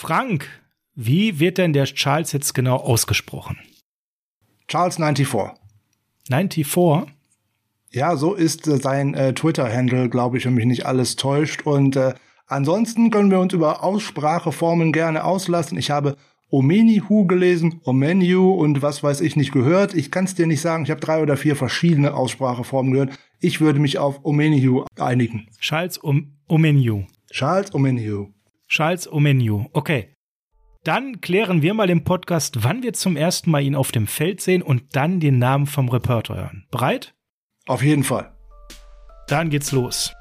Frank, wie wird denn der Charles jetzt genau ausgesprochen? Charles 94. 94? Ja, so ist äh, sein äh, Twitter-Handle, glaube ich, wenn mich nicht alles täuscht. Und äh, ansonsten können wir uns über Ausspracheformen gerne auslassen. Ich habe Omenihu gelesen, Omeniu und was weiß ich nicht gehört. Ich kann es dir nicht sagen. Ich habe drei oder vier verschiedene Ausspracheformen gehört. Ich würde mich auf Omenihu einigen. Charles um Omeniu. Charles Omenihu. Charles Omeniu. Okay. Dann klären wir mal im Podcast, wann wir zum ersten Mal ihn auf dem Feld sehen und dann den Namen vom Reporter hören. Bereit? Auf jeden Fall. Dann geht's los.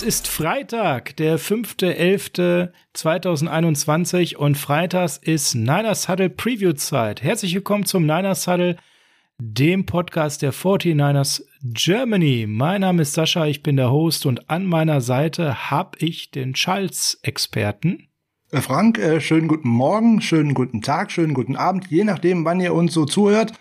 Es ist Freitag, der 5.11.2021 und freitags ist Niners Huddle Preview Zeit. Herzlich willkommen zum Niners Huddle, dem Podcast der 49ers Germany. Mein Name ist Sascha, ich bin der Host und an meiner Seite habe ich den Schalz-Experten. Äh, Frank, äh, schönen guten Morgen, schönen guten Tag, schönen guten Abend, je nachdem, wann ihr uns so zuhört.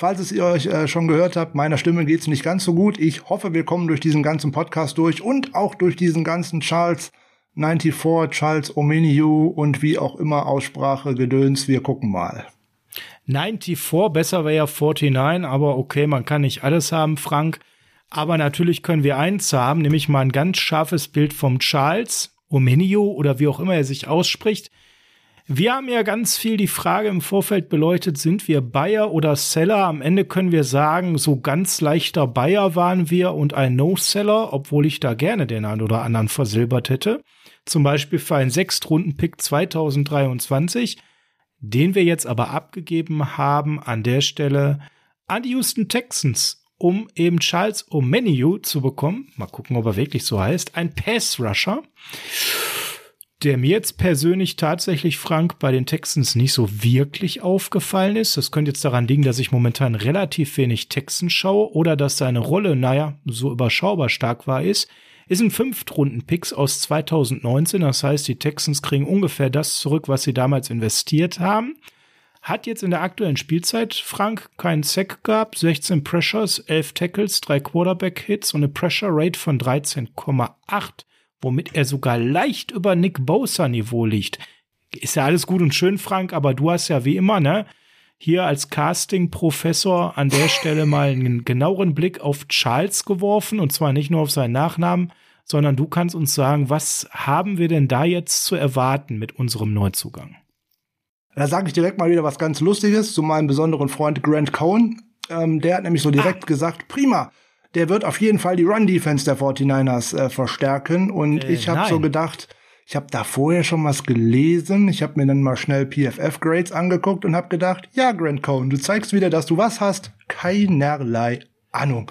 Falls es ihr euch äh, schon gehört habt, meiner Stimme geht's nicht ganz so gut. Ich hoffe, wir kommen durch diesen ganzen Podcast durch und auch durch diesen ganzen Charles 94, Charles Omeniu und wie auch immer Aussprache, Gedöns. Wir gucken mal. 94, besser wäre ja 49, aber okay, man kann nicht alles haben, Frank. Aber natürlich können wir eins haben, nämlich mal ein ganz scharfes Bild vom Charles Omeniu oder wie auch immer er sich ausspricht. Wir haben ja ganz viel die Frage im Vorfeld beleuchtet, sind wir Buyer oder Seller? Am Ende können wir sagen, so ganz leichter Buyer waren wir und ein No-Seller, obwohl ich da gerne den einen oder anderen versilbert hätte. Zum Beispiel für einen Sechstrunden-Pick 2023, den wir jetzt aber abgegeben haben an der Stelle an die Houston Texans, um eben Charles Omeniu zu bekommen. Mal gucken, ob er wirklich so heißt. Ein Pass-Rusher der mir jetzt persönlich tatsächlich, Frank, bei den Texans nicht so wirklich aufgefallen ist. Das könnte jetzt daran liegen, dass ich momentan relativ wenig Texans schaue oder dass seine Rolle, naja, so überschaubar stark war, ist. Ist ein Fünftrunden-Picks aus 2019. Das heißt, die Texans kriegen ungefähr das zurück, was sie damals investiert haben. Hat jetzt in der aktuellen Spielzeit, Frank, keinen Sack gehabt, 16 Pressures, 11 Tackles, 3 Quarterback-Hits und eine Pressure Rate von 13,8 womit er sogar leicht über Nick Bosa Niveau liegt. Ist ja alles gut und schön, Frank, aber du hast ja wie immer, ne, hier als Casting-Professor an der Stelle mal einen genaueren Blick auf Charles geworfen und zwar nicht nur auf seinen Nachnamen, sondern du kannst uns sagen, was haben wir denn da jetzt zu erwarten mit unserem Neuzugang? Da sage ich direkt mal wieder was ganz Lustiges zu meinem besonderen Freund Grant Cohen. Ähm, der hat nämlich so direkt ah. gesagt, prima, der wird auf jeden Fall die Run-Defense der 49ers äh, verstärken. Und äh, ich habe so gedacht, ich habe da vorher schon was gelesen. Ich habe mir dann mal schnell PFF-Grades angeguckt und habe gedacht, ja, Grant Cohn, du zeigst wieder, dass du was hast. Keinerlei Ahnung.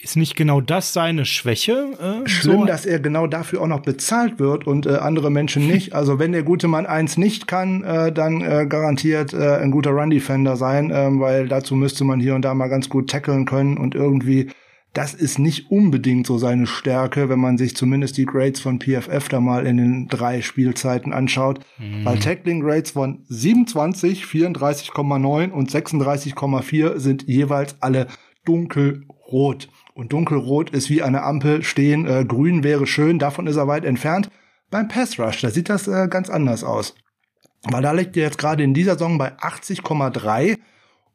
Ist nicht genau das seine Schwäche? Äh, Schlimm, so? dass er genau dafür auch noch bezahlt wird und äh, andere Menschen nicht. Also wenn der gute Mann eins nicht kann, äh, dann äh, garantiert äh, ein guter Run-Defender sein, äh, weil dazu müsste man hier und da mal ganz gut tackeln können und irgendwie das ist nicht unbedingt so seine Stärke, wenn man sich zumindest die Grades von PFF da mal in den drei Spielzeiten anschaut. Mhm. Weil Tackling Grades von 27, 34,9 und 36,4 sind jeweils alle dunkelrot. Und dunkelrot ist wie eine Ampel stehen, äh, grün wäre schön, davon ist er weit entfernt. Beim Pass Rush, da sieht das äh, ganz anders aus. Weil da liegt er jetzt gerade in dieser Saison bei 80,3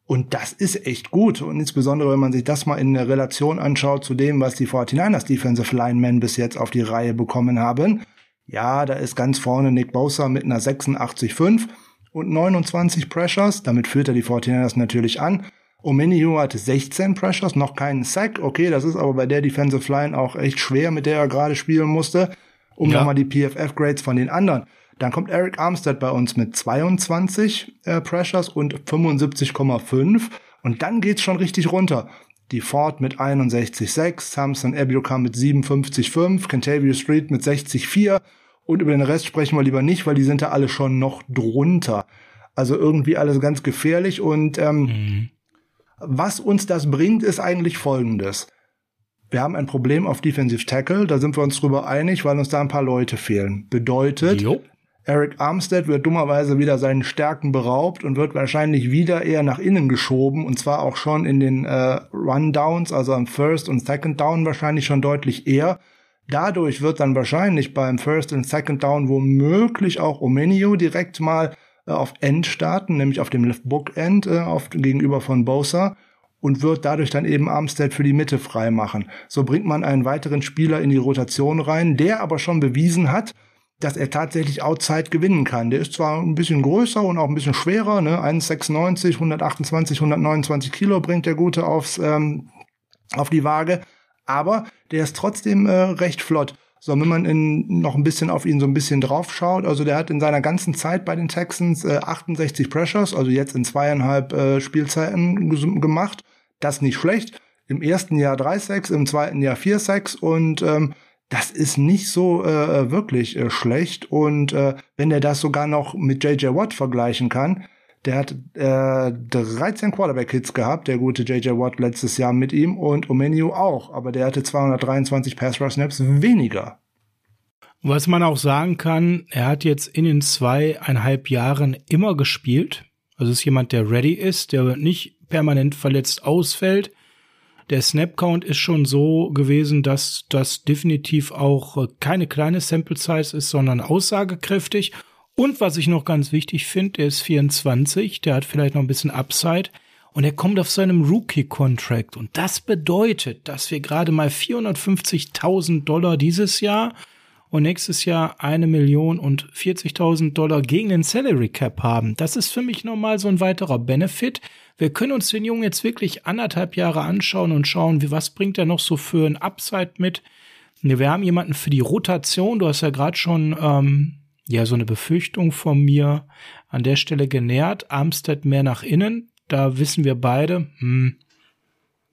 und das ist echt gut. Und insbesondere, wenn man sich das mal in der Relation anschaut zu dem, was die 49ers Defensive Linemen bis jetzt auf die Reihe bekommen haben. Ja, da ist ganz vorne Nick Bosa mit einer 86,5 und 29 Pressures. Damit führt er die 49ers natürlich an. Omenihu hatte 16 Pressures, noch keinen Sack. Okay, das ist aber bei der Defensive Line auch echt schwer, mit der er gerade spielen musste. Um ja. nochmal die PFF-Grades von den anderen dann kommt Eric Armstead bei uns mit 22 äh, Pressures und 75,5. Und dann geht's schon richtig runter. die Ford mit 61,6, Samson Ebukam mit 57,5, Kentavio Street mit 60,4 und über den Rest sprechen wir lieber nicht, weil die sind da alle schon noch drunter. Also irgendwie alles ganz gefährlich und ähm, mhm. was uns das bringt, ist eigentlich folgendes. Wir haben ein Problem auf Defensive Tackle, da sind wir uns drüber einig, weil uns da ein paar Leute fehlen. Bedeutet, jo. Eric Armstead wird dummerweise wieder seinen Stärken beraubt und wird wahrscheinlich wieder eher nach innen geschoben und zwar auch schon in den äh, Rundowns, also am First und Second Down wahrscheinlich schon deutlich eher. Dadurch wird dann wahrscheinlich beim First und Second Down womöglich auch Omenio direkt mal äh, auf End starten, nämlich auf dem Left Book End äh, auf, gegenüber von Bosa und wird dadurch dann eben Armstead für die Mitte frei machen. So bringt man einen weiteren Spieler in die Rotation rein, der aber schon bewiesen hat, dass er tatsächlich Outside gewinnen kann. Der ist zwar ein bisschen größer und auch ein bisschen schwerer, ne? 1,96, 128, 129 Kilo bringt der Gute aufs, ähm, auf die Waage, aber der ist trotzdem äh, recht flott. So, wenn man in, noch ein bisschen auf ihn so ein bisschen drauf schaut, also der hat in seiner ganzen Zeit bei den Texans äh, 68 Pressures, also jetzt in zweieinhalb äh, Spielzeiten gemacht. Das nicht schlecht. Im ersten Jahr 3 Sacks, im zweiten Jahr 4 Sacks und ähm, das ist nicht so äh, wirklich äh, schlecht. Und äh, wenn er das sogar noch mit JJ Watt vergleichen kann, der hat äh, 13 Quarterback-Hits gehabt, der gute JJ Watt letztes Jahr mit ihm und Omeniu auch, aber der hatte 223 Pass-Rush-Snaps weniger. Was man auch sagen kann, er hat jetzt in den zweieinhalb Jahren immer gespielt. Also ist jemand, der ready ist, der nicht permanent verletzt ausfällt der Snap-Count ist schon so gewesen, dass das definitiv auch äh, keine kleine Sample-Size ist, sondern aussagekräftig. Und was ich noch ganz wichtig finde, er ist 24, der hat vielleicht noch ein bisschen Upside und er kommt auf seinem Rookie-Contract. Und das bedeutet, dass wir gerade mal 450.000 Dollar dieses Jahr und nächstes Jahr eine Million und 40.000 Dollar gegen den Salary Cap haben. Das ist für mich nochmal so ein weiterer Benefit. Wir können uns den Jungen jetzt wirklich anderthalb Jahre anschauen und schauen, wie was bringt er noch so für ein Upside mit. Wir haben jemanden für die Rotation. Du hast ja gerade schon ähm, ja so eine Befürchtung von mir an der Stelle genährt. Armstead mehr nach innen. Da wissen wir beide, hm,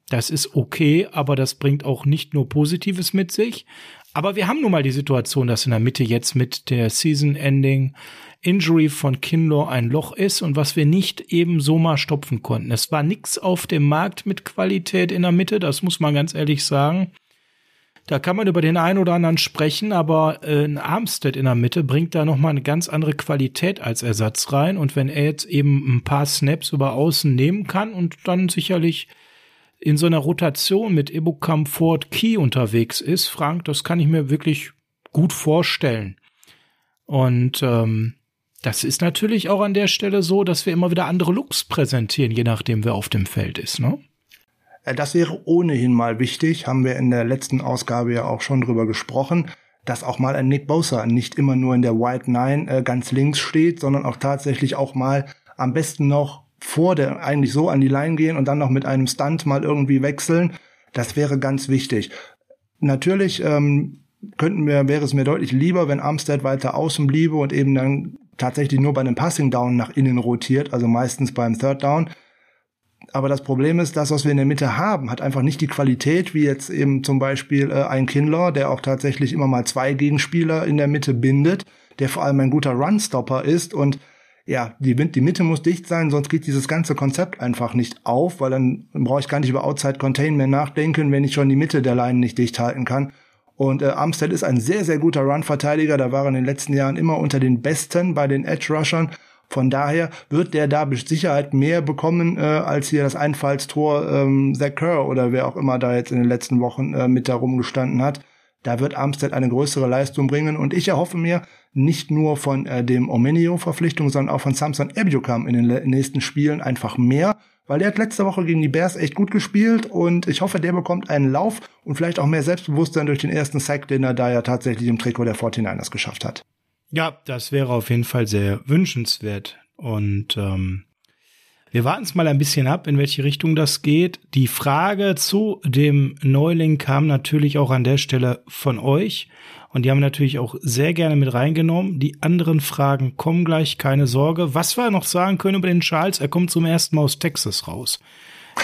das ist okay, aber das bringt auch nicht nur Positives mit sich. Aber wir haben nun mal die Situation, dass in der Mitte jetzt mit der Season-Ending Injury von Kinlaw ein Loch ist und was wir nicht eben so mal stopfen konnten. Es war nichts auf dem Markt mit Qualität in der Mitte, das muss man ganz ehrlich sagen. Da kann man über den einen oder anderen sprechen, aber äh, ein Armstead in der Mitte bringt da nochmal eine ganz andere Qualität als Ersatz rein. Und wenn er jetzt eben ein paar Snaps über außen nehmen kann und dann sicherlich in so einer Rotation mit Ebukam Ford Key unterwegs ist, Frank, das kann ich mir wirklich gut vorstellen. Und ähm, das ist natürlich auch an der Stelle so, dass wir immer wieder andere Looks präsentieren, je nachdem, wer auf dem Feld ist, ne? Äh, das wäre ohnehin mal wichtig, haben wir in der letzten Ausgabe ja auch schon drüber gesprochen, dass auch mal ein Nick Bosa nicht immer nur in der White Nine äh, ganz links steht, sondern auch tatsächlich auch mal am besten noch vor der eigentlich so an die Line gehen und dann noch mit einem Stunt mal irgendwie wechseln. Das wäre ganz wichtig. Natürlich ähm, könnten wir, wäre es mir deutlich lieber, wenn Armstead weiter außen bliebe und eben dann tatsächlich nur bei einem Passing Down nach innen rotiert, also meistens beim Third Down. Aber das Problem ist, das, was wir in der Mitte haben, hat einfach nicht die Qualität, wie jetzt eben zum Beispiel äh, ein Kinlaw, der auch tatsächlich immer mal zwei Gegenspieler in der Mitte bindet, der vor allem ein guter Runstopper ist und ja, die, die Mitte muss dicht sein, sonst geht dieses ganze Konzept einfach nicht auf, weil dann brauche ich gar nicht über Outside Containment nachdenken, wenn ich schon die Mitte der Line nicht dicht halten kann. Und äh, Armstead ist ein sehr, sehr guter Run-Verteidiger. Da war er in den letzten Jahren immer unter den Besten bei den Edge-Rushern. Von daher wird der da mit Sicherheit mehr bekommen, äh, als hier das Einfallstor ähm, Zach Kerr oder wer auch immer da jetzt in den letzten Wochen äh, mit da rumgestanden hat. Da wird Armstead eine größere Leistung bringen. Und ich erhoffe mir, nicht nur von äh, dem Omenio-Verpflichtung, sondern auch von Samson Ebukam in den nächsten Spielen einfach mehr, weil der hat letzte Woche gegen die Bears echt gut gespielt und ich hoffe, der bekommt einen Lauf und vielleicht auch mehr Selbstbewusstsein durch den ersten Sack, den er da ja tatsächlich im Trikot der 49ers geschafft hat. Ja, das wäre auf jeden Fall sehr wünschenswert und ähm, wir warten es mal ein bisschen ab, in welche Richtung das geht. Die Frage zu dem Neuling kam natürlich auch an der Stelle von euch. Und die haben natürlich auch sehr gerne mit reingenommen. Die anderen Fragen kommen gleich, keine Sorge. Was wir noch sagen können über den Charles, er kommt zum ersten Mal aus Texas raus.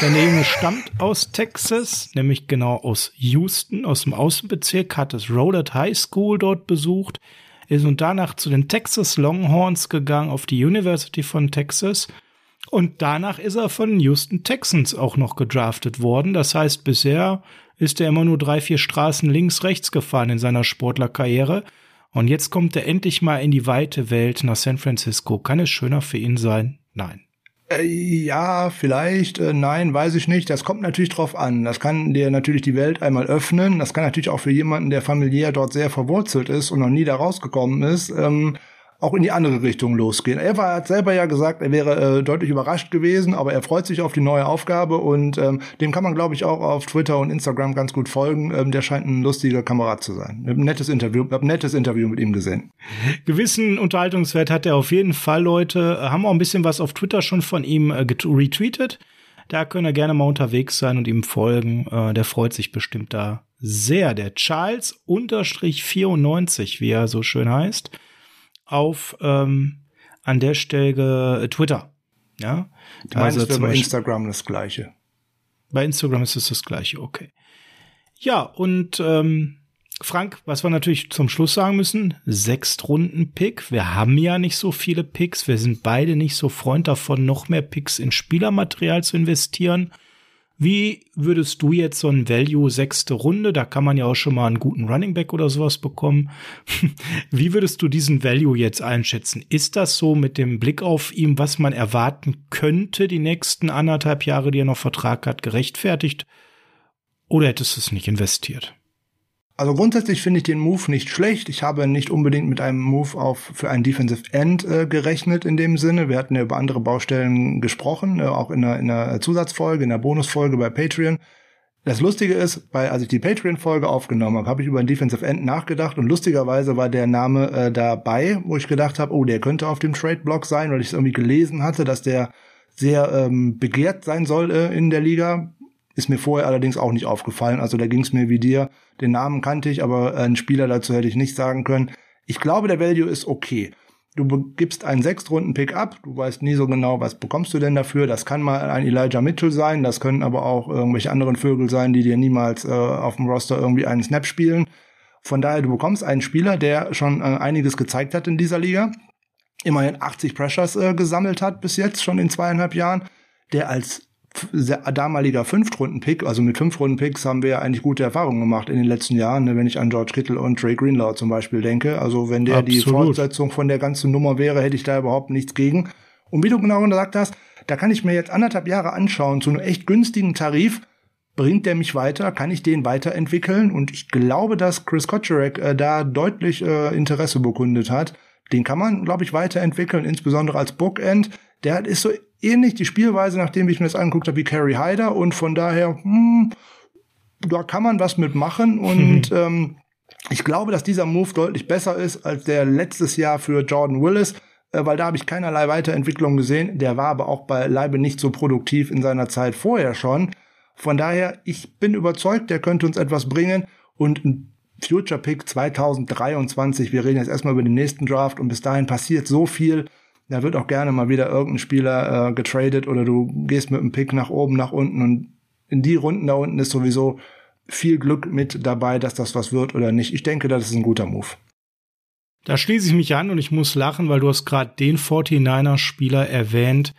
Der Junge stammt aus Texas, nämlich genau aus Houston, aus dem Außenbezirk, hat das Rollard High School dort besucht, ist und danach zu den Texas Longhorns gegangen, auf die University von Texas. Und danach ist er von Houston Texans auch noch gedraftet worden. Das heißt, bisher ist er immer nur drei, vier Straßen links, rechts gefahren in seiner Sportlerkarriere. Und jetzt kommt er endlich mal in die weite Welt nach San Francisco. Kann es schöner für ihn sein? Nein. Äh, ja, vielleicht, äh, nein, weiß ich nicht. Das kommt natürlich drauf an. Das kann dir natürlich die Welt einmal öffnen. Das kann natürlich auch für jemanden, der familiär dort sehr verwurzelt ist und noch nie da rausgekommen ist, ähm, auch in die andere Richtung losgehen. Er war, hat selber ja gesagt, er wäre äh, deutlich überrascht gewesen, aber er freut sich auf die neue Aufgabe und ähm, dem kann man, glaube ich, auch auf Twitter und Instagram ganz gut folgen. Ähm, der scheint ein lustiger Kamerad zu sein. Ein nettes Interview, ein nettes Interview mit ihm gesehen. Gewissen Unterhaltungswert hat er auf jeden Fall, Leute. Haben auch ein bisschen was auf Twitter schon von ihm äh, retweetet. Da könnt ihr gerne mal unterwegs sein und ihm folgen. Äh, der freut sich bestimmt da sehr. Der Charles unterstrich 94, wie er so schön heißt auf ähm, an der Stelle äh, Twitter. Ja, du also meinst bei Instagram das gleiche. Bei Instagram ist es das gleiche, okay. Ja, und ähm, Frank, was wir natürlich zum Schluss sagen müssen, Sechstrunden-Pick. Wir haben ja nicht so viele Picks. Wir sind beide nicht so Freund davon, noch mehr Picks in Spielermaterial zu investieren. Wie würdest du jetzt so ein Value sechste Runde, da kann man ja auch schon mal einen guten Running Back oder sowas bekommen. Wie würdest du diesen Value jetzt einschätzen? Ist das so mit dem Blick auf ihm, was man erwarten könnte, die nächsten anderthalb Jahre, die er noch Vertrag hat, gerechtfertigt? Oder hättest du es nicht investiert? Also grundsätzlich finde ich den Move nicht schlecht. Ich habe nicht unbedingt mit einem Move auf für einen Defensive End äh, gerechnet in dem Sinne. Wir hatten ja über andere Baustellen gesprochen, äh, auch in einer, in einer Zusatzfolge, in der Bonusfolge bei Patreon. Das Lustige ist, weil als ich die Patreon-Folge aufgenommen habe, habe ich über einen Defensive End nachgedacht und lustigerweise war der Name äh, dabei, wo ich gedacht habe, oh, der könnte auf dem Trade-Block sein, weil ich es irgendwie gelesen hatte, dass der sehr ähm, begehrt sein soll äh, in der Liga. Ist mir vorher allerdings auch nicht aufgefallen. Also da ging es mir wie dir. Den Namen kannte ich, aber einen Spieler dazu hätte ich nicht sagen können. Ich glaube, der Value ist okay. Du gibst einen Sechstrunden-Pick ab, du weißt nie so genau, was bekommst du denn dafür. Das kann mal ein Elijah Mitchell sein, das können aber auch irgendwelche anderen Vögel sein, die dir niemals äh, auf dem Roster irgendwie einen Snap spielen. Von daher, du bekommst einen Spieler, der schon äh, einiges gezeigt hat in dieser Liga, immerhin 80 Pressures äh, gesammelt hat bis jetzt, schon in zweieinhalb Jahren, der als damaliger Fünftrunden-Pick, also mit Fünftrunden-Picks haben wir ja eigentlich gute Erfahrungen gemacht in den letzten Jahren, ne, wenn ich an George Kittle und Trey Greenlaw zum Beispiel denke. Also wenn der Absolut. die Fortsetzung von der ganzen Nummer wäre, hätte ich da überhaupt nichts gegen. Und wie du genau gesagt hast, da kann ich mir jetzt anderthalb Jahre anschauen, zu einem echt günstigen Tarif, bringt der mich weiter, kann ich den weiterentwickeln? Und ich glaube, dass Chris Kotcherek äh, da deutlich äh, Interesse bekundet hat. Den kann man, glaube ich, weiterentwickeln, insbesondere als Bookend. Der ist so ähnlich die Spielweise, nachdem ich mir das angeguckt habe, wie Carrie Hyder und von daher, hm, da kann man was mitmachen und ähm, ich glaube, dass dieser Move deutlich besser ist als der letztes Jahr für Jordan Willis, äh, weil da habe ich keinerlei Weiterentwicklung gesehen. Der war aber auch bei Leibe nicht so produktiv in seiner Zeit vorher schon. Von daher, ich bin überzeugt, der könnte uns etwas bringen und ein Future Pick 2023. Wir reden jetzt erstmal über den nächsten Draft und bis dahin passiert so viel. Da wird auch gerne mal wieder irgendein Spieler äh, getradet oder du gehst mit einem Pick nach oben, nach unten und in die Runden da unten ist sowieso viel Glück mit dabei, dass das was wird oder nicht. Ich denke, das ist ein guter Move. Da schließe ich mich an und ich muss lachen, weil du hast gerade den 49er-Spieler erwähnt,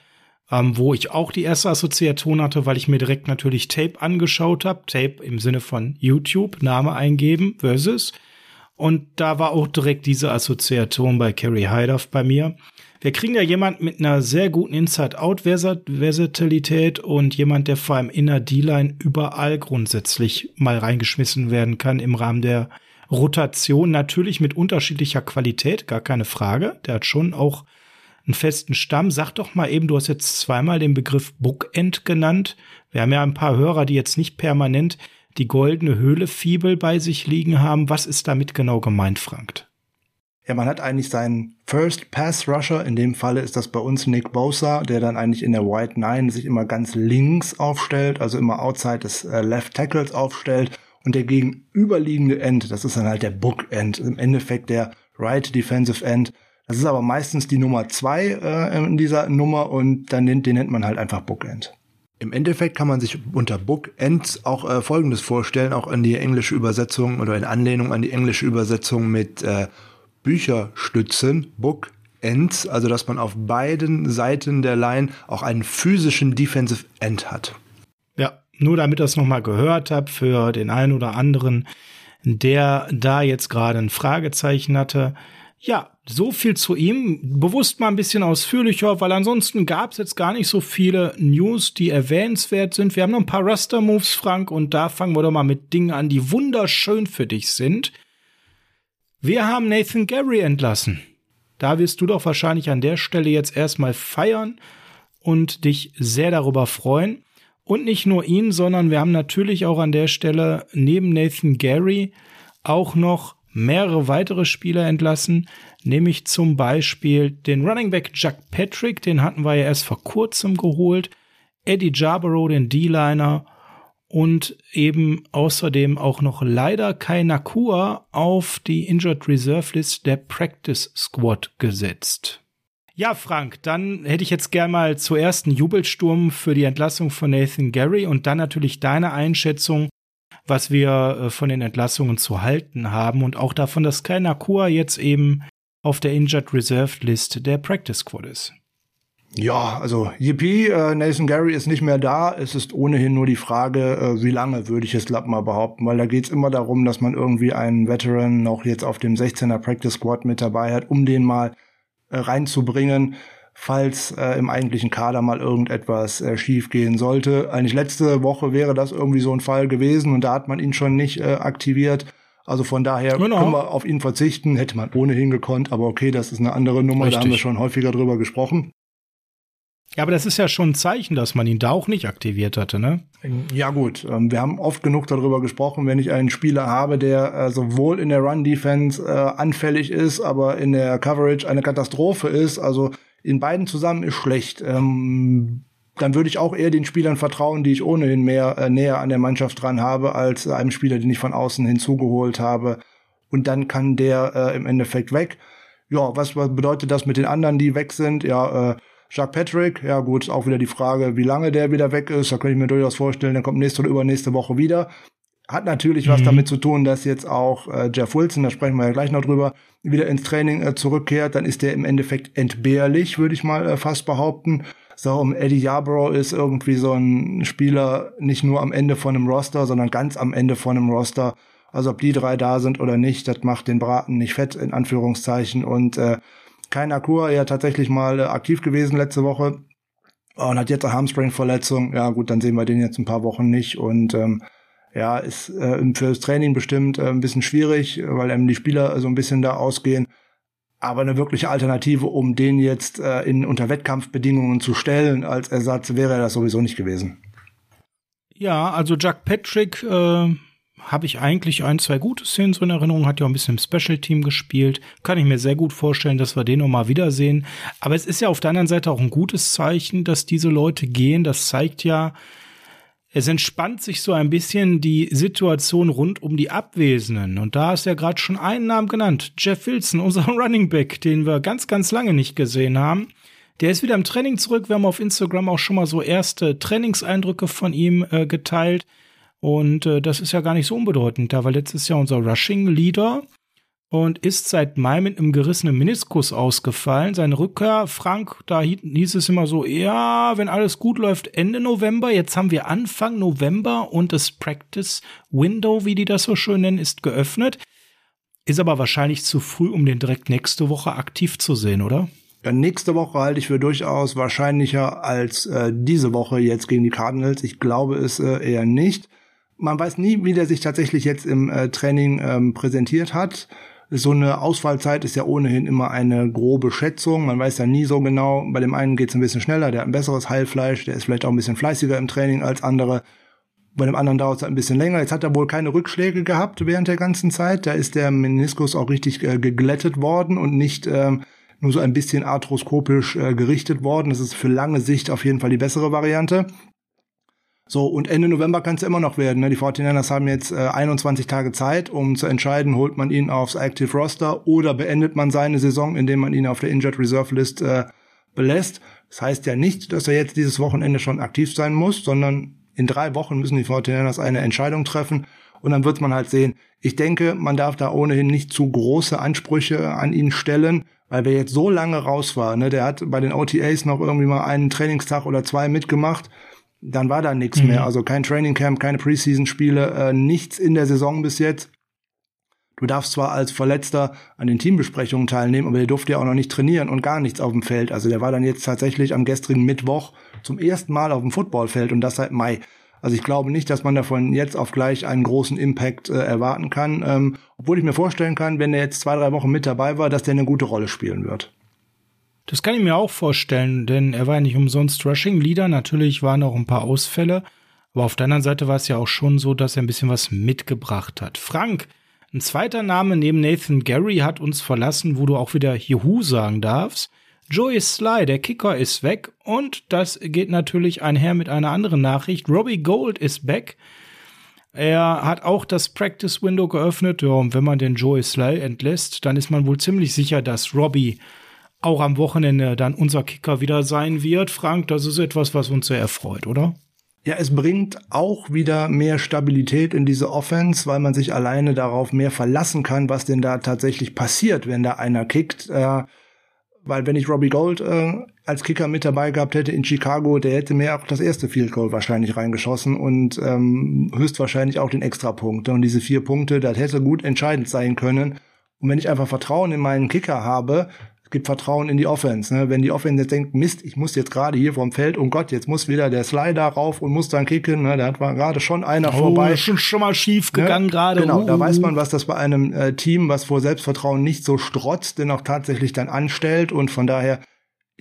ähm, wo ich auch die erste Assoziation hatte, weil ich mir direkt natürlich Tape angeschaut habe. Tape im Sinne von YouTube, Name eingeben versus. Und da war auch direkt diese Assoziation bei Kerry Hydoff bei mir. Wir kriegen ja jemand mit einer sehr guten Inside-Out-Versatilität und jemand, der vor allem in der D-Line überall grundsätzlich mal reingeschmissen werden kann im Rahmen der Rotation. Natürlich mit unterschiedlicher Qualität, gar keine Frage. Der hat schon auch einen festen Stamm. Sag doch mal eben, du hast jetzt zweimal den Begriff Bookend genannt. Wir haben ja ein paar Hörer, die jetzt nicht permanent die goldene Höhle Fibel bei sich liegen haben. Was ist damit genau gemeint, Frank? Ja, man hat eigentlich seinen First Pass Rusher. In dem Falle ist das bei uns Nick Bosa, der dann eigentlich in der White Nine sich immer ganz links aufstellt, also immer outside des äh, Left Tackles aufstellt. Und der gegenüberliegende End, das ist dann halt der Book End, im Endeffekt der Right Defensive End. Das ist aber meistens die Nummer zwei äh, in dieser Nummer und dann nennt, den nennt man halt einfach Book End. Im Endeffekt kann man sich unter Bookends auch äh, Folgendes vorstellen, auch in die englische Übersetzung oder in Anlehnung an die englische Übersetzung mit äh, Bücherstützen, Bookends, also dass man auf beiden Seiten der Line auch einen physischen Defensive End hat. Ja, nur damit ihr es nochmal gehört habt für den einen oder anderen, der da jetzt gerade ein Fragezeichen hatte. Ja, so viel zu ihm. Bewusst mal ein bisschen ausführlicher, weil ansonsten gab es jetzt gar nicht so viele News, die erwähnenswert sind. Wir haben noch ein paar Raster-Moves, Frank, und da fangen wir doch mal mit Dingen an, die wunderschön für dich sind. Wir haben Nathan Gary entlassen. Da wirst du doch wahrscheinlich an der Stelle jetzt erstmal feiern und dich sehr darüber freuen. Und nicht nur ihn, sondern wir haben natürlich auch an der Stelle neben Nathan Gary auch noch mehrere weitere Spieler entlassen, nämlich zum Beispiel den Running Back Jack Patrick, den hatten wir ja erst vor kurzem geholt, Eddie Jarborough, den D-Liner und eben außerdem auch noch leider Kai Nakua auf die Injured Reserve List der Practice Squad gesetzt. Ja, Frank, dann hätte ich jetzt gern mal zuerst einen Jubelsturm für die Entlassung von Nathan Gary und dann natürlich deine Einschätzung, was wir äh, von den Entlassungen zu halten haben und auch davon, dass Kai Nakua jetzt eben auf der Injured Reserved List der Practice Squad ist. Ja, also Yippie, äh, Nathan Gary ist nicht mehr da. Es ist ohnehin nur die Frage, äh, wie lange würde ich es mal behaupten, weil da geht's immer darum, dass man irgendwie einen Veteran noch jetzt auf dem 16er Practice Squad mit dabei hat, um den mal äh, reinzubringen falls äh, im eigentlichen Kader mal irgendetwas äh, schief gehen sollte. Eigentlich letzte Woche wäre das irgendwie so ein Fall gewesen und da hat man ihn schon nicht äh, aktiviert. Also von daher genau. können wir auf ihn verzichten, hätte man ohnehin gekonnt, aber okay, das ist eine andere Nummer, Richtig. da haben wir schon häufiger drüber gesprochen. Ja, aber das ist ja schon ein Zeichen, dass man ihn da auch nicht aktiviert hatte, ne? Ja gut, ähm, wir haben oft genug darüber gesprochen, wenn ich einen Spieler habe, der äh, sowohl in der Run-Defense äh, anfällig ist, aber in der Coverage eine Katastrophe ist, also in beiden zusammen ist schlecht. Ähm, dann würde ich auch eher den Spielern vertrauen, die ich ohnehin mehr äh, näher an der Mannschaft dran habe, als einem Spieler, den ich von außen hinzugeholt habe. Und dann kann der im Endeffekt weg. Ja, was, bedeutet das mit den anderen, die weg sind? Ja, Jacques Patrick, ja gut, auch wieder die Frage, wie lange der wieder weg ist. Da könnte ich mir durchaus vorstellen, der kommt nächste oder übernächste Woche wieder. Hat natürlich mhm. was damit zu tun, dass jetzt auch äh, Jeff Wilson, da sprechen wir ja gleich noch drüber, wieder ins Training äh, zurückkehrt. Dann ist der im Endeffekt entbehrlich, würde ich mal äh, fast behaupten. So, um Eddie Yarbrough ist irgendwie so ein Spieler nicht nur am Ende von einem Roster, sondern ganz am Ende von einem Roster. Also ob die drei da sind oder nicht, das macht den Braten nicht fett, in Anführungszeichen. Und äh, kein Akur, ja tatsächlich mal äh, aktiv gewesen letzte Woche und hat jetzt eine Hamstring-Verletzung. Ja gut, dann sehen wir den jetzt ein paar Wochen nicht. Und ähm, ja, ist äh, für das Training bestimmt äh, ein bisschen schwierig, weil eben die Spieler so ein bisschen da ausgehen. Aber eine wirkliche Alternative, um den jetzt äh, in unter Wettkampfbedingungen zu stellen als Ersatz, wäre das sowieso nicht gewesen. Ja, also Jack Patrick äh, habe ich eigentlich ein, zwei gute Szenen so in Erinnerung, hat ja auch ein bisschen im Special Team gespielt. Kann ich mir sehr gut vorstellen, dass wir den noch mal wiedersehen. Aber es ist ja auf der anderen Seite auch ein gutes Zeichen, dass diese Leute gehen. Das zeigt ja, es entspannt sich so ein bisschen die Situation rund um die Abwesenden. Und da ist ja gerade schon einen Namen genannt. Jeff Wilson, unser Running Back, den wir ganz, ganz lange nicht gesehen haben. Der ist wieder im Training zurück. Wir haben auf Instagram auch schon mal so erste Trainingseindrücke von ihm äh, geteilt. Und äh, das ist ja gar nicht so unbedeutend, da war letztes Jahr unser Rushing Leader und ist seit Mai mit einem gerissenen Meniskus ausgefallen. Seine Rückkehr, Frank, da hieß es immer so, ja, wenn alles gut läuft, Ende November. Jetzt haben wir Anfang November und das Practice Window, wie die das so schön nennen, ist geöffnet. Ist aber wahrscheinlich zu früh, um den direkt nächste Woche aktiv zu sehen, oder? Ja, nächste Woche halte ich für durchaus wahrscheinlicher als äh, diese Woche jetzt gegen die Cardinals. Ich glaube es äh, eher nicht. Man weiß nie, wie der sich tatsächlich jetzt im äh, Training ähm, präsentiert hat so eine Ausfallzeit ist ja ohnehin immer eine grobe Schätzung. Man weiß ja nie so genau. Bei dem einen geht es ein bisschen schneller, der hat ein besseres Heilfleisch, der ist vielleicht auch ein bisschen fleißiger im Training als andere. Bei dem anderen dauert es ein bisschen länger. Jetzt hat er wohl keine Rückschläge gehabt während der ganzen Zeit. Da ist der Meniskus auch richtig äh, geglättet worden und nicht ähm, nur so ein bisschen arthroskopisch äh, gerichtet worden. Das ist für lange Sicht auf jeden Fall die bessere Variante. So, und Ende November kann es ja immer noch werden. Ne? Die 49ers haben jetzt äh, 21 Tage Zeit, um zu entscheiden, holt man ihn aufs Active Roster oder beendet man seine Saison, indem man ihn auf der Injured Reserve List äh, belässt. Das heißt ja nicht, dass er jetzt dieses Wochenende schon aktiv sein muss, sondern in drei Wochen müssen die 49ers eine Entscheidung treffen und dann wird man halt sehen. Ich denke, man darf da ohnehin nicht zu große Ansprüche an ihn stellen, weil wer jetzt so lange raus war, ne, der hat bei den OTAs noch irgendwie mal einen Trainingstag oder zwei mitgemacht, dann war da nichts mhm. mehr. Also kein Trainingcamp, keine Preseason-Spiele, äh, nichts in der Saison bis jetzt. Du darfst zwar als Verletzter an den Teambesprechungen teilnehmen, aber der durfte ja auch noch nicht trainieren und gar nichts auf dem Feld. Also der war dann jetzt tatsächlich am gestrigen Mittwoch zum ersten Mal auf dem Footballfeld und das seit Mai. Also ich glaube nicht, dass man davon jetzt auf gleich einen großen Impact äh, erwarten kann, ähm, obwohl ich mir vorstellen kann, wenn er jetzt zwei, drei Wochen mit dabei war, dass der eine gute Rolle spielen wird. Das kann ich mir auch vorstellen, denn er war ja nicht umsonst Rushing Leader. Natürlich waren auch ein paar Ausfälle, aber auf der anderen Seite war es ja auch schon so, dass er ein bisschen was mitgebracht hat. Frank, ein zweiter Name neben Nathan Gary hat uns verlassen, wo du auch wieder Juhu sagen darfst. Joey Sly, der Kicker, ist weg und das geht natürlich einher mit einer anderen Nachricht. Robbie Gold ist back. Er hat auch das Practice Window geöffnet. Ja, und wenn man den Joey Sly entlässt, dann ist man wohl ziemlich sicher, dass Robbie auch am Wochenende dann unser Kicker wieder sein wird. Frank, das ist etwas, was uns sehr erfreut, oder? Ja, es bringt auch wieder mehr Stabilität in diese Offense, weil man sich alleine darauf mehr verlassen kann, was denn da tatsächlich passiert, wenn da einer kickt. Äh, weil wenn ich Robbie Gold äh, als Kicker mit dabei gehabt hätte in Chicago, der hätte mir auch das erste Field Goal wahrscheinlich reingeschossen und ähm, höchstwahrscheinlich auch den Extrapunkt. Und diese vier Punkte, das hätte gut entscheidend sein können. Und wenn ich einfach Vertrauen in meinen Kicker habe, gibt Vertrauen in die Offense. Ne? Wenn die Offense jetzt denkt, Mist, ich muss jetzt gerade hier vom Feld, oh Gott, jetzt muss wieder der Slider rauf und muss dann kicken, ne? da hat gerade schon einer oh, vorbei. Schon, schon mal schief ne? gegangen ne? gerade. Genau, uh. da weiß man, was das bei einem äh, Team, was vor Selbstvertrauen nicht so strotzt, denn auch tatsächlich dann anstellt und von daher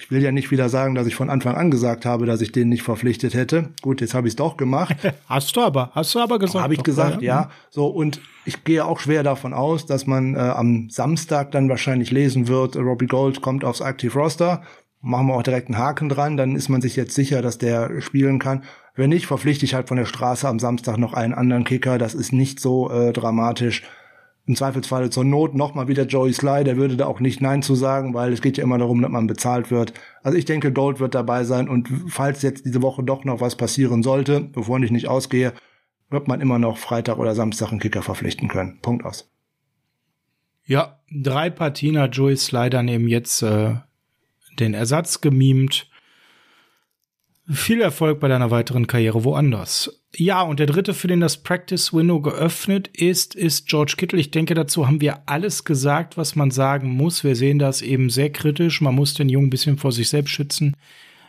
ich will ja nicht wieder sagen, dass ich von Anfang an gesagt habe, dass ich den nicht verpflichtet hätte. Gut, jetzt habe ich es doch gemacht. Hast du aber, hast du aber gesagt. Habe ich gesagt, ja. ja. So und ich gehe auch schwer davon aus, dass man äh, am Samstag dann wahrscheinlich lesen wird, Robbie Gold kommt aufs Active Roster. Machen wir auch direkt einen Haken dran, dann ist man sich jetzt sicher, dass der spielen kann. Wenn nicht, verpflichte ich halt von der Straße am Samstag noch einen anderen Kicker. Das ist nicht so äh, dramatisch im Zweifelsfall zur Not nochmal wieder Joey Sly, der würde da auch nicht Nein zu sagen, weil es geht ja immer darum, dass man bezahlt wird. Also ich denke, Gold wird dabei sein und falls jetzt diese Woche doch noch was passieren sollte, bevor ich nicht ausgehe, wird man immer noch Freitag oder Samstag einen Kicker verpflichten können. Punkt aus. Ja, drei Partien hat Joey Sly dann eben jetzt äh, den Ersatz gemimt. Viel Erfolg bei deiner weiteren Karriere woanders. Ja, und der dritte, für den das Practice Window geöffnet ist, ist George Kittle. Ich denke, dazu haben wir alles gesagt, was man sagen muss. Wir sehen das eben sehr kritisch. Man muss den Jungen ein bisschen vor sich selbst schützen.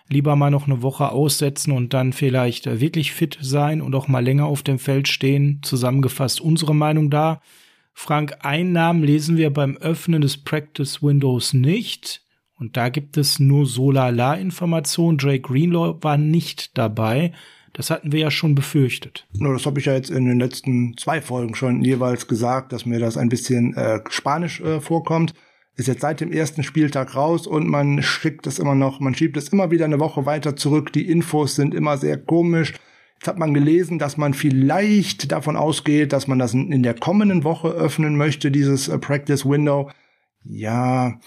Lieber mal noch eine Woche aussetzen und dann vielleicht wirklich fit sein und auch mal länger auf dem Feld stehen. Zusammengefasst unsere Meinung da. Frank, Einnahmen lesen wir beim Öffnen des Practice Windows nicht. Und da gibt es nur Solala-Informationen. Drake Greenlaw war nicht dabei. Das hatten wir ja schon befürchtet. No, das habe ich ja jetzt in den letzten zwei Folgen schon jeweils gesagt, dass mir das ein bisschen äh, spanisch äh, vorkommt. Ist jetzt seit dem ersten Spieltag raus und man schickt es immer noch, man schiebt es immer wieder eine Woche weiter zurück. Die Infos sind immer sehr komisch. Jetzt hat man gelesen, dass man vielleicht davon ausgeht, dass man das in der kommenden Woche öffnen möchte, dieses äh, Practice Window. Ja,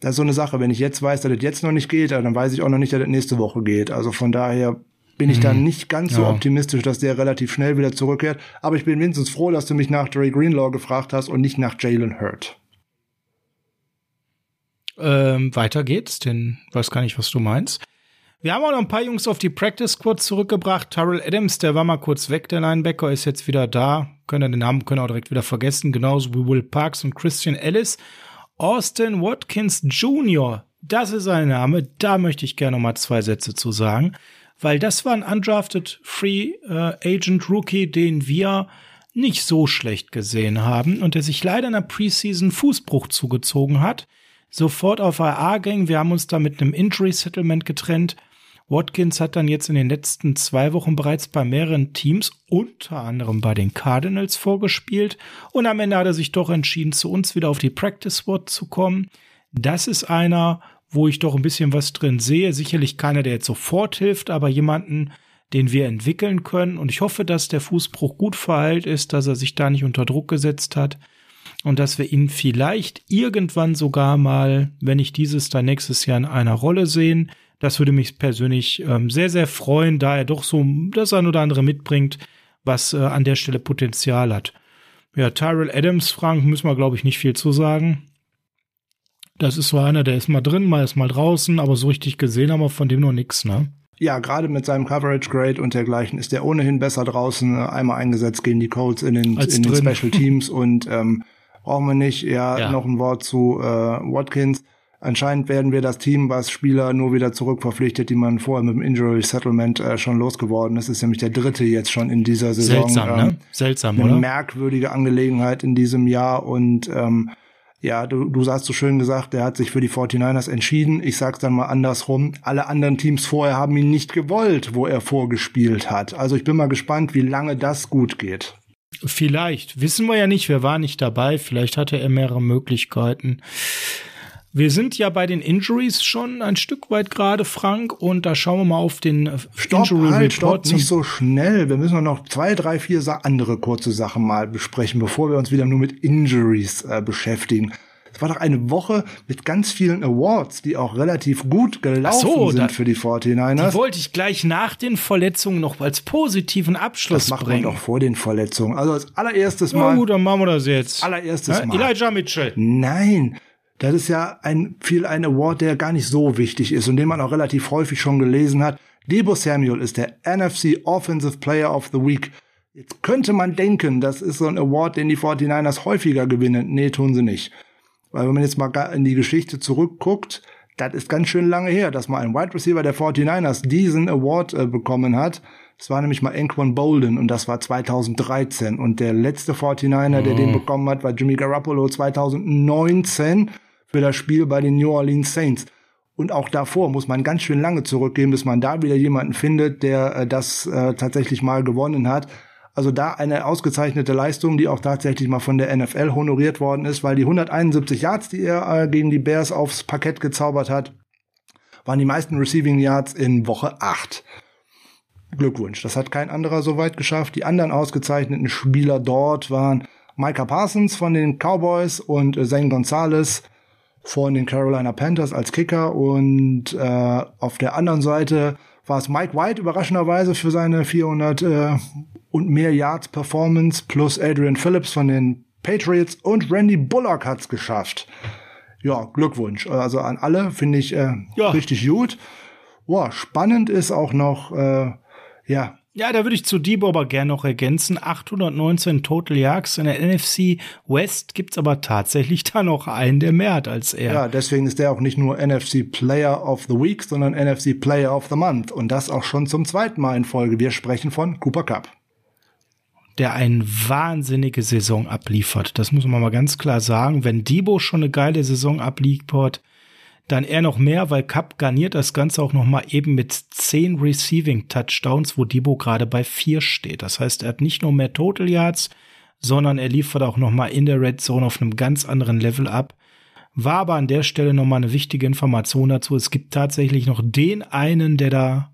das ist so eine Sache. Wenn ich jetzt weiß, dass das jetzt noch nicht geht, dann weiß ich auch noch nicht, dass das nächste Woche geht. Also von daher bin ich mhm. da nicht ganz so ja. optimistisch, dass der relativ schnell wieder zurückkehrt. Aber ich bin wenigstens froh, dass du mich nach Dre Greenlaw gefragt hast und nicht nach Jalen Hurt. Ähm, weiter geht's, denn weiß gar nicht, was du meinst. Wir haben auch noch ein paar Jungs auf die Practice Squad zurückgebracht. Tyrell Adams, der war mal kurz weg, der Linebacker, ist jetzt wieder da. Können den Namen können auch direkt wieder vergessen. Genauso wie Will Parks und Christian Ellis. Austin Watkins Jr., das ist ein Name, da möchte ich gerne noch mal zwei Sätze zu sagen, weil das war ein undrafted Free äh, Agent Rookie, den wir nicht so schlecht gesehen haben und der sich leider in der Preseason Fußbruch zugezogen hat. Sofort auf AA ging, wir haben uns da mit einem Injury Settlement getrennt Watkins hat dann jetzt in den letzten zwei Wochen bereits bei mehreren Teams, unter anderem bei den Cardinals, vorgespielt und am Ende hat er sich doch entschieden, zu uns wieder auf die Practice Squad zu kommen. Das ist einer, wo ich doch ein bisschen was drin sehe. Sicherlich keiner, der jetzt sofort hilft, aber jemanden, den wir entwickeln können. Und ich hoffe, dass der Fußbruch gut verheilt ist, dass er sich da nicht unter Druck gesetzt hat. und dass wir ihn vielleicht irgendwann sogar mal, wenn ich dieses dann nächstes Jahr in einer Rolle sehen, das würde mich persönlich ähm, sehr, sehr freuen, da er doch so das ein oder andere mitbringt, was äh, an der Stelle Potenzial hat. Ja, Tyrell Adams, Frank, müssen wir, glaube ich, nicht viel zu sagen. Das ist so einer, der ist mal drin, mal ist mal draußen, aber so richtig gesehen haben wir von dem noch nichts, ne? Ja, gerade mit seinem Coverage Grade und dergleichen ist er ohnehin besser draußen. Einmal eingesetzt gegen die Colts in den, in den Special Teams und ähm, brauchen wir nicht. Ja, ja, noch ein Wort zu äh, Watkins. Anscheinend werden wir das Team, was Spieler nur wieder zurückverpflichtet, die man vorher mit dem Injury Settlement äh, schon losgeworden ist. Das ist nämlich der dritte jetzt schon in dieser Saison. Seltsam, ne? ähm, ne? Seltsam, eine oder? merkwürdige Angelegenheit in diesem Jahr und ähm, ja, du, du hast so schön gesagt, der hat sich für die 49ers entschieden. Ich sag's dann mal andersrum. Alle anderen Teams vorher haben ihn nicht gewollt, wo er vorgespielt hat. Also ich bin mal gespannt, wie lange das gut geht. Vielleicht. Wissen wir ja nicht. Wir waren nicht dabei. Vielleicht hatte er mehrere Möglichkeiten. Wir sind ja bei den Injuries schon ein Stück weit gerade, Frank, und da schauen wir mal auf den äh, stopp, Injury halt, Report. Stopp, nicht so schnell. Wir müssen noch zwei, drei, vier andere kurze Sachen mal besprechen, bevor wir uns wieder nur mit Injuries äh, beschäftigen. Es war doch eine Woche mit ganz vielen Awards, die auch relativ gut gelaufen so, sind für die 49ers. Die wollte ich gleich nach den Verletzungen noch als positiven Abschluss das macht bringen. man doch vor den Verletzungen. Also als allererstes Mal. Na gut, dann machen wir das jetzt. Allererstes ja, Mal. Elijah Mitchell. Nein. Das ist ja ein, viel ein Award, der gar nicht so wichtig ist und den man auch relativ häufig schon gelesen hat. Debo Samuel ist der NFC Offensive Player of the Week. Jetzt könnte man denken, das ist so ein Award, den die 49ers häufiger gewinnen. Nee, tun sie nicht. Weil wenn man jetzt mal in die Geschichte zurückguckt, das ist ganz schön lange her, dass mal ein Wide Receiver der 49ers diesen Award äh, bekommen hat. Das war nämlich mal Anquan Bolden und das war 2013. Und der letzte 49er, oh. der den bekommen hat, war Jimmy Garoppolo 2019 für das Spiel bei den New Orleans Saints. Und auch davor muss man ganz schön lange zurückgehen, bis man da wieder jemanden findet, der äh, das äh, tatsächlich mal gewonnen hat. Also da eine ausgezeichnete Leistung, die auch tatsächlich mal von der NFL honoriert worden ist, weil die 171 Yards, die er äh, gegen die Bears aufs Parkett gezaubert hat, waren die meisten Receiving Yards in Woche 8. Glückwunsch, das hat kein anderer so weit geschafft. Die anderen ausgezeichneten Spieler dort waren Micah Parsons von den Cowboys und äh, Zane Gonzalez von den Carolina Panthers als Kicker und äh, auf der anderen Seite war es Mike White überraschenderweise für seine 400 äh, und mehr Yards Performance plus Adrian Phillips von den Patriots und Randy Bullock hat's geschafft. Ja, Glückwunsch. Also an alle finde ich äh, ja. richtig gut. Boah, spannend ist auch noch, äh, ja, ja, da würde ich zu Debo aber gerne noch ergänzen. 819 Total Yards in der NFC West gibt's aber tatsächlich da noch einen, der mehr hat als er. Ja, deswegen ist der auch nicht nur NFC Player of the Week, sondern NFC Player of the Month. Und das auch schon zum zweiten Mal in Folge. Wir sprechen von Cooper Cup. Der eine wahnsinnige Saison abliefert. Das muss man mal ganz klar sagen. Wenn Debo schon eine geile Saison abliefert, dann eher noch mehr, weil Cup garniert das Ganze auch noch mal eben mit zehn Receiving Touchdowns, wo Debo gerade bei vier steht. Das heißt, er hat nicht nur mehr Total Yards, sondern er liefert auch noch mal in der Red Zone auf einem ganz anderen Level ab. War aber an der Stelle noch mal eine wichtige Information dazu. Es gibt tatsächlich noch den einen, der da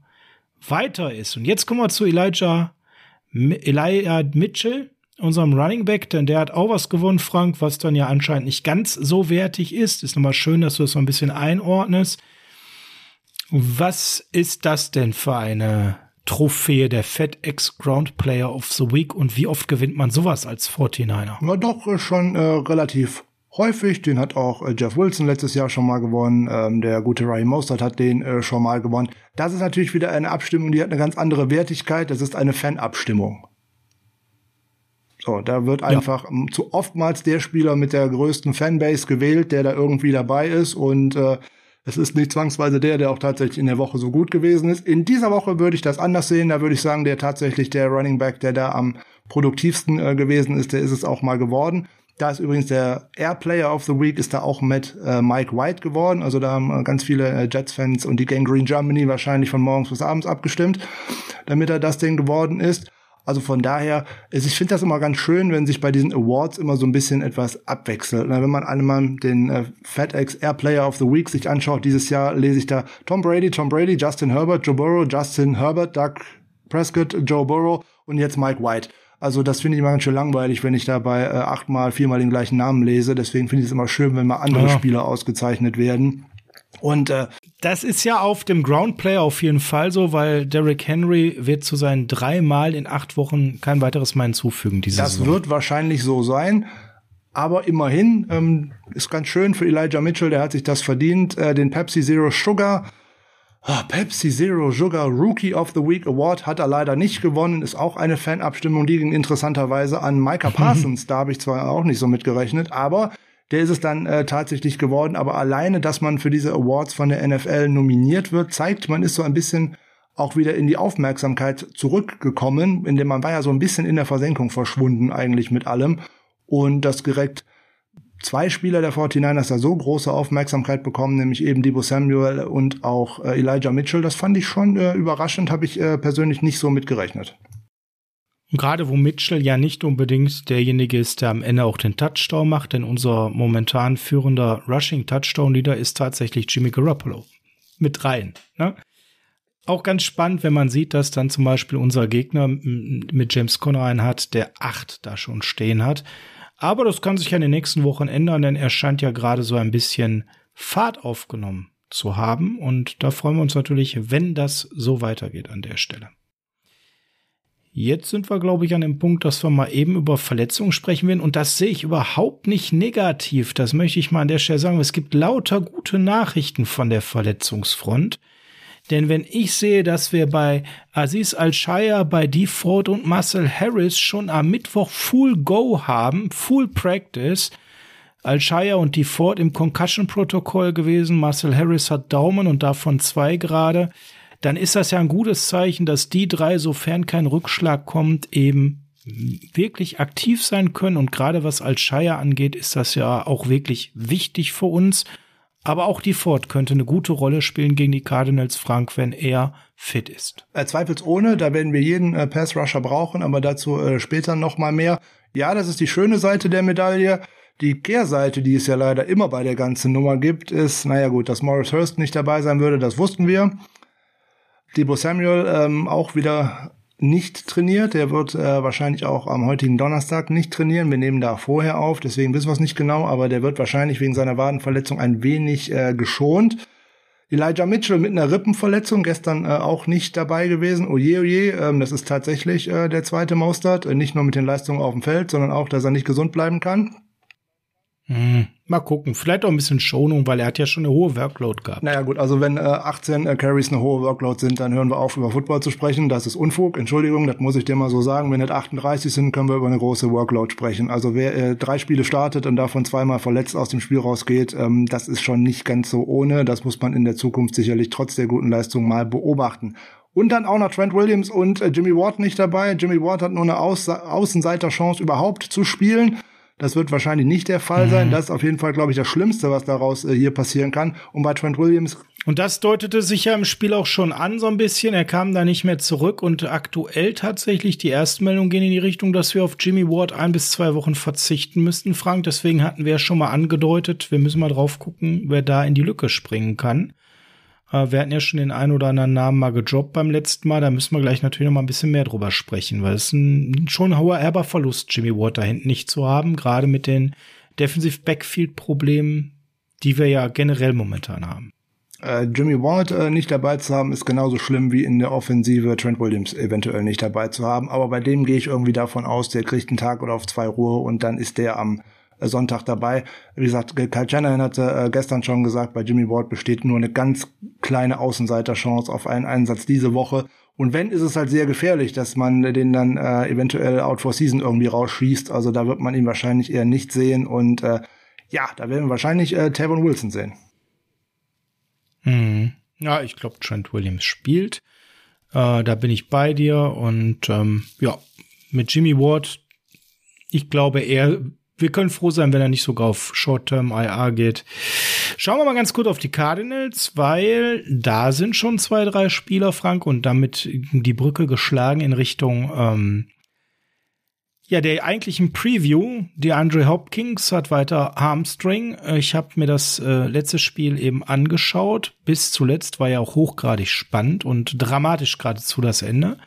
weiter ist. Und jetzt kommen wir zu Elijah, Elijah Mitchell unserem Running Back, denn der hat auch was gewonnen, Frank, was dann ja anscheinend nicht ganz so wertig ist. Ist nochmal schön, dass du das so ein bisschen einordnest. Was ist das denn für eine Trophäe der FedEx Ground Player of the Week und wie oft gewinnt man sowas als 49er? Na doch, äh, schon äh, relativ häufig. Den hat auch äh, Jeff Wilson letztes Jahr schon mal gewonnen. Ähm, der gute Ryan Mostert hat den äh, schon mal gewonnen. Das ist natürlich wieder eine Abstimmung, die hat eine ganz andere Wertigkeit. Das ist eine Fanabstimmung. So, da wird einfach ja. zu oftmals der Spieler mit der größten Fanbase gewählt, der da irgendwie dabei ist und äh, es ist nicht zwangsweise der, der auch tatsächlich in der Woche so gut gewesen ist. In dieser Woche würde ich das anders sehen. Da würde ich sagen, der tatsächlich der Running Back, der da am produktivsten äh, gewesen ist, der ist es auch mal geworden. Da ist übrigens der Air Player of the Week ist da auch mit äh, Mike White geworden. Also da haben äh, ganz viele äh, Jets-Fans und die Gang Green Germany wahrscheinlich von morgens bis abends abgestimmt, damit er das Ding geworden ist. Also von daher, ich finde das immer ganz schön, wenn sich bei diesen Awards immer so ein bisschen etwas abwechselt. Wenn man einmal den äh, FedEx Air Player of the Week sich anschaut, dieses Jahr lese ich da Tom Brady, Tom Brady, Justin Herbert, Joe Burrow, Justin Herbert, Doug Prescott, Joe Burrow und jetzt Mike White. Also das finde ich immer ganz schön langweilig, wenn ich dabei äh, achtmal, viermal den gleichen Namen lese. Deswegen finde ich es immer schön, wenn mal andere ja. Spieler ausgezeichnet werden. Und äh, das ist ja auf dem Groundplay auf jeden Fall so, weil Derrick Henry wird zu seinen dreimal in acht Wochen kein weiteres Mal hinzufügen. Diese das Saison. wird wahrscheinlich so sein. Aber immerhin ähm, ist ganz schön für Elijah Mitchell, der hat sich das verdient, äh, den Pepsi Zero Sugar Oh, Pepsi Zero Sugar Rookie of the Week Award hat er leider nicht gewonnen. Ist auch eine Fanabstimmung, die ging interessanterweise an Micah Parsons. da habe ich zwar auch nicht so mitgerechnet, aber der ist es dann äh, tatsächlich geworden. Aber alleine, dass man für diese Awards von der NFL nominiert wird, zeigt, man ist so ein bisschen auch wieder in die Aufmerksamkeit zurückgekommen, indem man war ja so ein bisschen in der Versenkung verschwunden eigentlich mit allem und das direkt zwei Spieler der 49ers da so große Aufmerksamkeit bekommen, nämlich eben Debo Samuel und auch äh, Elijah Mitchell. Das fand ich schon äh, überraschend, habe ich äh, persönlich nicht so mitgerechnet. Gerade wo Mitchell ja nicht unbedingt derjenige ist, der am Ende auch den Touchdown macht, denn unser momentan führender Rushing Touchdown Leader ist tatsächlich Jimmy Garoppolo. Mit rein. Ne? Auch ganz spannend, wenn man sieht, dass dann zum Beispiel unser Gegner mit James Conner einen hat, der acht da schon stehen hat. Aber das kann sich ja in den nächsten Wochen ändern, denn er scheint ja gerade so ein bisschen Fahrt aufgenommen zu haben. Und da freuen wir uns natürlich, wenn das so weitergeht an der Stelle. Jetzt sind wir, glaube ich, an dem Punkt, dass wir mal eben über Verletzungen sprechen werden. Und das sehe ich überhaupt nicht negativ. Das möchte ich mal an der Stelle sagen. Es gibt lauter gute Nachrichten von der Verletzungsfront. Denn wenn ich sehe, dass wir bei Aziz Al-Shaya, bei Default und Marcel Harris schon am Mittwoch Full Go haben, Full Practice, Al-Shaya und Default im Concussion-Protokoll gewesen, Marcel Harris hat Daumen und davon zwei gerade, dann ist das ja ein gutes Zeichen, dass die drei, sofern kein Rückschlag kommt, eben wirklich aktiv sein können. Und gerade was Al-Shaya angeht, ist das ja auch wirklich wichtig für uns. Aber auch die Ford könnte eine gute Rolle spielen gegen die Cardinals Frank, wenn er fit ist. Äh, zweifelsohne, da werden wir jeden äh, Pass-Rusher brauchen, aber dazu äh, später noch mal mehr. Ja, das ist die schöne Seite der Medaille. Die Kehrseite, die es ja leider immer bei der ganzen Nummer gibt, ist, naja gut, dass Morris Hurst nicht dabei sein würde, das wussten wir. Debo Samuel ähm, auch wieder nicht trainiert. Der wird äh, wahrscheinlich auch am heutigen Donnerstag nicht trainieren. Wir nehmen da vorher auf, deswegen wissen wir es nicht genau, aber der wird wahrscheinlich wegen seiner Wadenverletzung ein wenig äh, geschont. Elijah Mitchell mit einer Rippenverletzung, gestern äh, auch nicht dabei gewesen. Oje, oje, ähm, das ist tatsächlich äh, der zweite Mostert. Äh, nicht nur mit den Leistungen auf dem Feld, sondern auch, dass er nicht gesund bleiben kann. Hm, mal gucken. Vielleicht auch ein bisschen Schonung, weil er hat ja schon eine hohe Workload gehabt. Naja gut, also wenn äh, 18 äh, Carries eine hohe Workload sind, dann hören wir auf, über Football zu sprechen. Das ist Unfug. Entschuldigung, das muss ich dir mal so sagen. Wenn es 38 sind, können wir über eine große Workload sprechen. Also wer äh, drei Spiele startet und davon zweimal verletzt aus dem Spiel rausgeht, ähm, das ist schon nicht ganz so ohne. Das muss man in der Zukunft sicherlich trotz der guten Leistung mal beobachten. Und dann auch noch Trent Williams und äh, Jimmy Ward nicht dabei. Jimmy Ward hat nur eine Außenseiterchance überhaupt zu spielen. Das wird wahrscheinlich nicht der Fall mhm. sein. Das ist auf jeden Fall, glaube ich, das Schlimmste, was daraus äh, hier passieren kann. Und bei Trent Williams. Und das deutete sich ja im Spiel auch schon an, so ein bisschen. Er kam da nicht mehr zurück und aktuell tatsächlich die ersten Meldungen gehen in die Richtung, dass wir auf Jimmy Ward ein bis zwei Wochen verzichten müssten, Frank. Deswegen hatten wir ja schon mal angedeutet, wir müssen mal drauf gucken, wer da in die Lücke springen kann. Äh, wir hatten ja schon den einen oder anderen Namen mal gedroppt beim letzten Mal. Da müssen wir gleich natürlich noch mal ein bisschen mehr drüber sprechen, weil es ein schon hoher Erber-Verlust, Jimmy Ward da hinten nicht zu haben, gerade mit den Defensive-Backfield-Problemen, die wir ja generell momentan haben. Äh, Jimmy Ward äh, nicht dabei zu haben, ist genauso schlimm wie in der Offensive Trent Williams eventuell nicht dabei zu haben. Aber bei dem gehe ich irgendwie davon aus, der kriegt einen Tag oder auf zwei Ruhe und dann ist der am Sonntag dabei. Wie gesagt, Kyle Shanahan hatte äh, gestern schon gesagt, bei Jimmy Ward besteht nur eine ganz kleine Außenseiterchance auf einen Einsatz diese Woche. Und wenn, ist es halt sehr gefährlich, dass man den dann äh, eventuell out for season irgendwie rausschießt. Also da wird man ihn wahrscheinlich eher nicht sehen. Und äh, ja, da werden wir wahrscheinlich äh, Tavon Wilson sehen. Hm. Ja, ich glaube, Trent Williams spielt. Äh, da bin ich bei dir. Und ähm, ja, mit Jimmy Ward, ich glaube, er wir können froh sein, wenn er nicht sogar auf Short-Term IR geht. Schauen wir mal ganz kurz auf die Cardinals, weil da sind schon zwei, drei Spieler, Frank, und damit die Brücke geschlagen in Richtung ähm, ja, der eigentlichen Preview. Die Andre Hopkins hat weiter Hamstring. Ich habe mir das äh, letzte Spiel eben angeschaut. Bis zuletzt war ja auch hochgradig spannend und dramatisch geradezu das Ende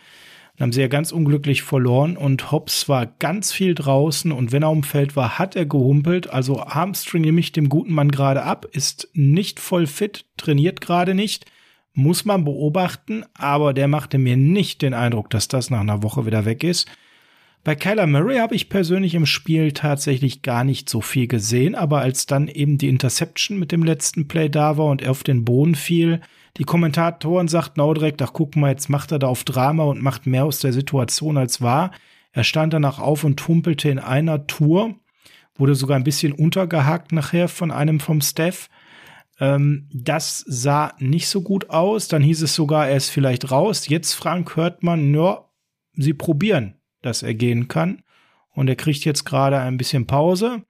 und haben sie ja ganz unglücklich verloren und Hobbs war ganz viel draußen und wenn er um Feld war, hat er gehumpelt. Also Armstring nehme ich dem guten Mann gerade ab, ist nicht voll fit, trainiert gerade nicht, muss man beobachten, aber der machte mir nicht den Eindruck, dass das nach einer Woche wieder weg ist. Bei Kyler Murray habe ich persönlich im Spiel tatsächlich gar nicht so viel gesehen, aber als dann eben die Interception mit dem letzten Play da war und er auf den Boden fiel, die Kommentatoren sagten auch direkt, ach guck mal, jetzt macht er da auf Drama und macht mehr aus der Situation als war. Er stand danach auf und tumpelte in einer Tour, wurde sogar ein bisschen untergehakt nachher von einem vom Staff. Ähm, das sah nicht so gut aus. Dann hieß es sogar, er ist vielleicht raus. Jetzt, Frank, hört man, ja, sie probieren, dass er gehen kann. Und er kriegt jetzt gerade ein bisschen Pause.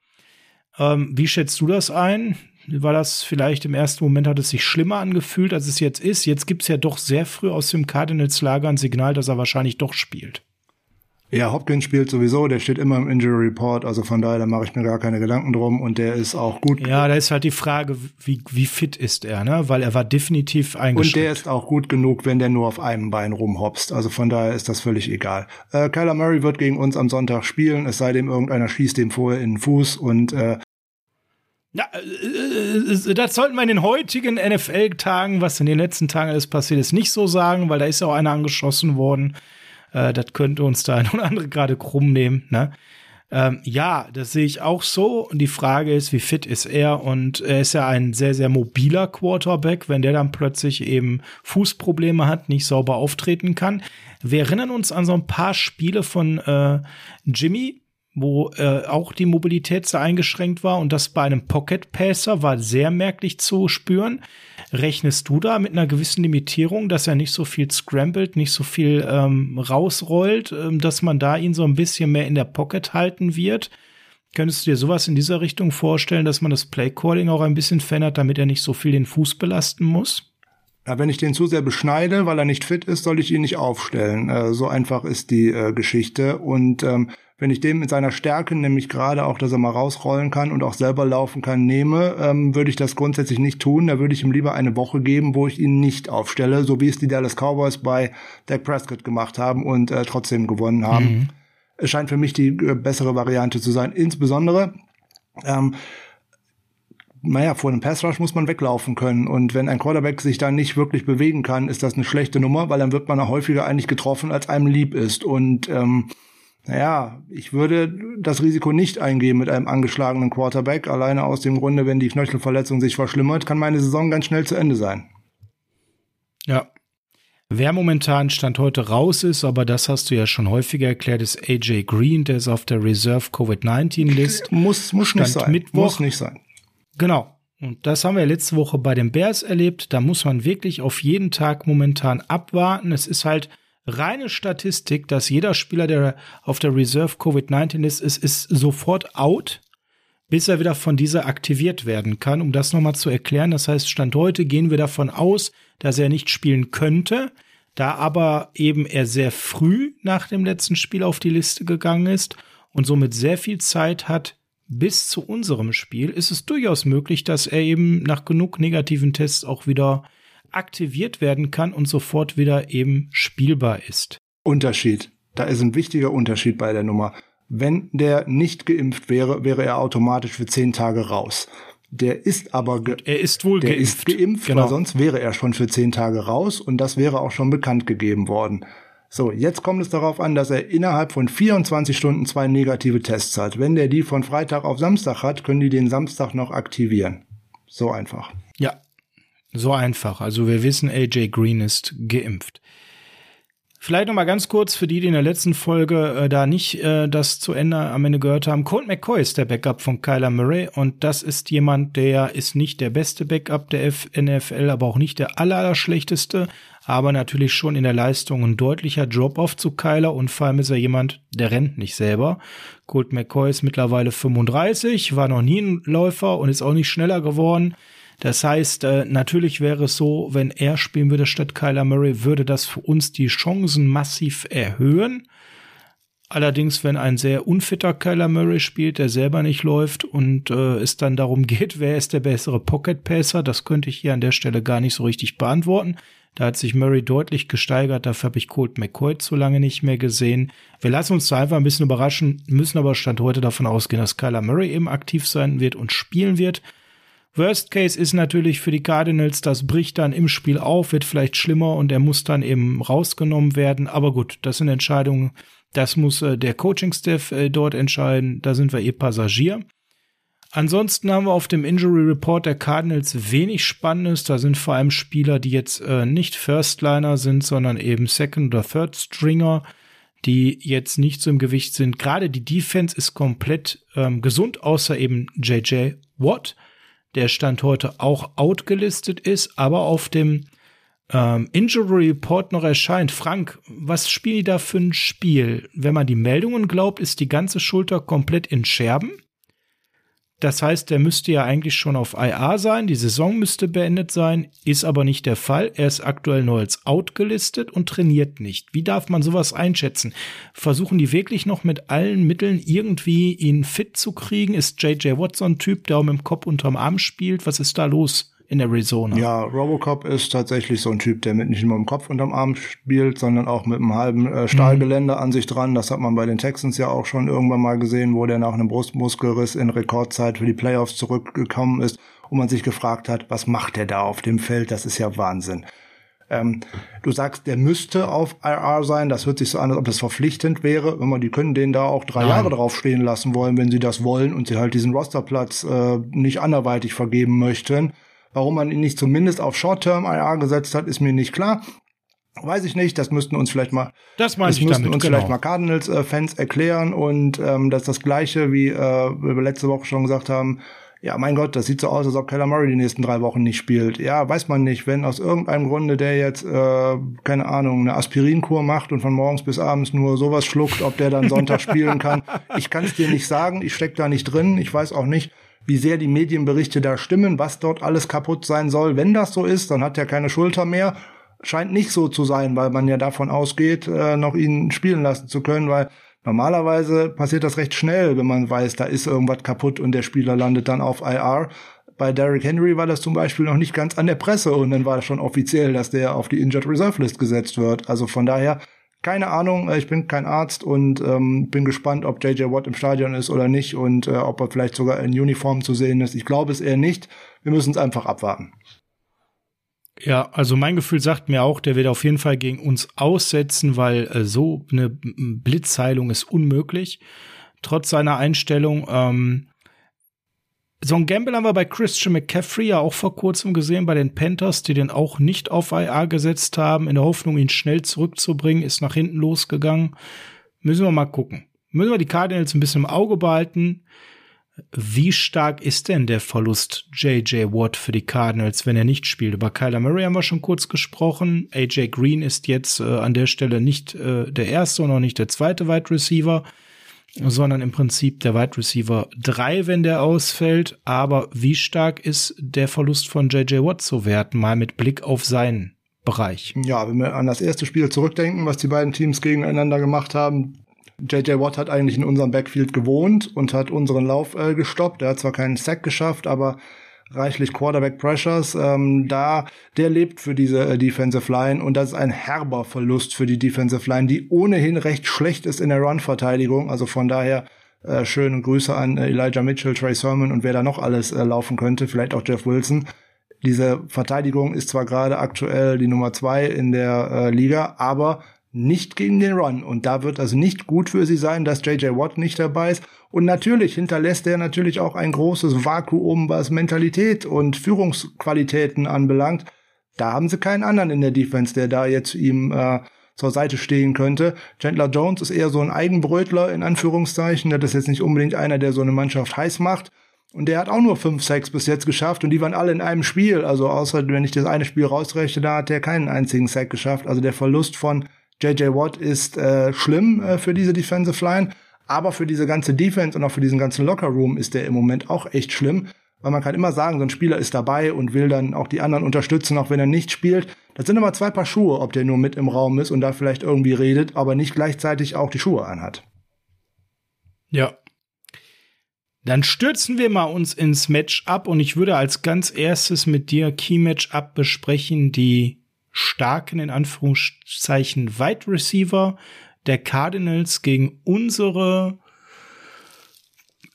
Ähm, wie schätzt du das ein? War das vielleicht im ersten Moment hat es sich schlimmer angefühlt, als es jetzt ist. Jetzt gibt es ja doch sehr früh aus dem Cardinals Lager ein Signal, dass er wahrscheinlich doch spielt. Ja, Hopkins spielt sowieso, der steht immer im Injury Report, also von daher, da mache ich mir gar keine Gedanken drum und der ist auch gut. Ja, da ist halt die Frage, wie, wie fit ist er, ne? Weil er war definitiv eingeschränkt. Und der ist auch gut genug, wenn der nur auf einem Bein rumhopst. Also von daher ist das völlig egal. Äh, Kyler Murray wird gegen uns am Sonntag spielen, es sei denn, irgendeiner schießt dem vorher in den Fuß und äh, ja, äh, äh, das sollten wir in den heutigen NFL-Tagen, was in den letzten Tagen alles passiert ist, nicht so sagen, weil da ist ja auch einer angeschossen worden. Äh, das könnte uns da ein oder andere gerade krumm nehmen. Ne? Ähm, ja, das sehe ich auch so. Und die Frage ist, wie fit ist er? Und er ist ja ein sehr, sehr mobiler Quarterback. Wenn der dann plötzlich eben Fußprobleme hat, nicht sauber auftreten kann. Wir erinnern uns an so ein paar Spiele von äh, Jimmy, wo äh, auch die Mobilität sehr eingeschränkt war und das bei einem Pocket Passer war sehr merklich zu spüren. Rechnest du da mit einer gewissen Limitierung, dass er nicht so viel scrambled, nicht so viel ähm, rausrollt, ähm, dass man da ihn so ein bisschen mehr in der Pocket halten wird? Könntest du dir sowas in dieser Richtung vorstellen, dass man das Playcalling auch ein bisschen verändert, damit er nicht so viel den Fuß belasten muss? Ja, wenn ich den zu sehr beschneide, weil er nicht fit ist, soll ich ihn nicht aufstellen. Äh, so einfach ist die äh, Geschichte. Und ähm, wenn ich dem mit seiner Stärke, nämlich gerade auch, dass er mal rausrollen kann und auch selber laufen kann, nehme, ähm, würde ich das grundsätzlich nicht tun. Da würde ich ihm lieber eine Woche geben, wo ich ihn nicht aufstelle, so wie es die Dallas Cowboys bei Dak Prescott gemacht haben und äh, trotzdem gewonnen haben. Mhm. Es scheint für mich die äh, bessere Variante zu sein. Insbesondere, ähm, naja, vor einem Passrush muss man weglaufen können. Und wenn ein Quarterback sich dann nicht wirklich bewegen kann, ist das eine schlechte Nummer, weil dann wird man auch häufiger eigentlich getroffen, als einem lieb ist. Und ähm, naja, ich würde das Risiko nicht eingehen mit einem angeschlagenen Quarterback. Alleine aus dem Grunde, wenn die Knöchelverletzung sich verschlimmert, kann meine Saison ganz schnell zu Ende sein. Ja. Wer momentan Stand heute raus ist, aber das hast du ja schon häufiger erklärt, ist AJ Green, der ist auf der Reserve Covid-19-List. Muss, muss Stand nicht sein. Mittwoch. Muss nicht sein. Genau. Und das haben wir letzte Woche bei den Bears erlebt. Da muss man wirklich auf jeden Tag momentan abwarten. Es ist halt, reine Statistik, dass jeder Spieler, der auf der Reserve Covid-19 ist, ist, ist sofort out, bis er wieder von dieser aktiviert werden kann. Um das nochmal zu erklären, das heißt, Stand heute gehen wir davon aus, dass er nicht spielen könnte, da aber eben er sehr früh nach dem letzten Spiel auf die Liste gegangen ist und somit sehr viel Zeit hat, bis zu unserem Spiel, ist es durchaus möglich, dass er eben nach genug negativen Tests auch wieder aktiviert werden kann und sofort wieder eben spielbar ist. Unterschied. Da ist ein wichtiger Unterschied bei der Nummer. Wenn der nicht geimpft wäre, wäre er automatisch für zehn Tage raus. Der ist aber er ist wohl der geimpft. ist geimpft, genau. weil sonst wäre er schon für zehn Tage raus und das wäre auch schon bekannt gegeben worden. So, jetzt kommt es darauf an, dass er innerhalb von 24 Stunden zwei negative Tests hat. Wenn der die von Freitag auf Samstag hat, können die den Samstag noch aktivieren. So einfach. So einfach. Also wir wissen, AJ Green ist geimpft. Vielleicht noch mal ganz kurz für die, die in der letzten Folge äh, da nicht äh, das zu Ende am Ende gehört haben. Colt McCoy ist der Backup von Kyler Murray und das ist jemand, der ist nicht der beste Backup der F NFL, aber auch nicht der aller, aller schlechteste, aber natürlich schon in der Leistung ein deutlicher Drop-off zu Kyler und vor allem ist er jemand, der rennt nicht selber. Colt McCoy ist mittlerweile 35, war noch nie ein Läufer und ist auch nicht schneller geworden. Das heißt, äh, natürlich wäre es so, wenn er spielen würde statt Kyler Murray, würde das für uns die Chancen massiv erhöhen. Allerdings, wenn ein sehr unfitter Kyler Murray spielt, der selber nicht läuft und äh, es dann darum geht, wer ist der bessere Pocket Passer, das könnte ich hier an der Stelle gar nicht so richtig beantworten. Da hat sich Murray deutlich gesteigert. Dafür habe ich Colt McCoy zu lange nicht mehr gesehen. Wir lassen uns da einfach ein bisschen überraschen, müssen aber Stand heute davon ausgehen, dass Kyler Murray eben aktiv sein wird und spielen wird. Worst Case ist natürlich für die Cardinals, das bricht dann im Spiel auf, wird vielleicht schlimmer und er muss dann eben rausgenommen werden. Aber gut, das sind Entscheidungen, das muss äh, der Coaching-Staff äh, dort entscheiden. Da sind wir eh Passagier. Ansonsten haben wir auf dem Injury Report der Cardinals wenig Spannendes. Da sind vor allem Spieler, die jetzt äh, nicht Firstliner sind, sondern eben Second- oder Third-Stringer, die jetzt nicht so im Gewicht sind. Gerade die Defense ist komplett ähm, gesund, außer eben JJ Watt, der Stand heute auch outgelistet ist, aber auf dem ähm, Injury Report noch erscheint. Frank, was spielen die da für ein Spiel? Wenn man die Meldungen glaubt, ist die ganze Schulter komplett in Scherben. Das heißt, der müsste ja eigentlich schon auf IA sein, die Saison müsste beendet sein, ist aber nicht der Fall. Er ist aktuell nur als out gelistet und trainiert nicht. Wie darf man sowas einschätzen? Versuchen die wirklich noch mit allen Mitteln irgendwie ihn fit zu kriegen? Ist JJ Watson Typ, der mit dem Kopf unterm Arm spielt? Was ist da los? In Arizona. Ja, Robocop ist tatsächlich so ein Typ, der mit nicht nur im Kopf unterm Arm spielt, sondern auch mit einem halben äh, Stahlgeländer mhm. an sich dran. Das hat man bei den Texans ja auch schon irgendwann mal gesehen, wo der nach einem Brustmuskelriss in Rekordzeit für die Playoffs zurückgekommen ist und man sich gefragt hat, was macht der da auf dem Feld? Das ist ja Wahnsinn. Ähm, du sagst, der müsste auf IR sein. Das hört sich so an, als ob das verpflichtend wäre. Wenn man, die können den da auch drei Nein. Jahre drauf stehen lassen wollen, wenn sie das wollen und sie halt diesen Rosterplatz äh, nicht anderweitig vergeben möchten. Warum man ihn nicht zumindest auf Short-Term-IR gesetzt hat, ist mir nicht klar. Weiß ich nicht, das müssten uns vielleicht mal, das, das müssten damit, uns genau. vielleicht mal Cardinals-Fans erklären und ähm, das ist das Gleiche, wie äh, wir letzte Woche schon gesagt haben. Ja, mein Gott, das sieht so aus, als ob Keller Murray die nächsten drei Wochen nicht spielt. Ja, weiß man nicht. Wenn aus irgendeinem Grunde der jetzt, äh, keine Ahnung, eine Aspirinkur macht und von morgens bis abends nur sowas schluckt, ob der dann Sonntag spielen kann. Ich kann es dir nicht sagen. Ich steck da nicht drin. Ich weiß auch nicht, wie sehr die Medienberichte da stimmen, was dort alles kaputt sein soll. Wenn das so ist, dann hat er keine Schulter mehr. Scheint nicht so zu sein, weil man ja davon ausgeht, äh, noch ihn spielen lassen zu können, weil normalerweise passiert das recht schnell, wenn man weiß, da ist irgendwas kaputt und der Spieler landet dann auf IR. Bei Derrick Henry war das zum Beispiel noch nicht ganz an der Presse und dann war das schon offiziell, dass der auf die Injured Reserve List gesetzt wird. Also von daher keine Ahnung, äh, ich bin kein Arzt und ähm, bin gespannt, ob JJ Watt im Stadion ist oder nicht und äh, ob er vielleicht sogar in Uniform zu sehen ist. Ich glaube es eher nicht. Wir müssen es einfach abwarten. Ja, also mein Gefühl sagt mir auch, der wird auf jeden Fall gegen uns aussetzen, weil äh, so eine Blitzheilung ist unmöglich. Trotz seiner Einstellung. Ähm, so ein Gamble haben wir bei Christian McCaffrey ja auch vor kurzem gesehen bei den Panthers, die den auch nicht auf IA gesetzt haben, in der Hoffnung, ihn schnell zurückzubringen, ist nach hinten losgegangen. Müssen wir mal gucken. Müssen wir die Cardinals ein bisschen im Auge behalten. Wie stark ist denn der Verlust JJ Watt für die Cardinals, wenn er nicht spielt? Über Kyler Murray haben wir schon kurz gesprochen. AJ Green ist jetzt äh, an der Stelle nicht äh, der erste und auch nicht der zweite Wide Receiver sondern im Prinzip der Wide Receiver 3, wenn der ausfällt. Aber wie stark ist der Verlust von JJ Watt zu werten, mal mit Blick auf seinen Bereich? Ja, wenn wir an das erste Spiel zurückdenken, was die beiden Teams gegeneinander gemacht haben, JJ Watt hat eigentlich in unserem Backfield gewohnt und hat unseren Lauf äh, gestoppt. Er hat zwar keinen Sack geschafft, aber reichlich Quarterback Pressures. Ähm, da der lebt für diese äh, Defensive Line und das ist ein herber Verlust für die Defensive Line, die ohnehin recht schlecht ist in der Run-Verteidigung. Also von daher äh, schöne Grüße an äh, Elijah Mitchell, Trey Sermon und wer da noch alles äh, laufen könnte, vielleicht auch Jeff Wilson. Diese Verteidigung ist zwar gerade aktuell die Nummer zwei in der äh, Liga, aber nicht gegen den Run. Und da wird also nicht gut für sie sein, dass JJ Watt nicht dabei ist. Und natürlich hinterlässt er natürlich auch ein großes Vakuum, was Mentalität und Führungsqualitäten anbelangt. Da haben sie keinen anderen in der Defense, der da jetzt ihm äh, zur Seite stehen könnte. Chandler Jones ist eher so ein Eigenbrötler in Anführungszeichen. Das ist jetzt nicht unbedingt einer, der so eine Mannschaft heiß macht. Und der hat auch nur fünf Sacks bis jetzt geschafft und die waren alle in einem Spiel. Also außer wenn ich das eine Spiel rausrechne, da hat er keinen einzigen Sack geschafft. Also der Verlust von JJ Watt ist äh, schlimm äh, für diese Defensive Line. Aber für diese ganze Defense und auch für diesen ganzen Lockerroom ist der im Moment auch echt schlimm. Weil man kann immer sagen, so ein Spieler ist dabei und will dann auch die anderen unterstützen, auch wenn er nicht spielt. Das sind immer zwei Paar Schuhe, ob der nur mit im Raum ist und da vielleicht irgendwie redet, aber nicht gleichzeitig auch die Schuhe anhat. Ja. Dann stürzen wir mal uns ins Match ab und ich würde als ganz erstes mit dir Key Match ab besprechen, die starken, in Anführungszeichen, Wide Receiver der Cardinals gegen unsere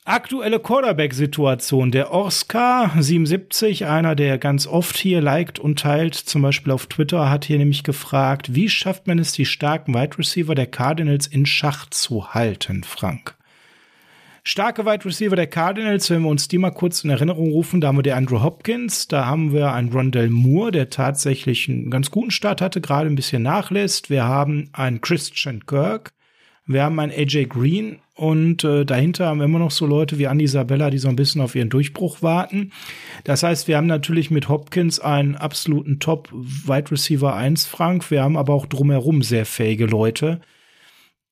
Aktuelle Quarterback-Situation. Der Oscar 77, einer, der ganz oft hier liked und teilt, zum Beispiel auf Twitter, hat hier nämlich gefragt, wie schafft man es, die starken Wide Receiver der Cardinals in Schach zu halten, Frank? Starke Wide Receiver der Cardinals, wenn wir uns die mal kurz in Erinnerung rufen, da haben wir der Andrew Hopkins, da haben wir einen Rondell Moore, der tatsächlich einen ganz guten Start hatte, gerade ein bisschen nachlässt. Wir haben einen Christian Kirk, wir haben einen AJ Green und äh, dahinter haben wir immer noch so Leute wie Andy Isabella, die so ein bisschen auf ihren Durchbruch warten. Das heißt, wir haben natürlich mit Hopkins einen absoluten Top Wide Receiver 1 Frank. Wir haben aber auch drumherum sehr fähige Leute.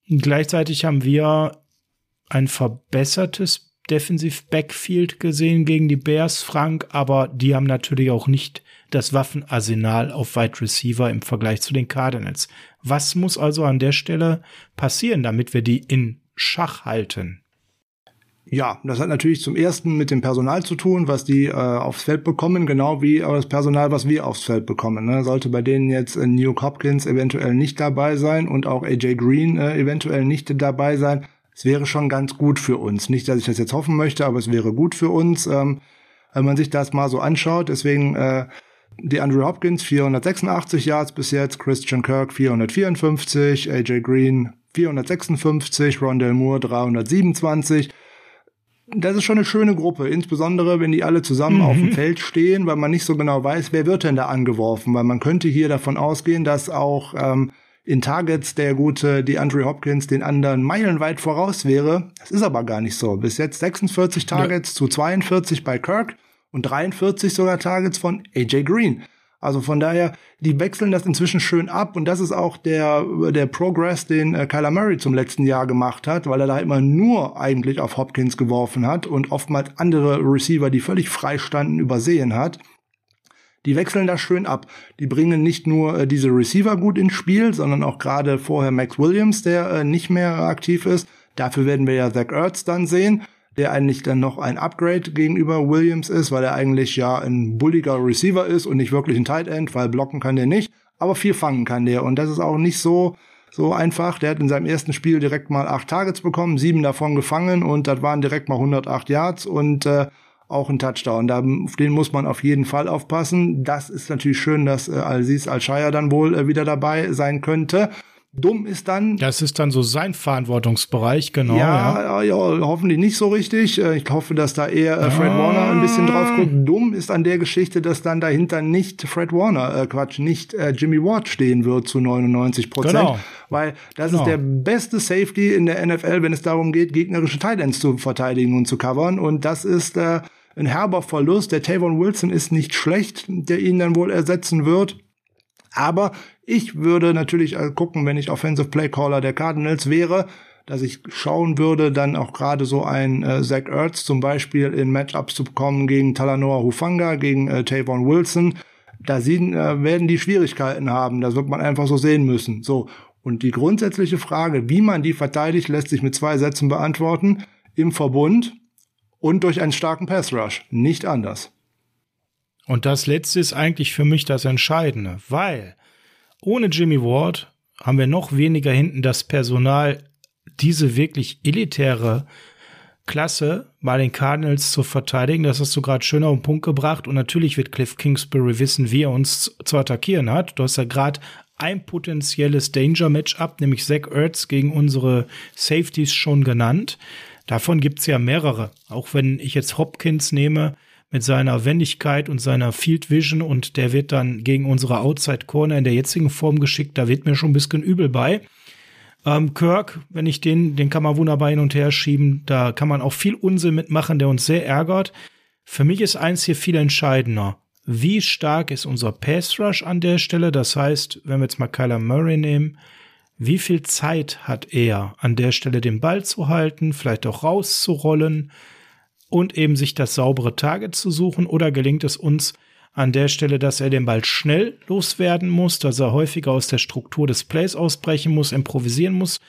Gleichzeitig haben wir ein verbessertes Defensive Backfield gesehen gegen die Bears, Frank, aber die haben natürlich auch nicht das Waffenarsenal auf Wide Receiver im Vergleich zu den Cardinals. Was muss also an der Stelle passieren, damit wir die in Schach halten? Ja, das hat natürlich zum ersten mit dem Personal zu tun, was die äh, aufs Feld bekommen, genau wie das Personal, was wir aufs Feld bekommen. Ne? Sollte bei denen jetzt äh, New Hopkins eventuell nicht dabei sein und auch AJ Green äh, eventuell nicht dabei sein, es wäre schon ganz gut für uns. Nicht, dass ich das jetzt hoffen möchte, aber es wäre gut für uns, ähm, wenn man sich das mal so anschaut. Deswegen äh, die Andrew Hopkins 486 Yards bis jetzt, Christian Kirk 454, AJ Green 456, Rondell Moore 327. Das ist schon eine schöne Gruppe, insbesondere wenn die alle zusammen mhm. auf dem Feld stehen, weil man nicht so genau weiß, wer wird denn da angeworfen, weil man könnte hier davon ausgehen, dass auch ähm, in Targets der gute die Andrew Hopkins den anderen meilenweit voraus wäre. Das ist aber gar nicht so. Bis jetzt 46 Targets ja. zu 42 bei Kirk und 43 sogar Targets von AJ Green. Also von daher, die wechseln das inzwischen schön ab und das ist auch der, der Progress, den äh, Kyler Murray zum letzten Jahr gemacht hat, weil er da immer nur eigentlich auf Hopkins geworfen hat und oftmals andere Receiver, die völlig frei standen, übersehen hat. Die wechseln das schön ab. Die bringen nicht nur äh, diese Receiver gut ins Spiel, sondern auch gerade vorher Max Williams, der äh, nicht mehr aktiv ist. Dafür werden wir ja Zach Ertz dann sehen, der eigentlich dann noch ein Upgrade gegenüber Williams ist, weil er eigentlich ja ein bulliger Receiver ist und nicht wirklich ein Tight End, weil blocken kann der nicht, aber viel fangen kann der. Und das ist auch nicht so, so einfach. Der hat in seinem ersten Spiel direkt mal acht Targets bekommen, sieben davon gefangen und das waren direkt mal 108 Yards und äh, auch ein Touchdown. Da, auf den muss man auf jeden Fall aufpassen. Das ist natürlich schön, dass äh, Aziz Al-Shaya dann wohl äh, wieder dabei sein könnte. Dumm ist dann. Das ist dann so sein Verantwortungsbereich, genau. Ja, ja. ja hoffentlich nicht so richtig. Äh, ich hoffe, dass da eher äh, Fred ah. Warner ein bisschen drauf guckt. Dumm ist an der Geschichte, dass dann dahinter nicht Fred Warner, äh, Quatsch, nicht äh, Jimmy Ward stehen wird zu 99 Prozent. Genau. Weil das genau. ist der beste Safety in der NFL, wenn es darum geht, gegnerische Tight Ends zu verteidigen und zu covern. Und das ist äh, ein herber Verlust. Der Tavon Wilson ist nicht schlecht, der ihn dann wohl ersetzen wird. Aber ich würde natürlich gucken, wenn ich Offensive Play Caller der Cardinals wäre, dass ich schauen würde, dann auch gerade so ein äh, Zach Ertz zum Beispiel in Matchups zu bekommen gegen Talanoa Hufanga, gegen äh, Tavon Wilson. Da sie, äh, werden die Schwierigkeiten haben. Das wird man einfach so sehen müssen. So. Und die grundsätzliche Frage, wie man die verteidigt, lässt sich mit zwei Sätzen beantworten. Im Verbund und durch einen starken Pass Rush. Nicht anders. Und das letzte ist eigentlich für mich das Entscheidende, weil ohne Jimmy Ward haben wir noch weniger hinten das Personal, diese wirklich elitäre Klasse bei den Cardinals zu verteidigen. Das hast du gerade schön auf den Punkt gebracht. Und natürlich wird Cliff Kingsbury wissen, wie er uns zu attackieren hat. Du hast ja gerade ein potenzielles Danger-Matchup, nämlich Zach Ertz gegen unsere Safeties schon genannt. Davon gibt's ja mehrere. Auch wenn ich jetzt Hopkins nehme mit seiner Wendigkeit und seiner Field Vision und der wird dann gegen unsere Outside Corner in der jetzigen Form geschickt, da wird mir schon ein bisschen übel bei. Ähm, Kirk, wenn ich den, den kann man wunderbar hin und her schieben. Da kann man auch viel Unsinn mitmachen, der uns sehr ärgert. Für mich ist eins hier viel entscheidender. Wie stark ist unser Pass Rush an der Stelle? Das heißt, wenn wir jetzt mal Kyler Murray nehmen, wie viel Zeit hat er, an der Stelle den Ball zu halten, vielleicht auch rauszurollen und eben sich das saubere Target zu suchen? Oder gelingt es uns an der Stelle, dass er den Ball schnell loswerden muss, dass er häufiger aus der Struktur des Plays ausbrechen muss, improvisieren muss?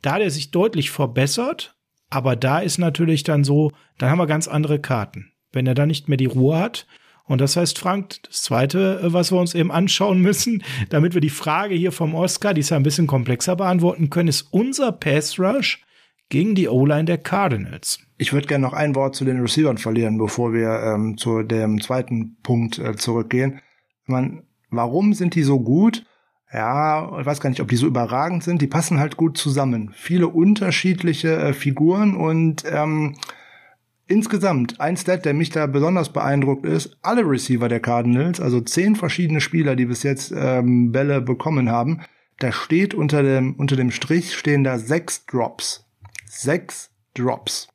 Da hat er sich deutlich verbessert, aber da ist natürlich dann so, dann haben wir ganz andere Karten. Wenn er dann nicht mehr die Ruhe hat Und das heißt, Frank, das zweite, äh, was wir uns eben anschauen müssen, damit wir die Frage hier vom Oscar, die ist ja ein bisschen komplexer beantworten können, ist unser Pass Rush gegen die O-Line der Cardinals. Ich würde gerne noch ein Wort zu den Receivern verlieren, bevor wir ähm, zu dem zweiten Punkt äh, zurückgehen. Man, warum sind die so gut? Ja, ich weiß gar nicht, ob die so überragend sind. Die passen halt gut zusammen. Viele unterschiedliche äh, Figuren und ähm, insgesamt ein Stat, der mich da besonders beeindruckt ist, alle Receiver der Cardinals, also zehn verschiedene Spieler, die bis jetzt ähm, Bälle bekommen haben, da steht unter dem, unter dem Strich stehen da sechs Drops. Sechs Drops.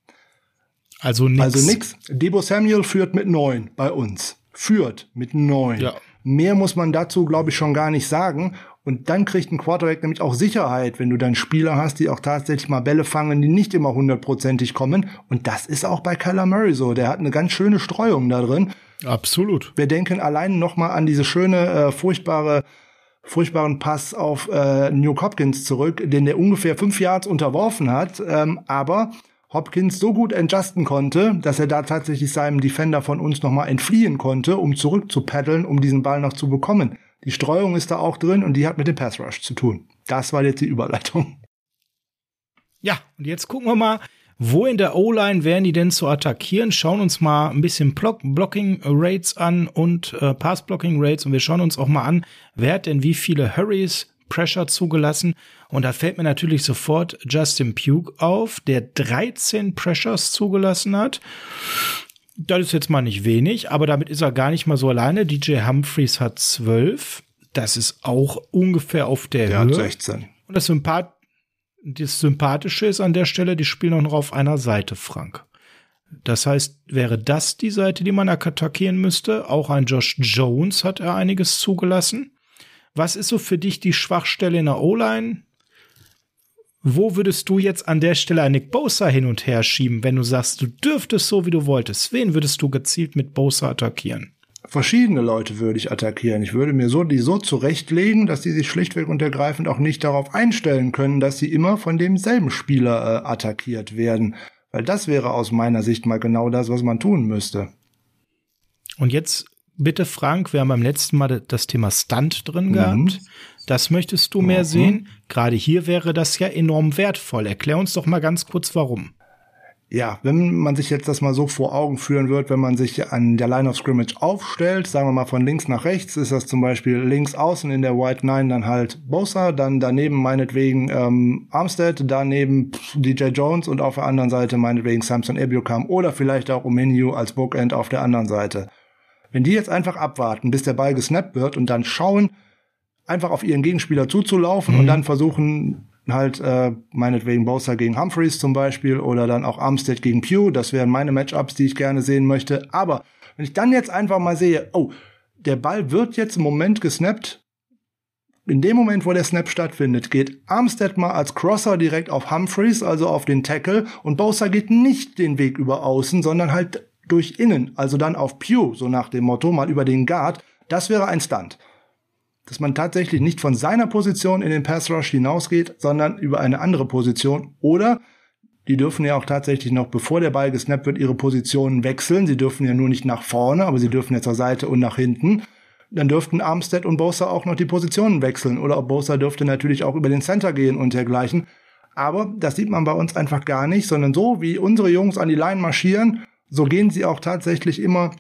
Also nix. Also nix. Debo Samuel führt mit neun bei uns. Führt mit neun. Ja. Mehr muss man dazu, glaube ich, schon gar nicht sagen. Und dann kriegt ein Quarterback nämlich auch Sicherheit, wenn du dann Spieler hast, die auch tatsächlich mal Bälle fangen, die nicht immer hundertprozentig kommen. Und das ist auch bei Kyler Murray so. Der hat eine ganz schöne Streuung da drin. Absolut. Wir denken allein noch mal an diese schöne, äh, furchtbare furchtbaren Pass auf äh, New Hopkins zurück, den der ungefähr fünf Yards unterworfen hat. Ähm, aber Hopkins so gut adjusten konnte, dass er da tatsächlich seinem Defender von uns nochmal entfliehen konnte, um zurück zu paddeln, um diesen Ball noch zu bekommen. Die Streuung ist da auch drin und die hat mit dem Pass Rush zu tun. Das war jetzt die Überleitung. Ja, und jetzt gucken wir mal, wo in der O-Line wären die denn zu attackieren? Schauen uns mal ein bisschen Block Blocking Rates an und äh, Pass Blocking Rates und wir schauen uns auch mal an, wer hat denn wie viele Hurries, Pressure zugelassen. Und da fällt mir natürlich sofort Justin Pugh auf, der 13 Pressures zugelassen hat. Das ist jetzt mal nicht wenig, aber damit ist er gar nicht mal so alleine. DJ Humphreys hat 12. Das ist auch ungefähr auf der, der Höhe. Hat 16. Und das, Sympath das Sympathische ist an der Stelle, die spielen auch noch auf einer Seite, Frank. Das heißt, wäre das die Seite, die man attackieren müsste? Auch ein Josh Jones hat er einiges zugelassen. Was ist so für dich die Schwachstelle in der O-Line? Wo würdest du jetzt an der Stelle einen Nick Bosa hin und her schieben, wenn du sagst, du dürftest so, wie du wolltest? Wen würdest du gezielt mit Bosa attackieren? Verschiedene Leute würde ich attackieren. Ich würde mir so die so zurechtlegen, dass die sich schlichtweg und ergreifend auch nicht darauf einstellen können, dass sie immer von demselben Spieler äh, attackiert werden. Weil das wäre aus meiner Sicht mal genau das, was man tun müsste. Und jetzt bitte, Frank, wir haben beim letzten Mal das Thema Stunt drin mhm. gehabt. Das möchtest du mehr mhm. sehen. Gerade hier wäre das ja enorm wertvoll. Erklär uns doch mal ganz kurz, warum. Ja, wenn man sich jetzt das mal so vor Augen führen wird, wenn man sich an der Line of Scrimmage aufstellt, sagen wir mal von links nach rechts, ist das zum Beispiel links außen in der White Nine dann halt Bosa, dann daneben meinetwegen ähm, Armstead, daneben DJ Jones und auf der anderen Seite meinetwegen Samson Ebiokam oder vielleicht auch Omeniu als Bookend auf der anderen Seite. Wenn die jetzt einfach abwarten, bis der Ball gesnappt wird und dann schauen, einfach auf ihren Gegenspieler zuzulaufen mhm. und dann versuchen halt äh, meinetwegen Bowser gegen Humphreys zum Beispiel oder dann auch Armstead gegen Pugh. Das wären meine Matchups, die ich gerne sehen möchte. Aber wenn ich dann jetzt einfach mal sehe, oh, der Ball wird jetzt im Moment gesnappt. In dem Moment, wo der Snap stattfindet, geht Armstead mal als Crosser direkt auf Humphreys, also auf den Tackle, und Bowser geht nicht den Weg über außen, sondern halt durch innen, also dann auf Pugh, so nach dem Motto, mal über den Guard. Das wäre ein Stunt dass man tatsächlich nicht von seiner Position in den Pass Rush hinausgeht, sondern über eine andere Position. Oder die dürfen ja auch tatsächlich noch, bevor der Ball gesnappt wird, ihre Positionen wechseln. Sie dürfen ja nur nicht nach vorne, aber sie dürfen ja zur Seite und nach hinten. Dann dürften Armstead und Bosa auch noch die Positionen wechseln. Oder Bosa dürfte natürlich auch über den Center gehen und dergleichen. Aber das sieht man bei uns einfach gar nicht, sondern so wie unsere Jungs an die Line marschieren, so gehen sie auch tatsächlich immer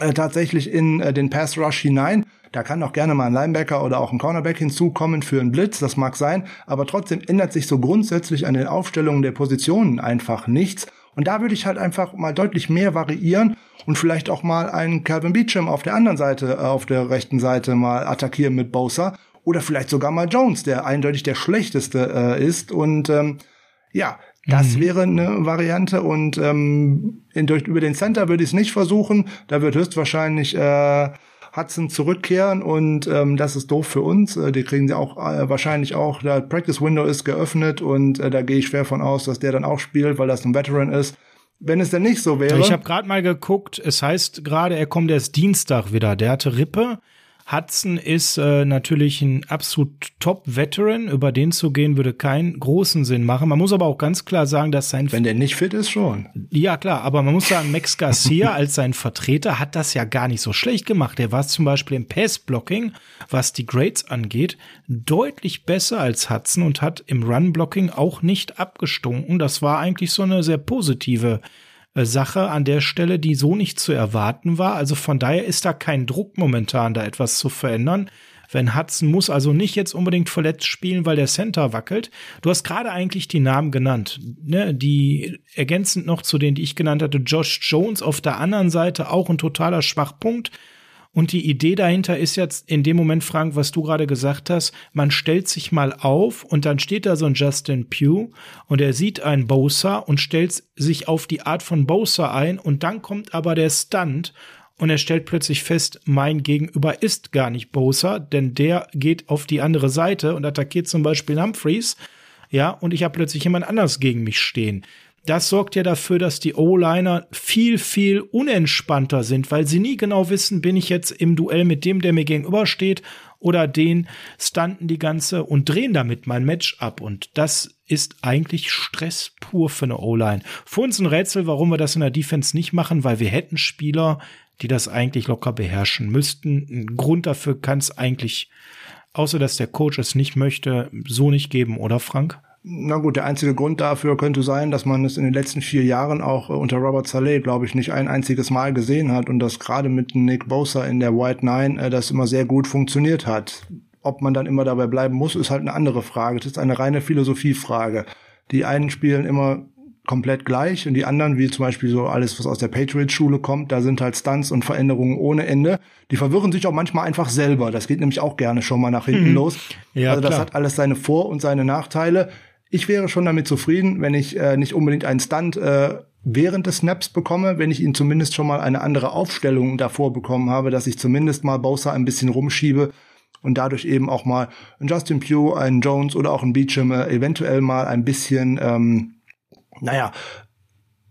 äh, tatsächlich in äh, den Pass Rush hinein. Da kann auch gerne mal ein Linebacker oder auch ein Cornerback hinzukommen für einen Blitz, das mag sein, aber trotzdem ändert sich so grundsätzlich an den Aufstellungen der Positionen einfach nichts. Und da würde ich halt einfach mal deutlich mehr variieren und vielleicht auch mal einen Calvin Beecham auf der anderen Seite, äh, auf der rechten Seite mal attackieren mit Bosa oder vielleicht sogar mal Jones, der eindeutig der schlechteste äh, ist und ähm, ja, das mhm. wäre eine Variante und ähm, in, durch, über den Center würde ich es nicht versuchen. Da wird höchstwahrscheinlich äh, Hudson zurückkehren und ähm, das ist doof für uns. Äh, die kriegen sie auch äh, wahrscheinlich auch. Der Practice Window ist geöffnet und äh, da gehe ich schwer von aus, dass der dann auch spielt, weil das ein Veteran ist. Wenn es denn nicht so wäre. Ich habe gerade mal geguckt. Es heißt gerade, er kommt erst Dienstag wieder. Der hatte Rippe Hudson ist äh, natürlich ein absolut Top-Veteran. Über den zu gehen würde keinen großen Sinn machen. Man muss aber auch ganz klar sagen, dass sein wenn der nicht fit ist schon. Ja klar, aber man muss sagen, Max Garcia als sein Vertreter hat das ja gar nicht so schlecht gemacht. Er war zum Beispiel im Pass-Blocking, was die Grades angeht, deutlich besser als Hudson und hat im Run-Blocking auch nicht abgestunken. Das war eigentlich so eine sehr positive Sache an der Stelle, die so nicht zu erwarten war. Also von daher ist da kein Druck momentan, da etwas zu verändern. Wenn Hudson muss also nicht jetzt unbedingt verletzt spielen, weil der Center wackelt. Du hast gerade eigentlich die Namen genannt, ne? die ergänzend noch zu denen, die ich genannt hatte. Josh Jones auf der anderen Seite auch ein totaler Schwachpunkt. Und die Idee dahinter ist jetzt in dem Moment, Frank, was du gerade gesagt hast, man stellt sich mal auf und dann steht da so ein Justin Pugh und er sieht einen Bowser und stellt sich auf die Art von Bowser ein und dann kommt aber der Stunt und er stellt plötzlich fest, mein Gegenüber ist gar nicht Bowser, denn der geht auf die andere Seite und attackiert zum Beispiel Humphreys. Ja, und ich habe plötzlich jemand anders gegen mich stehen das sorgt ja dafür, dass die O-Liner viel, viel unentspannter sind, weil sie nie genau wissen, bin ich jetzt im Duell mit dem, der mir gegenübersteht, oder den stunten die ganze und drehen damit mein Match ab. Und das ist eigentlich Stress pur für eine O-Line. Für uns ein Rätsel, warum wir das in der Defense nicht machen, weil wir hätten Spieler, die das eigentlich locker beherrschen müssten. Ein Grund dafür kann es eigentlich, außer dass der Coach es nicht möchte, so nicht geben, oder Frank? Na gut, der einzige Grund dafür könnte sein, dass man es in den letzten vier Jahren auch äh, unter Robert Saleh, glaube ich, nicht ein einziges Mal gesehen hat und dass gerade mit Nick Bosa in der White Nine äh, das immer sehr gut funktioniert hat. Ob man dann immer dabei bleiben muss, ist halt eine andere Frage. Das ist eine reine Philosophiefrage. Die einen spielen immer komplett gleich und die anderen, wie zum Beispiel so alles, was aus der Patriots-Schule kommt, da sind halt Stunts und Veränderungen ohne Ende. Die verwirren sich auch manchmal einfach selber. Das geht nämlich auch gerne schon mal nach hinten mhm. los. Ja, also das klar. hat alles seine Vor- und seine Nachteile. Ich wäre schon damit zufrieden, wenn ich äh, nicht unbedingt einen Stunt äh, während des Snaps bekomme, wenn ich ihn zumindest schon mal eine andere Aufstellung davor bekommen habe, dass ich zumindest mal Bowser ein bisschen rumschiebe und dadurch eben auch mal einen Justin Pugh, einen Jones oder auch einen Beecham äh, eventuell mal ein bisschen, ähm, naja,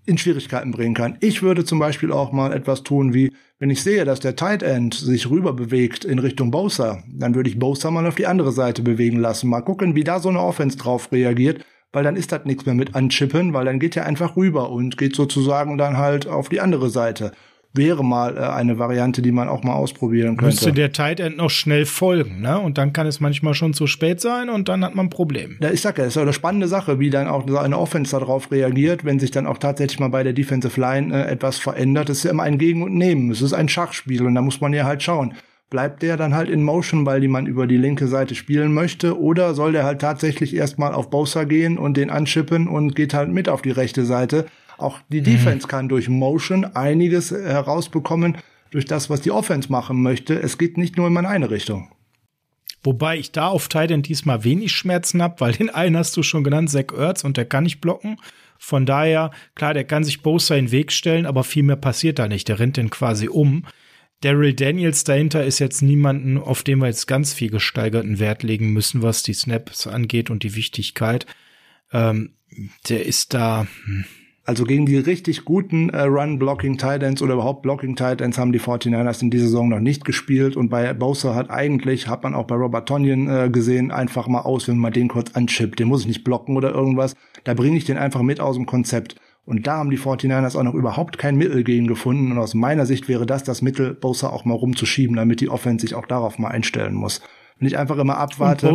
in Schwierigkeiten bringen kann. Ich würde zum Beispiel auch mal etwas tun wie, wenn ich sehe, dass der Tight End sich rüber bewegt in Richtung Bosa, dann würde ich Bosa mal auf die andere Seite bewegen lassen. Mal gucken, wie da so eine Offense drauf reagiert, weil dann ist das nichts mehr mit anchippen, weil dann geht er einfach rüber und geht sozusagen dann halt auf die andere Seite wäre mal äh, eine Variante, die man auch mal ausprobieren könnte. Müsste der Tight End noch schnell folgen, ne? Und dann kann es manchmal schon zu spät sein und dann hat man ein Problem. Ja, ich sag ja, das ist ja eine spannende Sache, wie dann auch eine Offense darauf reagiert, wenn sich dann auch tatsächlich mal bei der Defensive Line äh, etwas verändert. Das ist ja immer ein Gegen und Nehmen. Es ist ein Schachspiel und da muss man ja halt schauen. Bleibt der dann halt in Motion, weil die man über die linke Seite spielen möchte? Oder soll der halt tatsächlich erstmal auf Bowser gehen und den anschippen und geht halt mit auf die rechte Seite? Auch die Defense kann durch Motion einiges herausbekommen, durch das, was die Offense machen möchte. Es geht nicht nur in eine Richtung. Wobei ich da auf Titan diesmal wenig Schmerzen habe, weil den einen hast du schon genannt, Zach Ertz, und der kann nicht blocken. Von daher, klar, der kann sich Bosa in den Weg stellen, aber viel mehr passiert da nicht. Der rennt den quasi um. Daryl Daniels dahinter ist jetzt niemanden, auf den wir jetzt ganz viel gesteigerten Wert legen müssen, was die Snaps angeht und die Wichtigkeit. Ähm, der ist da, hm, also gegen die richtig guten äh, Run-Blocking Titans oder überhaupt Blocking Titans haben die 49ers in dieser Saison noch nicht gespielt und bei Bowser hat eigentlich, hat man auch bei Robert Tonyan äh, gesehen, einfach mal aus, wenn man den kurz anchippt. Den muss ich nicht blocken oder irgendwas. Da bringe ich den einfach mit aus dem Konzept. Und da haben die 49ers auch noch überhaupt kein Mittel gegen gefunden. Und aus meiner Sicht wäre das das Mittel, Bowser auch mal rumzuschieben, damit die Offense sich auch darauf mal einstellen muss. Wenn ich einfach immer abwarte,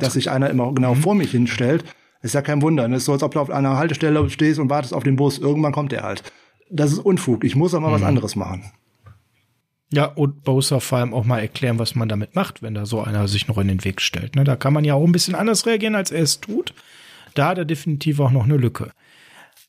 dass sich einer immer genau mhm. vor mich hinstellt, ist ja kein Wunder. Ne? Es ist so, als ob du auf einer Haltestelle stehst und wartest auf den Bus. Irgendwann kommt er halt. Das ist Unfug. Ich muss aber mhm. was anderes machen. Ja, und Bowser vor allem auch mal erklären, was man damit macht, wenn da so einer sich noch in den Weg stellt. Ne? Da kann man ja auch ein bisschen anders reagieren, als er es tut. Da hat er definitiv auch noch eine Lücke.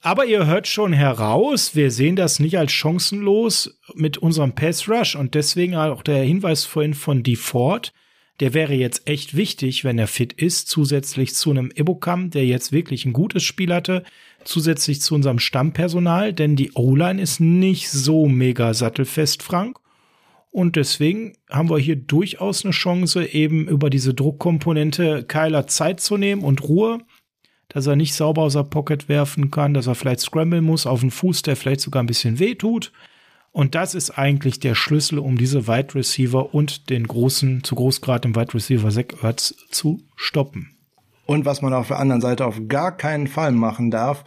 Aber ihr hört schon heraus, wir sehen das nicht als chancenlos mit unserem Pass Rush und deswegen auch der Hinweis vorhin von DeFord der wäre jetzt echt wichtig, wenn er fit ist, zusätzlich zu einem Ibokam, der jetzt wirklich ein gutes Spiel hatte, zusätzlich zu unserem Stammpersonal, denn die O-Line ist nicht so mega sattelfest, Frank. Und deswegen haben wir hier durchaus eine Chance, eben über diese Druckkomponente Kyler Zeit zu nehmen und Ruhe, dass er nicht sauber aus der Pocket werfen kann, dass er vielleicht scramble muss auf einen Fuß, der vielleicht sogar ein bisschen weh tut Und das ist eigentlich der Schlüssel, um diese Wide Receiver und den großen, zu Großgrad im Wide Receiver Zach Ertz zu stoppen. Und was man auf der anderen Seite auf gar keinen Fall machen darf,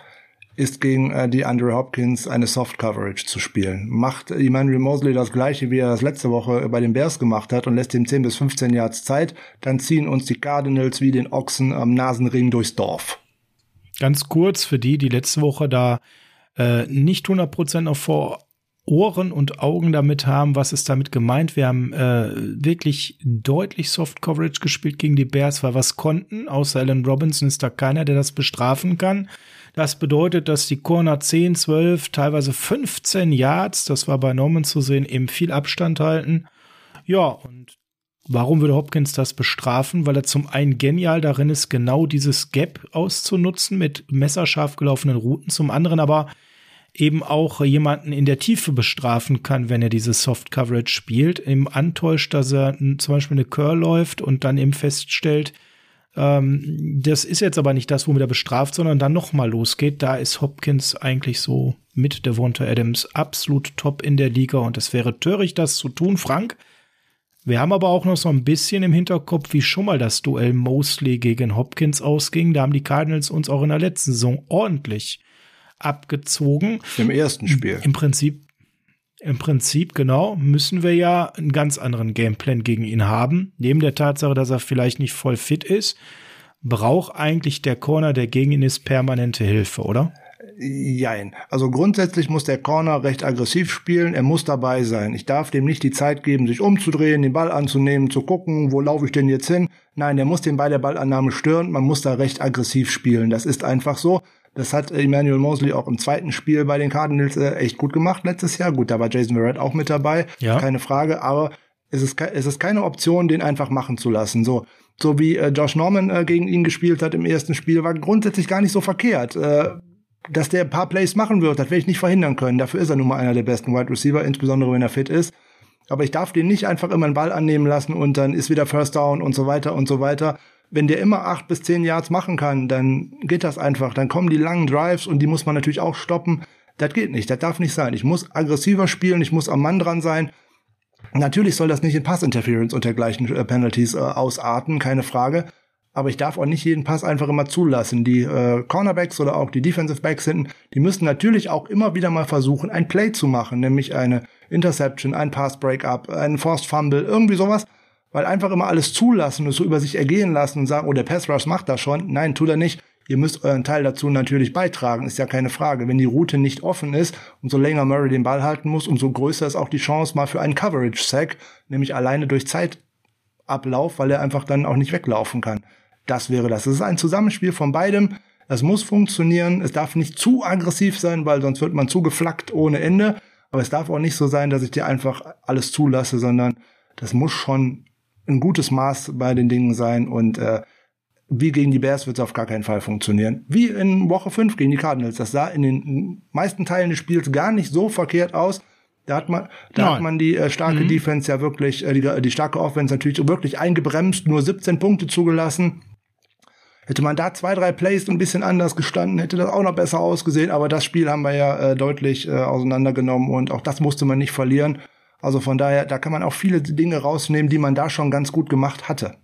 ist gegen äh, die Andrew Hopkins eine Soft Coverage zu spielen. Macht Emmanuel Mosley das gleiche, wie er das letzte Woche bei den Bears gemacht hat und lässt ihm 10 bis 15 Yards Zeit, dann ziehen uns die Cardinals wie den Ochsen am Nasenring durchs Dorf. Ganz kurz für die, die letzte Woche da äh, nicht 100% auf vor Ohren und Augen damit haben, was ist damit gemeint. Wir haben äh, wirklich deutlich Soft Coverage gespielt gegen die Bears, weil was konnten. Außer Alan Robinson ist da keiner, der das bestrafen kann. Das bedeutet, dass die Corner 10, 12, teilweise 15 Yards, das war bei Norman zu sehen, eben viel Abstand halten. Ja, und warum würde Hopkins das bestrafen? Weil er zum einen genial darin ist, genau dieses Gap auszunutzen mit messerscharf gelaufenen Routen, zum anderen aber eben auch jemanden in der Tiefe bestrafen kann, wenn er diese Soft Coverage spielt, ihm antäuscht, dass er zum Beispiel eine Curl läuft und dann eben feststellt, ähm, das ist jetzt aber nicht das, womit er bestraft, sondern dann noch mal losgeht. Da ist Hopkins eigentlich so mit Devonta Adams absolut top in der Liga und es wäre töricht, das zu tun, Frank. Wir haben aber auch noch so ein bisschen im Hinterkopf, wie schon mal das Duell Mosley gegen Hopkins ausging. Da haben die Cardinals uns auch in der letzten Saison ordentlich abgezogen. Im ersten Spiel. Im Prinzip im Prinzip, genau, müssen wir ja einen ganz anderen Gameplan gegen ihn haben. Neben der Tatsache, dass er vielleicht nicht voll fit ist, braucht eigentlich der Corner, der gegen ihn ist, permanente Hilfe, oder? Jein. Also grundsätzlich muss der Corner recht aggressiv spielen. Er muss dabei sein. Ich darf dem nicht die Zeit geben, sich umzudrehen, den Ball anzunehmen, zu gucken, wo laufe ich denn jetzt hin. Nein, der muss den bei der Ballannahme stören. Man muss da recht aggressiv spielen. Das ist einfach so. Das hat Emmanuel Mosley auch im zweiten Spiel bei den Cardinals äh, echt gut gemacht letztes Jahr. Gut, da war Jason Verrett auch mit dabei, ja. keine Frage. Aber es ist, es ist keine Option, den einfach machen zu lassen. So, so wie äh, Josh Norman äh, gegen ihn gespielt hat im ersten Spiel, war grundsätzlich gar nicht so verkehrt. Äh, dass der ein paar Plays machen wird, das werde ich nicht verhindern können. Dafür ist er nun mal einer der besten Wide Receiver, insbesondere wenn er fit ist. Aber ich darf den nicht einfach immer einen Ball annehmen lassen und dann ist wieder First Down und so weiter und so weiter wenn der immer acht bis zehn Yards machen kann, dann geht das einfach. Dann kommen die langen Drives und die muss man natürlich auch stoppen. Das geht nicht, das darf nicht sein. Ich muss aggressiver spielen, ich muss am Mann dran sein. Natürlich soll das nicht in Pass-Interference und dergleichen äh, Penalties äh, ausarten, keine Frage. Aber ich darf auch nicht jeden Pass einfach immer zulassen. Die äh, Cornerbacks oder auch die Defensive Backs hinten, die müssen natürlich auch immer wieder mal versuchen, ein Play zu machen, nämlich eine Interception, ein Pass-Breakup, ein Forced Fumble, irgendwie sowas weil einfach immer alles zulassen und so über sich ergehen lassen und sagen, oh, der Pass Rush macht das schon. Nein, tut er nicht. Ihr müsst euren Teil dazu natürlich beitragen, ist ja keine Frage. Wenn die Route nicht offen ist, umso länger Murray den Ball halten muss, umso größer ist auch die Chance mal für einen Coverage-Sack, nämlich alleine durch Zeitablauf, weil er einfach dann auch nicht weglaufen kann. Das wäre das. Es ist ein Zusammenspiel von beidem. Es muss funktionieren. Es darf nicht zu aggressiv sein, weil sonst wird man zu geflackt ohne Ende. Aber es darf auch nicht so sein, dass ich dir einfach alles zulasse, sondern das muss schon ein gutes Maß bei den Dingen sein und äh, wie gegen die Bears wird es auf gar keinen Fall funktionieren. Wie in Woche 5 gegen die Cardinals. Das sah in den meisten Teilen des Spiels gar nicht so verkehrt aus. Da hat man, da hat man die äh, starke mhm. Defense ja wirklich, äh, die, die starke Offense natürlich wirklich eingebremst, nur 17 Punkte zugelassen. Hätte man da zwei, drei Plays ein bisschen anders gestanden, hätte das auch noch besser ausgesehen. Aber das Spiel haben wir ja äh, deutlich äh, auseinandergenommen und auch das musste man nicht verlieren. Also von daher, da kann man auch viele Dinge rausnehmen, die man da schon ganz gut gemacht hatte.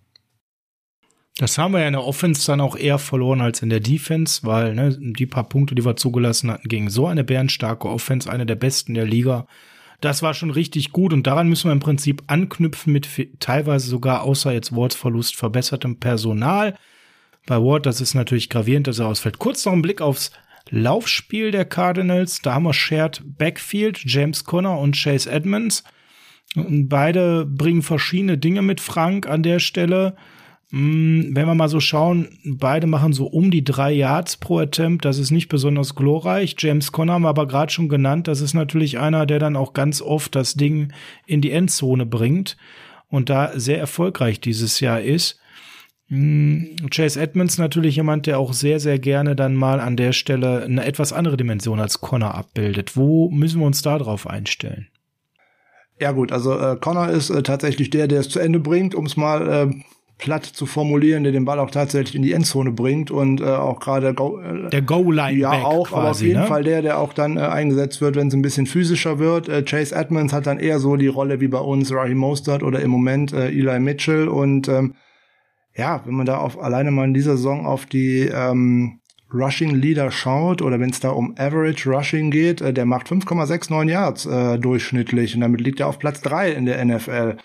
Das haben wir ja in der Offense dann auch eher verloren als in der Defense, weil ne, die paar Punkte, die wir zugelassen hatten, gegen so eine bärenstarke Offense, eine der besten der Liga. Das war schon richtig gut und daran müssen wir im Prinzip anknüpfen mit teilweise sogar außer jetzt Wortverlust verbessertem Personal. Bei Ward, das ist natürlich gravierend, dass er ausfällt. Kurz noch ein Blick aufs Laufspiel der Cardinals. Da haben wir Shared Backfield, James Conner und Chase Edmonds. Und beide bringen verschiedene Dinge mit Frank an der Stelle. Hm, wenn wir mal so schauen, beide machen so um die drei Yards pro Attempt. Das ist nicht besonders glorreich. James Conner haben wir aber gerade schon genannt. Das ist natürlich einer, der dann auch ganz oft das Ding in die Endzone bringt und da sehr erfolgreich dieses Jahr ist. Hm, Chase Edmonds natürlich jemand, der auch sehr, sehr gerne dann mal an der Stelle eine etwas andere Dimension als Connor abbildet. Wo müssen wir uns da drauf einstellen? Ja gut, also äh, Connor ist äh, tatsächlich der, der es zu Ende bringt, um es mal äh, platt zu formulieren, der den Ball auch tatsächlich in die Endzone bringt und äh, auch gerade äh, der Goal-Line ja auch, quasi, aber auf jeden ne? Fall der, der auch dann äh, eingesetzt wird, wenn es ein bisschen physischer wird. Äh, Chase Edmonds hat dann eher so die Rolle wie bei uns Raheem Mostert oder im Moment äh, Eli Mitchell und ähm, ja, wenn man da auf alleine mal in dieser Saison auf die ähm, Rushing Leader schaut oder wenn es da um Average Rushing geht, äh, der macht 5,69 Yards äh, durchschnittlich und damit liegt er auf Platz drei in der NFL.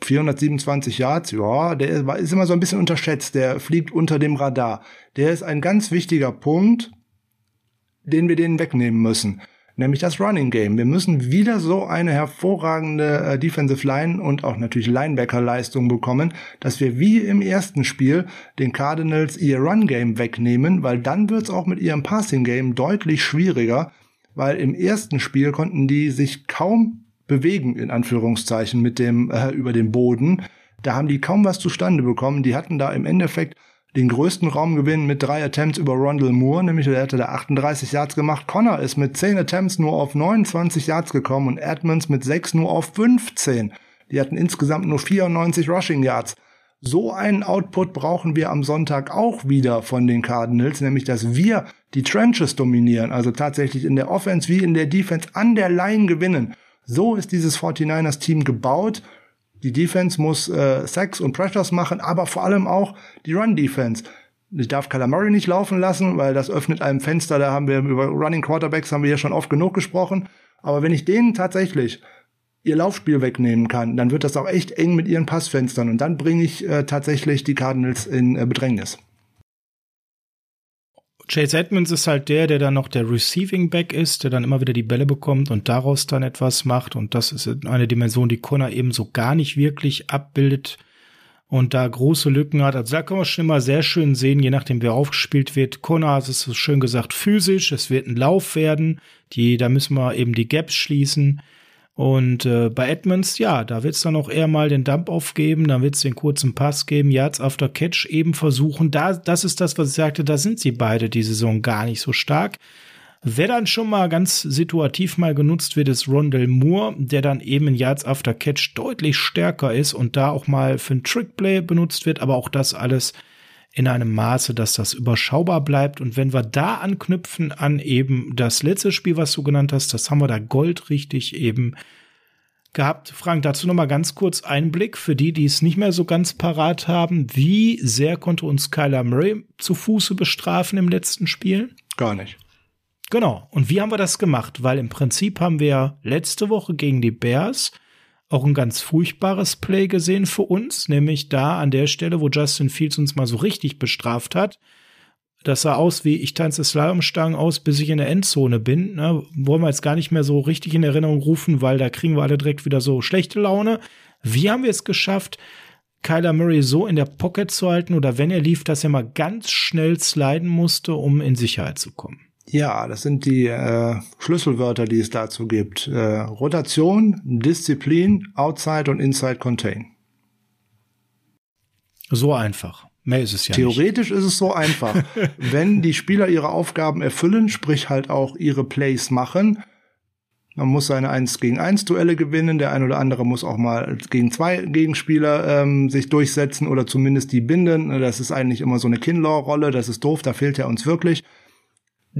427 Yards, ja, der ist immer so ein bisschen unterschätzt, der fliegt unter dem Radar. Der ist ein ganz wichtiger Punkt, den wir denen wegnehmen müssen, nämlich das Running Game. Wir müssen wieder so eine hervorragende äh, Defensive Line und auch natürlich Linebacker-Leistung bekommen, dass wir wie im ersten Spiel den Cardinals ihr Run Game wegnehmen, weil dann wird's auch mit ihrem Passing Game deutlich schwieriger, weil im ersten Spiel konnten die sich kaum bewegen, in Anführungszeichen, mit dem, äh, über den Boden. Da haben die kaum was zustande bekommen. Die hatten da im Endeffekt den größten Raumgewinn mit drei Attempts über Rondell Moore, nämlich der hatte da 38 Yards gemacht. Connor ist mit 10 Attempts nur auf 29 Yards gekommen und Edmonds mit 6 nur auf 15. Die hatten insgesamt nur 94 Rushing Yards. So einen Output brauchen wir am Sonntag auch wieder von den Cardinals, nämlich dass wir die Trenches dominieren, also tatsächlich in der Offense wie in der Defense an der Line gewinnen. So ist dieses 49ers Team gebaut. Die Defense muss äh, Sacks und Pressures machen, aber vor allem auch die Run Defense. Ich darf Calamari nicht laufen lassen, weil das öffnet einem Fenster. Da haben wir über Running Quarterbacks haben wir ja schon oft genug gesprochen. Aber wenn ich denen tatsächlich ihr Laufspiel wegnehmen kann, dann wird das auch echt eng mit ihren Passfenstern und dann bringe ich äh, tatsächlich die Cardinals in äh, Bedrängnis. Chase Edmonds ist halt der, der dann noch der Receiving Back ist, der dann immer wieder die Bälle bekommt und daraus dann etwas macht. Und das ist eine Dimension, die Connor eben so gar nicht wirklich abbildet und da große Lücken hat. Also da kann man schon immer sehr schön sehen, je nachdem wer aufgespielt wird. Connor, es ist so schön gesagt, physisch, es wird ein Lauf werden. Die, da müssen wir eben die Gaps schließen. Und äh, bei Edmonds, ja, da wird's dann auch eher mal den Dump aufgeben, dann wird's den kurzen Pass geben, Yards after Catch eben versuchen. Da, das ist das, was ich sagte, da sind sie beide die Saison gar nicht so stark. Wer dann schon mal ganz situativ mal genutzt wird, ist Rondell Moore, der dann eben in Yards after Catch deutlich stärker ist und da auch mal für ein Trickplay benutzt wird, aber auch das alles in einem Maße, dass das überschaubar bleibt. Und wenn wir da anknüpfen an eben das letzte Spiel, was du genannt hast, das haben wir da goldrichtig eben gehabt. Frank, dazu noch mal ganz kurz Einblick für die, die es nicht mehr so ganz parat haben. Wie sehr konnte uns Kyler Murray zu Fuße bestrafen im letzten Spiel? Gar nicht. Genau. Und wie haben wir das gemacht? Weil im Prinzip haben wir letzte Woche gegen die Bears auch ein ganz furchtbares Play gesehen für uns, nämlich da an der Stelle, wo Justin Fields uns mal so richtig bestraft hat. Das sah aus wie, ich tanze Slalomstangen aus, bis ich in der Endzone bin. Ne? Wollen wir jetzt gar nicht mehr so richtig in Erinnerung rufen, weil da kriegen wir alle direkt wieder so schlechte Laune. Wie haben wir es geschafft, Kyler Murray so in der Pocket zu halten oder wenn er lief, dass er mal ganz schnell sliden musste, um in Sicherheit zu kommen? Ja, das sind die äh, Schlüsselwörter, die es dazu gibt. Äh, Rotation, Disziplin, Outside und Inside Contain. So einfach. Mehr ist es ja Theoretisch nicht. ist es so einfach. Wenn die Spieler ihre Aufgaben erfüllen, sprich halt auch ihre Plays machen, man muss seine 1 gegen 1 Duelle gewinnen, der ein oder andere muss auch mal gegen zwei Gegenspieler ähm, sich durchsetzen oder zumindest die binden. Das ist eigentlich immer so eine Kinlaw-Rolle, das ist doof, da fehlt er uns wirklich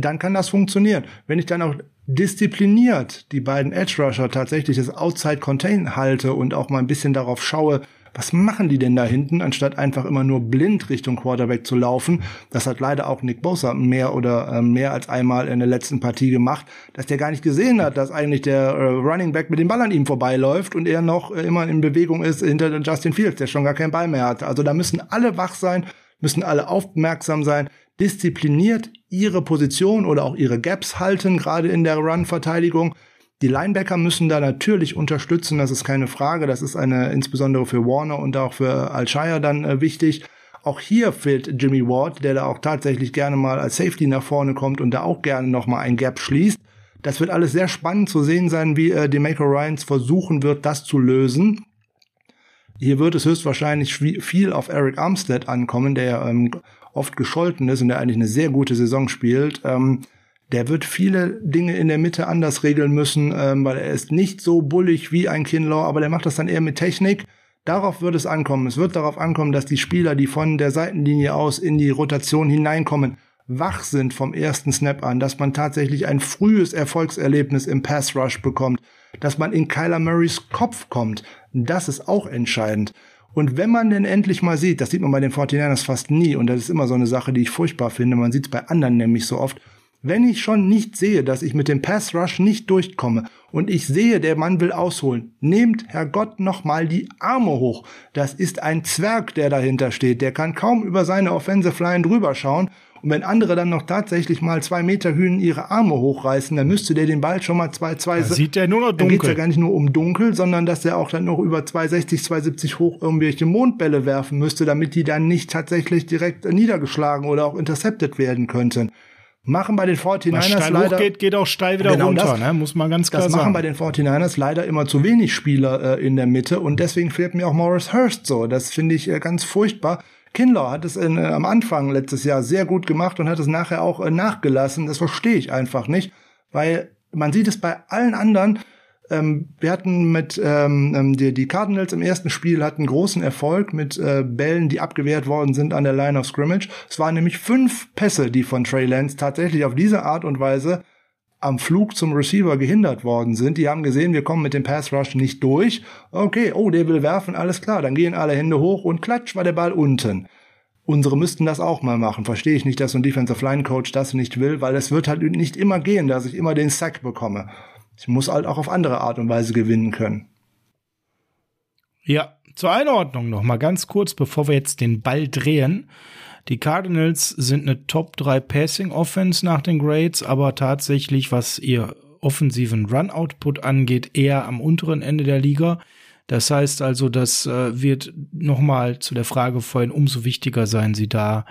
dann kann das funktionieren. Wenn ich dann auch diszipliniert die beiden Edge Rusher tatsächlich das Outside Contain halte und auch mal ein bisschen darauf schaue, was machen die denn da hinten, anstatt einfach immer nur blind Richtung Quarterback zu laufen. Das hat leider auch Nick Bosa mehr oder äh, mehr als einmal in der letzten Partie gemacht, dass der gar nicht gesehen hat, dass eigentlich der äh, Running Back mit dem Ball an ihm vorbeiläuft und er noch äh, immer in Bewegung ist hinter Justin Fields, der schon gar keinen Ball mehr hat. Also da müssen alle wach sein, müssen alle aufmerksam sein, diszipliniert ihre Position oder auch ihre Gaps halten, gerade in der Run-Verteidigung. Die Linebacker müssen da natürlich unterstützen, das ist keine Frage. Das ist eine insbesondere für Warner und auch für Alshire dann äh, wichtig. Auch hier fehlt Jimmy Ward, der da auch tatsächlich gerne mal als Safety nach vorne kommt und da auch gerne noch mal ein Gap schließt. Das wird alles sehr spannend zu sehen sein, wie äh, Demeco Ryans versuchen wird, das zu lösen. Hier wird es höchstwahrscheinlich viel auf Eric Armstead ankommen, der ähm, oft gescholten ist und der eigentlich eine sehr gute Saison spielt, ähm, der wird viele Dinge in der Mitte anders regeln müssen, ähm, weil er ist nicht so bullig wie ein Kinlaw, aber der macht das dann eher mit Technik. Darauf wird es ankommen. Es wird darauf ankommen, dass die Spieler, die von der Seitenlinie aus in die Rotation hineinkommen, wach sind vom ersten Snap an, dass man tatsächlich ein frühes Erfolgserlebnis im Pass Rush bekommt, dass man in Kyler Murrays Kopf kommt. Das ist auch entscheidend. Und wenn man denn endlich mal sieht, das sieht man bei den 49ers fast nie, und das ist immer so eine Sache, die ich furchtbar finde, man sieht es bei anderen nämlich so oft, wenn ich schon nicht sehe, dass ich mit dem Pass Rush nicht durchkomme und ich sehe, der Mann will ausholen, nehmt Herrgott noch mal die Arme hoch. Das ist ein Zwerg, der dahinter steht. Der kann kaum über seine Offensive Line drüber schauen. Und wenn andere dann noch tatsächlich mal zwei Meter Hühnen ihre Arme hochreißen, dann müsste der den Ball schon mal zwei, zwei. Da sieht der nur noch dunkel. Dann geht's ja gar nicht nur um dunkel, sondern dass der auch dann noch über 260, 270 hoch irgendwelche Mondbälle werfen müsste, damit die dann nicht tatsächlich direkt niedergeschlagen oder auch intercepted werden könnten machen bei den 49ers Was steil leider geht, geht auch steil wieder genau runter, das, ne? muss man ganz klar das sagen. machen bei den 49ers leider immer zu wenig Spieler äh, in der Mitte und deswegen fehlt mir auch Morris Hurst so. Das finde ich äh, ganz furchtbar. Kinlaw hat es in, äh, am Anfang letztes Jahr sehr gut gemacht und hat es nachher auch äh, nachgelassen. Das verstehe ich einfach nicht, weil man sieht es bei allen anderen, ähm, wir hatten mit ähm, ähm, die, die Cardinals im ersten Spiel hatten großen Erfolg mit äh, Bällen, die abgewehrt worden sind an der Line of Scrimmage. Es waren nämlich fünf Pässe, die von Trey Lance tatsächlich auf diese Art und Weise am Flug zum Receiver gehindert worden sind. Die haben gesehen, wir kommen mit dem Pass Rush nicht durch. Okay, oh, der will werfen, alles klar. Dann gehen alle Hände hoch und klatsch war der Ball unten. Unsere müssten das auch mal machen. Verstehe ich nicht, dass so ein Defensive Line Coach das nicht will, weil es wird halt nicht immer gehen, dass ich immer den Sack bekomme. Ich muss halt auch auf andere Art und Weise gewinnen können. Ja, zur Einordnung noch mal ganz kurz, bevor wir jetzt den Ball drehen. Die Cardinals sind eine Top 3 Passing Offense nach den Grades, aber tatsächlich, was ihr offensiven Run Output angeht, eher am unteren Ende der Liga. Das heißt also, das äh, wird nochmal zu der Frage vorhin umso wichtiger sein, sie da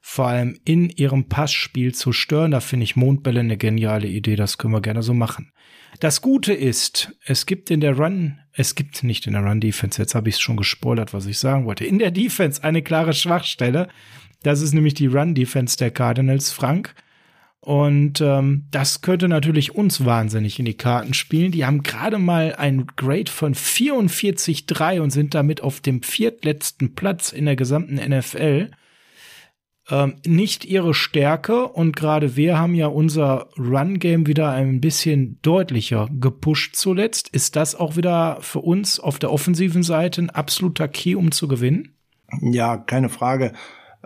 vor allem in ihrem Passspiel zu stören. Da finde ich Mondbälle eine geniale Idee. Das können wir gerne so machen. Das Gute ist, es gibt in der Run, es gibt nicht in der Run Defense, jetzt habe ich es schon gespoilert, was ich sagen wollte, in der Defense eine klare Schwachstelle. Das ist nämlich die Run Defense der Cardinals, Frank. Und ähm, das könnte natürlich uns wahnsinnig in die Karten spielen. Die haben gerade mal ein Grade von 44,3 und sind damit auf dem viertletzten Platz in der gesamten NFL ähm, nicht ihre Stärke und gerade wir haben ja unser Run-Game wieder ein bisschen deutlicher gepusht zuletzt. Ist das auch wieder für uns auf der offensiven Seite ein absoluter Key, um zu gewinnen? Ja, keine Frage.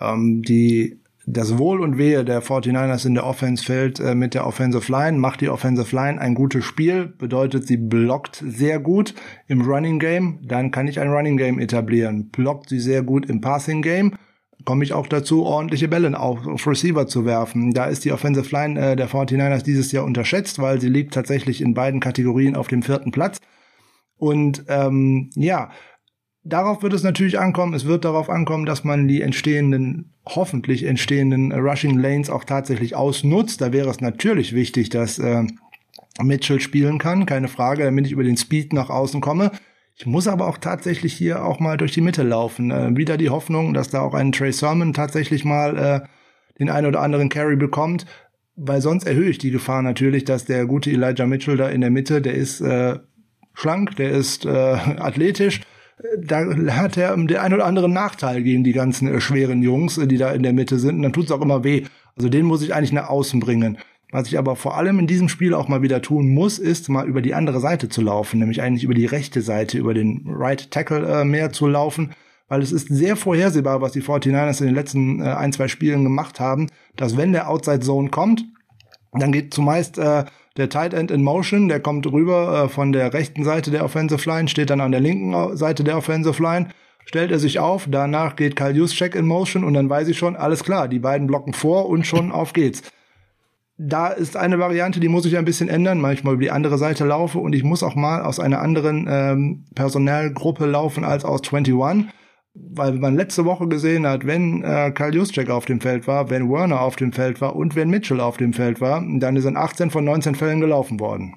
Ähm, die das Wohl und Wehe der 49ers in der Offense fällt äh, mit der Offensive Line. Macht die Offensive Line ein gutes Spiel, bedeutet, sie blockt sehr gut im Running Game, dann kann ich ein Running Game etablieren. Blockt sie sehr gut im Passing Game, komme ich auch dazu, ordentliche Bälle auf, auf Receiver zu werfen. Da ist die Offensive Line äh, der 49ers dieses Jahr unterschätzt, weil sie liegt tatsächlich in beiden Kategorien auf dem vierten Platz. Und ähm, ja, darauf wird es natürlich ankommen. Es wird darauf ankommen, dass man die entstehenden, hoffentlich entstehenden Rushing Lanes auch tatsächlich ausnutzt. Da wäre es natürlich wichtig, dass äh, Mitchell spielen kann, keine Frage, damit ich über den Speed nach außen komme. Ich muss aber auch tatsächlich hier auch mal durch die Mitte laufen. Äh, wieder die Hoffnung, dass da auch ein Trey Sermon tatsächlich mal äh, den einen oder anderen Carry bekommt, weil sonst erhöhe ich die Gefahr natürlich, dass der gute Elijah Mitchell da in der Mitte, der ist äh, schlank, der ist äh, athletisch, da hat er den einen oder anderen Nachteil gegen die ganzen äh, schweren Jungs, äh, die da in der Mitte sind. Und dann tut es auch immer weh. Also den muss ich eigentlich nach außen bringen. Was ich aber vor allem in diesem Spiel auch mal wieder tun muss, ist mal über die andere Seite zu laufen, nämlich eigentlich über die rechte Seite, über den Right Tackle äh, mehr zu laufen, weil es ist sehr vorhersehbar, was die 49ers in den letzten äh, ein, zwei Spielen gemacht haben, dass wenn der Outside Zone kommt, dann geht zumeist äh, der Tight End in Motion, der kommt rüber äh, von der rechten Seite der Offensive Line, steht dann an der linken Seite der Offensive Line, stellt er sich auf, danach geht Kyle Juszczyk in Motion und dann weiß ich schon, alles klar, die beiden blocken vor und schon auf geht's. Da ist eine Variante, die muss ich ein bisschen ändern, manchmal über die andere Seite laufe und ich muss auch mal aus einer anderen ähm, Personalgruppe laufen als aus 21, weil man letzte Woche gesehen hat, wenn äh, Karl Juszczyk auf dem Feld war, wenn Werner auf dem Feld war und wenn Mitchell auf dem Feld war, dann in 18 von 19 Fällen gelaufen worden.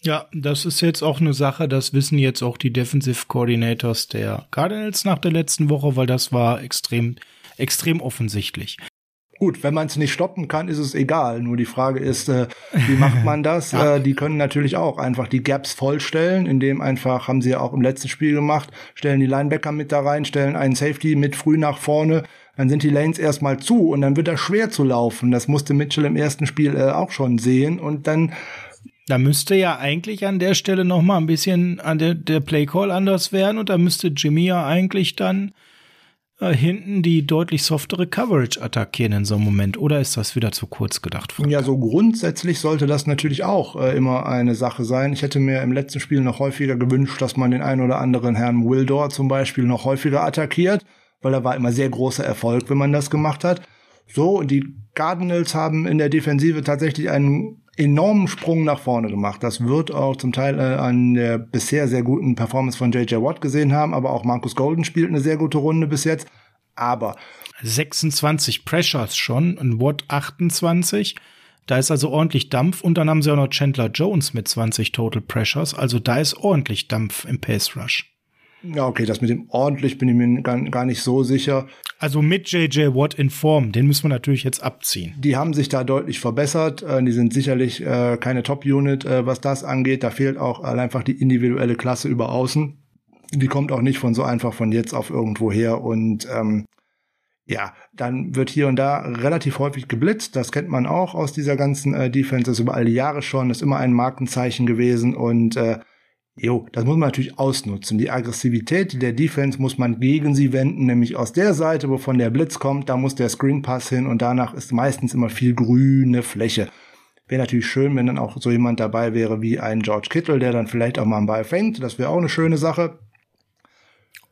Ja, das ist jetzt auch eine Sache, das wissen jetzt auch die Defensive Coordinators der Cardinals nach der letzten Woche, weil das war extrem, extrem offensichtlich. Gut, wenn man es nicht stoppen kann, ist es egal. Nur die Frage ist, äh, wie macht man das? ja. äh, die können natürlich auch einfach die Gaps vollstellen, indem einfach, haben sie ja auch im letzten Spiel gemacht, stellen die Linebacker mit da rein, stellen einen Safety mit früh nach vorne, dann sind die Lanes erstmal zu und dann wird er schwer zu laufen. Das musste Mitchell im ersten Spiel äh, auch schon sehen und dann da müsste ja eigentlich an der Stelle noch mal ein bisschen an der, der Playcall anders werden und da müsste Jimmy ja eigentlich dann äh, hinten die deutlich softere Coverage attackieren in so einem Moment. Oder ist das wieder zu kurz gedacht? Frank? Ja, so grundsätzlich sollte das natürlich auch äh, immer eine Sache sein. Ich hätte mir im letzten Spiel noch häufiger gewünscht, dass man den einen oder anderen Herrn Wildor zum Beispiel noch häufiger attackiert, weil da war immer sehr großer Erfolg, wenn man das gemacht hat. So, die Cardinals haben in der Defensive tatsächlich einen enormen Sprung nach vorne gemacht. Das wird auch zum Teil äh, an der bisher sehr guten Performance von JJ Watt gesehen haben, aber auch Marcus Golden spielt eine sehr gute Runde bis jetzt. Aber 26 Pressures schon und Watt 28. Da ist also ordentlich Dampf und dann haben sie auch noch Chandler Jones mit 20 Total Pressures. Also da ist ordentlich Dampf im Pace Rush. Ja, okay, das mit dem ordentlich bin ich mir gar, gar nicht so sicher. Also mit JJ Watt in Form, den müssen wir natürlich jetzt abziehen. Die haben sich da deutlich verbessert. Äh, die sind sicherlich äh, keine Top-Unit, äh, was das angeht. Da fehlt auch einfach die individuelle Klasse über außen. Die kommt auch nicht von so einfach von jetzt auf irgendwo her. Und ähm, ja, dann wird hier und da relativ häufig geblitzt. Das kennt man auch aus dieser ganzen äh, Defense. Das ist über all die Jahre schon. Das ist immer ein Markenzeichen gewesen. Und äh, Jo, das muss man natürlich ausnutzen. Die Aggressivität der Defense muss man gegen sie wenden, nämlich aus der Seite, wovon der Blitz kommt, da muss der Screen Pass hin und danach ist meistens immer viel grüne Fläche. Wäre natürlich schön, wenn dann auch so jemand dabei wäre wie ein George Kittle, der dann vielleicht auch mal einen Ball fängt. Das wäre auch eine schöne Sache.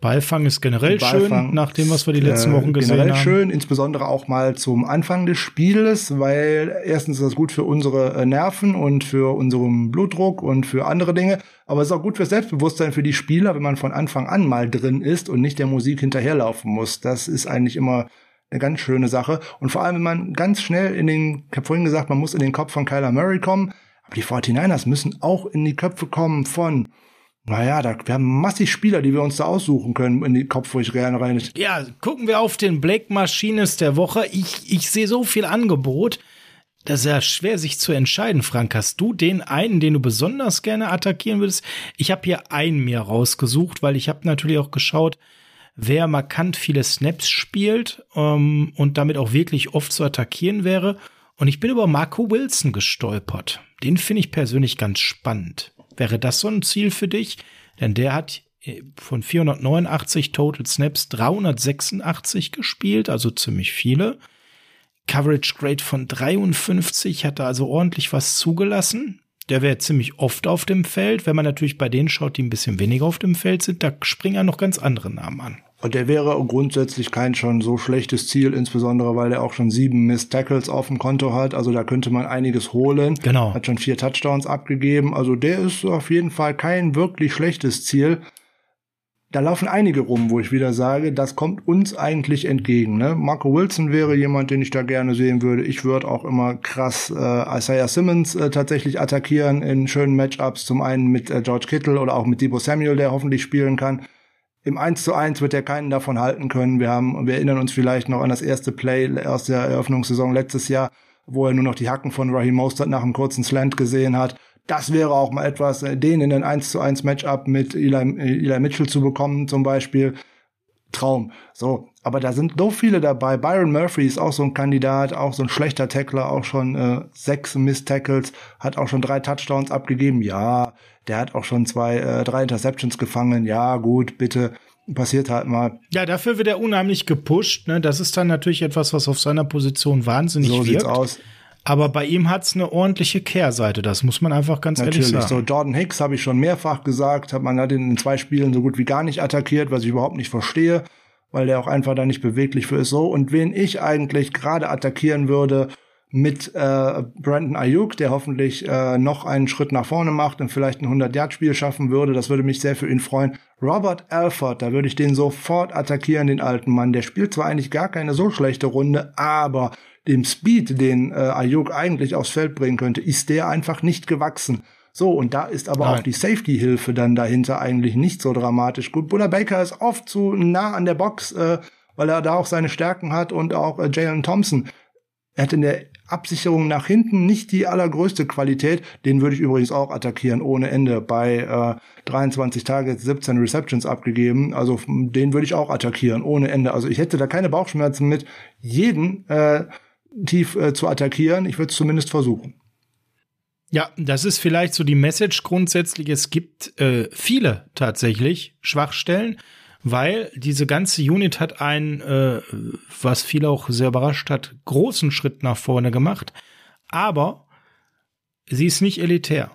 Ballfang ist generell Ballfang schön, nach dem, was wir die letzten Wochen gesehen generell haben. schön, insbesondere auch mal zum Anfang des Spieles, weil erstens ist das gut für unsere äh, Nerven und für unseren Blutdruck und für andere Dinge, aber es ist auch gut für Selbstbewusstsein für die Spieler, wenn man von Anfang an mal drin ist und nicht der Musik hinterherlaufen muss. Das ist eigentlich immer eine ganz schöne Sache und vor allem, wenn man ganz schnell in den, ich habe vorhin gesagt, man muss in den Kopf von Kyler Murray kommen, aber die 49ers müssen auch in die Köpfe kommen von naja, da, wir haben massig Spieler, die wir uns da aussuchen können in den Kopf, wo ich gerne rein. Ja, gucken wir auf den Blake Machines der Woche. Ich, ich sehe so viel Angebot. Das ist ja schwer, sich zu entscheiden, Frank. Hast du den einen, den du besonders gerne attackieren würdest? Ich habe hier einen mir rausgesucht, weil ich habe natürlich auch geschaut, wer markant viele Snaps spielt ähm, und damit auch wirklich oft zu attackieren wäre. Und ich bin über Marco Wilson gestolpert. Den finde ich persönlich ganz spannend. Wäre das so ein Ziel für dich? Denn der hat äh, von 489 Total Snaps 386 gespielt, also ziemlich viele. Coverage Grade von 53, hat da also ordentlich was zugelassen. Der wäre ziemlich oft auf dem Feld. Wenn man natürlich bei denen schaut, die ein bisschen weniger auf dem Feld sind, da springen ja noch ganz andere Namen an. Und der wäre grundsätzlich kein schon so schlechtes Ziel, insbesondere weil er auch schon sieben Missed Tackles auf dem Konto hat. Also da könnte man einiges holen. Genau. Hat schon vier Touchdowns abgegeben. Also der ist auf jeden Fall kein wirklich schlechtes Ziel. Da laufen einige rum, wo ich wieder sage, das kommt uns eigentlich entgegen. Ne? Marco Wilson wäre jemand, den ich da gerne sehen würde. Ich würde auch immer krass äh, Isaiah Simmons äh, tatsächlich attackieren in schönen Matchups. Zum einen mit äh, George Kittle oder auch mit Debo Samuel, der hoffentlich spielen kann. Im 1 zu 1 wird er keinen davon halten können. Wir haben, wir erinnern uns vielleicht noch an das erste Play aus der Eröffnungssaison letztes Jahr, wo er nur noch die Hacken von Raheem Mostert nach einem kurzen Slant gesehen hat. Das wäre auch mal etwas, äh, den in ein 1 zu 1 Matchup mit Eli, Eli Mitchell zu bekommen, zum Beispiel. Traum. So, aber da sind so viele dabei. Byron Murphy ist auch so ein Kandidat, auch so ein schlechter Tackler, auch schon äh, sechs Miss-Tackles, hat auch schon drei Touchdowns abgegeben. Ja, der hat auch schon zwei, äh, drei Interceptions gefangen. Ja, gut, bitte. Passiert halt mal. Ja, dafür wird er unheimlich gepusht. Ne? Das ist dann natürlich etwas, was auf seiner Position wahnsinnig so wirkt. So sieht's aus. Aber bei ihm hat's eine ordentliche Kehrseite, das muss man einfach ganz Natürlich. ehrlich sagen. So, Jordan Hicks habe ich schon mehrfach gesagt, hat man hat ihn in zwei Spielen so gut wie gar nicht attackiert, was ich überhaupt nicht verstehe, weil der auch einfach da nicht beweglich für ist. So, und wen ich eigentlich gerade attackieren würde, mit äh, Brandon Ayuk, der hoffentlich äh, noch einen Schritt nach vorne macht und vielleicht ein 100-Yard-Spiel schaffen würde. Das würde mich sehr für ihn freuen. Robert Alford, da würde ich den sofort attackieren, den alten Mann. Der spielt zwar eigentlich gar keine so schlechte Runde, aber dem Speed, den äh, Ayuk eigentlich aufs Feld bringen könnte, ist der einfach nicht gewachsen. So, und da ist aber Nein. auch die Safety-Hilfe dann dahinter eigentlich nicht so dramatisch. Gut, Buddha Baker ist oft zu nah an der Box, äh, weil er da auch seine Stärken hat und auch äh, Jalen Thompson Er hat in der Absicherung nach hinten nicht die allergrößte Qualität. Den würde ich übrigens auch attackieren ohne Ende. Bei äh, 23 Targets, 17 Receptions abgegeben. Also den würde ich auch attackieren ohne Ende. Also ich hätte da keine Bauchschmerzen mit, jeden äh, tief äh, zu attackieren. Ich würde es zumindest versuchen. Ja, das ist vielleicht so die Message grundsätzlich. Es gibt äh, viele tatsächlich Schwachstellen, weil diese ganze Unit hat einen, äh, was viele auch sehr überrascht hat, großen Schritt nach vorne gemacht. Aber sie ist nicht elitär.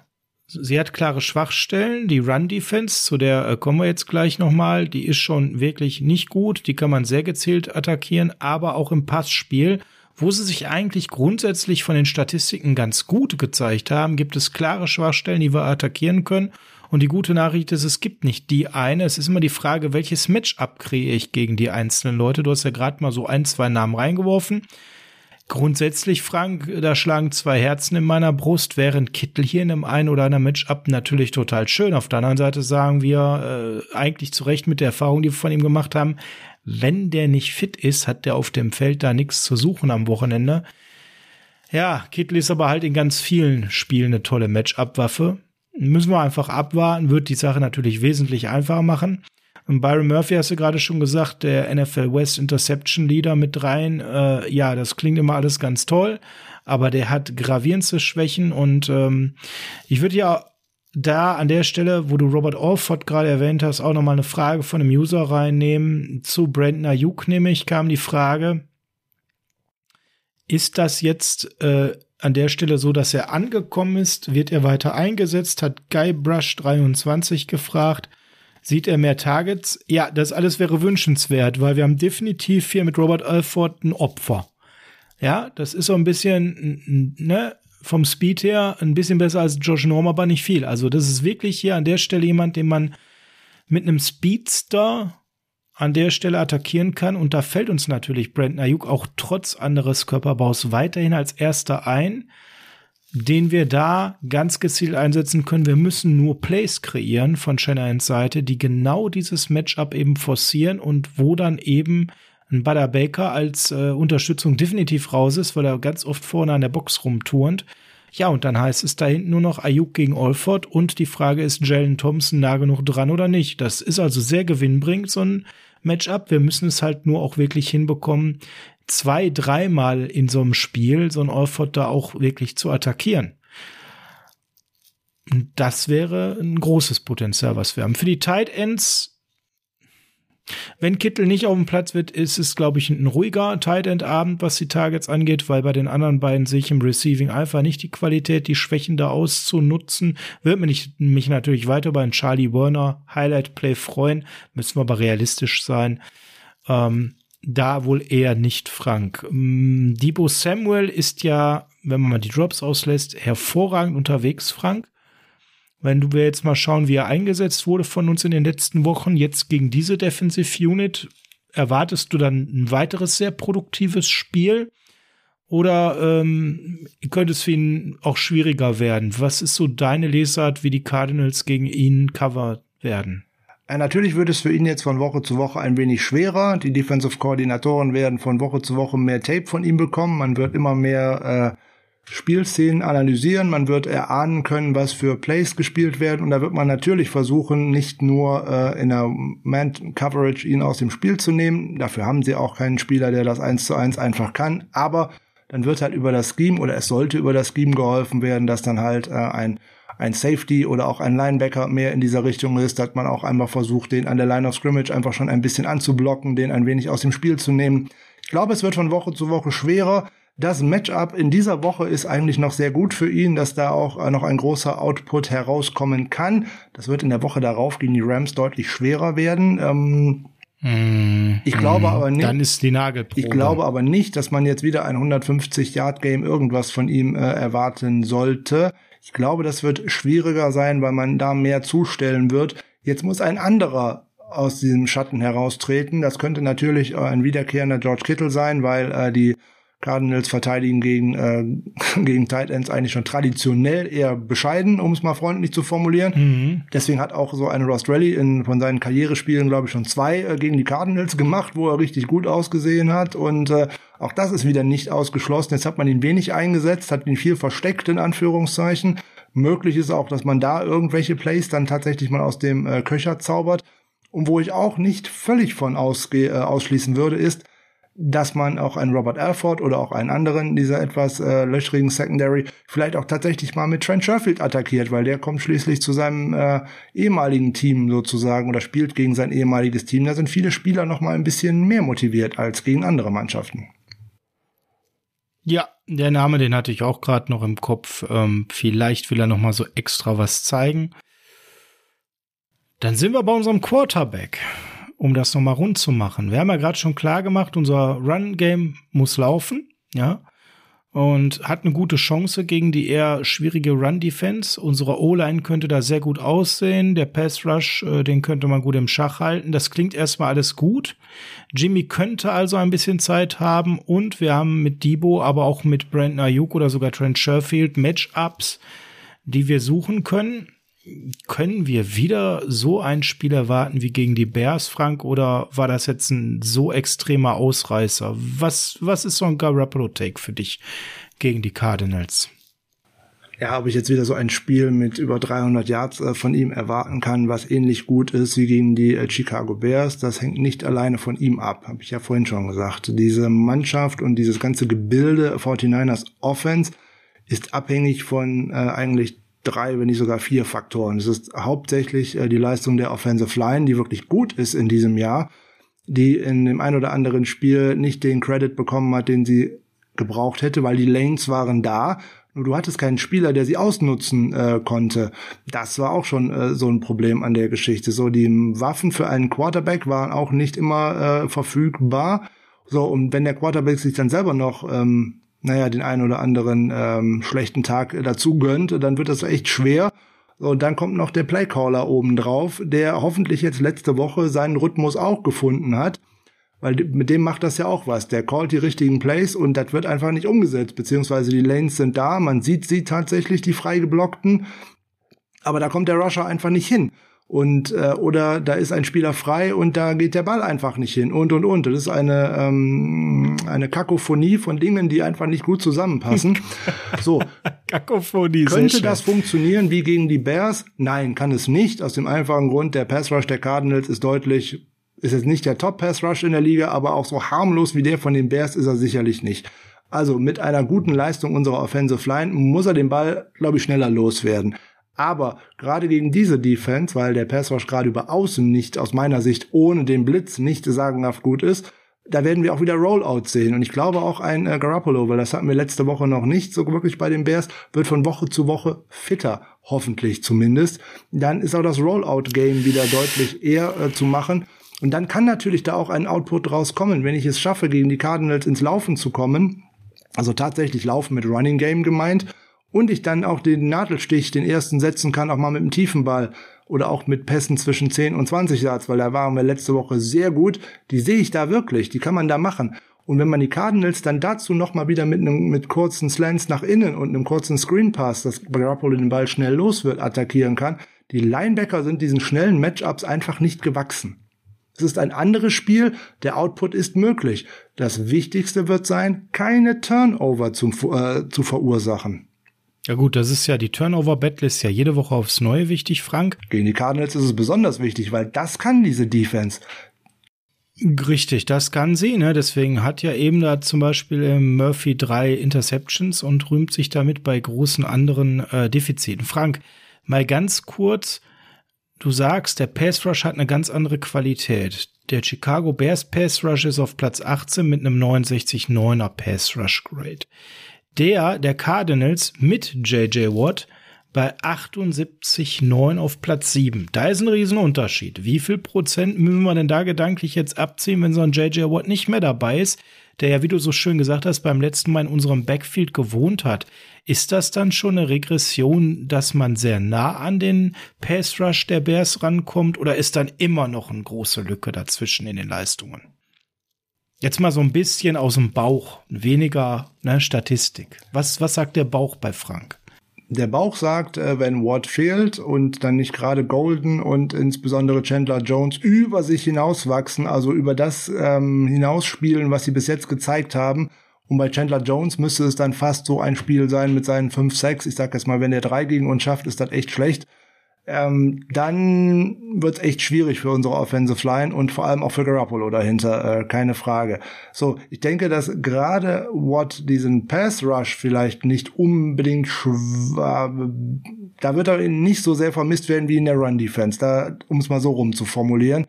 Sie hat klare Schwachstellen. Die Run-Defense, zu der äh, kommen wir jetzt gleich nochmal, die ist schon wirklich nicht gut. Die kann man sehr gezielt attackieren, aber auch im Passspiel wo sie sich eigentlich grundsätzlich von den Statistiken ganz gut gezeigt haben, gibt es klare Schwachstellen, die wir attackieren können. Und die gute Nachricht ist, es gibt nicht die eine. Es ist immer die Frage, welches Matchup kreiere ich gegen die einzelnen Leute. Du hast ja gerade mal so ein, zwei Namen reingeworfen. Grundsätzlich, Frank, da schlagen zwei Herzen in meiner Brust, während Kittel hier in einem ein oder anderen Matchup natürlich total schön. Auf der anderen Seite sagen wir äh, eigentlich zu Recht mit der Erfahrung, die wir von ihm gemacht haben, wenn der nicht fit ist, hat der auf dem Feld da nichts zu suchen am Wochenende. Ja, Kittel ist aber halt in ganz vielen Spielen eine tolle Matchup-Waffe. Müssen wir einfach abwarten, wird die Sache natürlich wesentlich einfacher machen. Und Byron Murphy hast du gerade schon gesagt, der NFL West Interception Leader mit rein. Äh, ja, das klingt immer alles ganz toll, aber der hat gravierendste Schwächen und ähm, ich würde ja da an der Stelle, wo du Robert Alford gerade erwähnt hast, auch nochmal eine Frage von einem User reinnehmen. Zu Brandon Ayuk nämlich kam die Frage, ist das jetzt äh, an der Stelle so, dass er angekommen ist? Wird er weiter eingesetzt? Hat Guybrush 23 gefragt. Sieht er mehr Targets? Ja, das alles wäre wünschenswert, weil wir haben definitiv hier mit Robert Alford ein Opfer. Ja, das ist so ein bisschen, ne, vom Speed her ein bisschen besser als Josh Norm, aber nicht viel. Also das ist wirklich hier an der Stelle jemand, den man mit einem Speedster an der Stelle attackieren kann. Und da fällt uns natürlich Brandon Ayuk auch trotz anderes Körperbaus weiterhin als erster ein, den wir da ganz gezielt einsetzen können. Wir müssen nur Plays kreieren von Shanahans Seite, die genau dieses Matchup eben forcieren und wo dann eben ein Butter Baker als äh, Unterstützung definitiv raus ist, weil er ganz oft vorne an der Box rumturnt. Ja, und dann heißt es da hinten nur noch Ayuk gegen Olford und die Frage ist Jalen Thompson nah genug dran oder nicht. Das ist also sehr gewinnbringend, so ein Matchup. Wir müssen es halt nur auch wirklich hinbekommen, zwei, dreimal in so einem Spiel so ein Olford da auch wirklich zu attackieren. Und das wäre ein großes Potenzial, was wir haben. Für die Tight Ends wenn Kittel nicht auf dem Platz wird, ist es, glaube ich, ein ruhiger Tight End Abend, was die Targets angeht, weil bei den anderen beiden sehe ich im Receiving einfach nicht die Qualität, die Schwächen da auszunutzen. Wird mich, mich natürlich weiter über einen Charlie Werner Highlight Play freuen. Müssen wir aber realistisch sein. Ähm, da wohl eher nicht Frank. Ähm, Debo Samuel ist ja, wenn man mal die Drops auslässt, hervorragend unterwegs, Frank. Wenn du jetzt mal schauen, wie er eingesetzt wurde von uns in den letzten Wochen, jetzt gegen diese Defensive Unit, erwartest du dann ein weiteres sehr produktives Spiel? Oder ähm, könnte es für ihn auch schwieriger werden? Was ist so deine Lesart, wie die Cardinals gegen ihn cover werden? Ja, natürlich wird es für ihn jetzt von Woche zu Woche ein wenig schwerer. Die Defensive Koordinatoren werden von Woche zu Woche mehr Tape von ihm bekommen. Man wird immer mehr äh, Spielszenen analysieren, man wird erahnen können, was für Plays gespielt werden und da wird man natürlich versuchen, nicht nur äh, in der Man-Coverage ihn aus dem Spiel zu nehmen, dafür haben sie auch keinen Spieler, der das eins zu eins einfach kann, aber dann wird halt über das Scheme oder es sollte über das Scheme geholfen werden, dass dann halt äh, ein ein Safety oder auch ein Linebacker mehr in dieser Richtung ist, dass man auch einmal versucht, den an der Line of Scrimmage einfach schon ein bisschen anzublocken, den ein wenig aus dem Spiel zu nehmen. Ich glaube, es wird von Woche zu Woche schwerer. Das Matchup in dieser Woche ist eigentlich noch sehr gut für ihn, dass da auch äh, noch ein großer Output herauskommen kann. Das wird in der Woche darauf gegen die Rams deutlich schwerer werden. Ähm, mm, ich glaube mm, aber nicht. Dann ist die Nagelprobe. Ich glaube aber nicht, dass man jetzt wieder ein 150 Yard Game irgendwas von ihm äh, erwarten sollte. Ich glaube, das wird schwieriger sein, weil man da mehr zustellen wird. Jetzt muss ein anderer aus diesem Schatten heraustreten. Das könnte natürlich äh, ein wiederkehrender George Kittle sein, weil äh, die Cardinals verteidigen gegen, äh, gegen Tight Ends eigentlich schon traditionell eher bescheiden, um es mal freundlich zu formulieren. Mhm. Deswegen hat auch so ein Ross Rally in, von seinen Karrierespielen, glaube ich, schon zwei äh, gegen die Cardinals gemacht, wo er richtig gut ausgesehen hat. Und äh, auch das ist wieder nicht ausgeschlossen. Jetzt hat man ihn wenig eingesetzt, hat ihn viel versteckt, in Anführungszeichen. Möglich ist auch, dass man da irgendwelche Plays dann tatsächlich mal aus dem äh, Köcher zaubert. Und wo ich auch nicht völlig von ausge äh, ausschließen würde, ist, dass man auch einen Robert Alford oder auch einen anderen dieser etwas äh, löchrigen Secondary vielleicht auch tatsächlich mal mit Trent Sherfield attackiert, weil der kommt schließlich zu seinem äh, ehemaligen Team sozusagen oder spielt gegen sein ehemaliges Team. Da sind viele Spieler noch mal ein bisschen mehr motiviert als gegen andere Mannschaften. Ja, der Name, den hatte ich auch gerade noch im Kopf. Ähm, vielleicht will er noch mal so extra was zeigen. Dann sind wir bei unserem Quarterback um das nochmal rund zu machen. Wir haben ja gerade schon klar gemacht, unser Run-Game muss laufen, ja, und hat eine gute Chance gegen die eher schwierige Run-Defense. Unsere O-Line könnte da sehr gut aussehen. Der Pass-Rush, äh, den könnte man gut im Schach halten. Das klingt erstmal alles gut. Jimmy könnte also ein bisschen Zeit haben und wir haben mit Debo, aber auch mit Brandon Ayuk oder sogar Trent Sherfield Matchups, die wir suchen können können wir wieder so ein Spiel erwarten wie gegen die Bears, Frank, oder war das jetzt ein so extremer Ausreißer? Was, was ist so ein Garoppolo-Take für dich gegen die Cardinals? Ja, ob ich jetzt wieder so ein Spiel mit über 300 Yards äh, von ihm erwarten kann, was ähnlich gut ist wie gegen die äh, Chicago Bears, das hängt nicht alleine von ihm ab, habe ich ja vorhin schon gesagt. Diese Mannschaft und dieses ganze Gebilde 49ers Offense ist abhängig von äh, eigentlich drei, wenn nicht sogar vier Faktoren. Es ist hauptsächlich äh, die Leistung der Offensive Line, die wirklich gut ist in diesem Jahr, die in dem ein oder anderen Spiel nicht den Credit bekommen hat, den sie gebraucht hätte, weil die Lanes waren da. Nur du hattest keinen Spieler, der sie ausnutzen äh, konnte. Das war auch schon äh, so ein Problem an der Geschichte. So, die Waffen für einen Quarterback waren auch nicht immer äh, verfügbar. So, und wenn der Quarterback sich dann selber noch ähm, naja, den einen oder anderen ähm, schlechten Tag dazu gönnt, dann wird das echt schwer. und dann kommt noch der Playcaller oben drauf, der hoffentlich jetzt letzte Woche seinen Rhythmus auch gefunden hat. Weil mit dem macht das ja auch was. Der callt die richtigen Plays und das wird einfach nicht umgesetzt. Beziehungsweise die Lanes sind da, man sieht sie tatsächlich, die freigeblockten. Aber da kommt der Rusher einfach nicht hin und äh, oder da ist ein Spieler frei und da geht der Ball einfach nicht hin und und und. Das ist eine ähm, eine Kakophonie von Dingen, die einfach nicht gut zusammenpassen. So Kakophonie. Könnte das funktionieren wie gegen die Bears? Nein, kann es nicht. Aus dem einfachen Grund, der Pass Rush der Cardinals ist deutlich ist jetzt nicht der Top Pass Rush in der Liga, aber auch so harmlos wie der von den Bears ist er sicherlich nicht. Also mit einer guten Leistung unserer Offensive Line muss er den Ball, glaube ich, schneller loswerden. Aber gerade gegen diese Defense, weil der Pass Rush gerade über außen nicht aus meiner Sicht ohne den Blitz nicht sagenhaft gut ist, da werden wir auch wieder Rollout sehen. Und ich glaube auch ein äh, Garoppolo, weil das hatten wir letzte Woche noch nicht so wirklich bei den Bears, wird von Woche zu Woche fitter, hoffentlich zumindest. Dann ist auch das Rollout-Game wieder deutlich eher äh, zu machen. Und dann kann natürlich da auch ein Output rauskommen, wenn ich es schaffe, gegen die Cardinals ins Laufen zu kommen. Also tatsächlich Laufen mit Running Game gemeint und ich dann auch den Nadelstich, den ersten setzen kann, auch mal mit dem tiefen Ball oder auch mit Pässen zwischen 10 und 20 Yards, weil da waren wir letzte Woche sehr gut. Die sehe ich da wirklich, die kann man da machen. Und wenn man die Cardinals dann dazu noch mal wieder mit einem mit kurzen Slants nach innen und einem kurzen Screen Pass, dass Garoppolo den Ball schnell los wird, attackieren kann, die Linebacker sind diesen schnellen Matchups einfach nicht gewachsen. Es ist ein anderes Spiel, der Output ist möglich. Das Wichtigste wird sein, keine Turnover zum, äh, zu verursachen. Ja gut, das ist ja die Turnover-Battle ist ja jede Woche aufs Neue wichtig, Frank. Gegen die Cardinals ist es besonders wichtig, weil das kann diese Defense. Richtig, das kann sie, ne? Deswegen hat ja eben da zum Beispiel Murphy drei Interceptions und rühmt sich damit bei großen anderen äh, Defiziten. Frank, mal ganz kurz, du sagst, der Pass Rush hat eine ganz andere Qualität. Der Chicago Bears Pass Rush ist auf Platz 18 mit einem 69,9er Pass Rush Grade der der Cardinals mit JJ Watt bei 78,9 auf Platz 7. Da ist ein Riesenunterschied. Wie viel Prozent müssen wir denn da gedanklich jetzt abziehen, wenn so ein JJ Watt nicht mehr dabei ist, der ja, wie du so schön gesagt hast, beim letzten Mal in unserem Backfield gewohnt hat? Ist das dann schon eine Regression, dass man sehr nah an den Pass Rush der Bears rankommt oder ist dann immer noch eine große Lücke dazwischen in den Leistungen? Jetzt mal so ein bisschen aus dem Bauch, weniger ne, Statistik. Was, was sagt der Bauch bei Frank? Der Bauch sagt, äh, wenn Watt fehlt und dann nicht gerade Golden und insbesondere Chandler Jones über sich hinauswachsen, also über das ähm, hinausspielen, was sie bis jetzt gezeigt haben. Und bei Chandler Jones müsste es dann fast so ein Spiel sein mit seinen 5-6. Ich sag jetzt mal, wenn der drei gegen uns schafft, ist das echt schlecht ähm, dann wird es echt schwierig für unsere Offensive Line und vor allem auch für Garoppolo dahinter, äh, keine Frage. So, ich denke, dass gerade Watt diesen Pass Rush vielleicht nicht unbedingt da wird er nicht so sehr vermisst werden wie in der Run Defense, da um es mal so rum zu formulieren.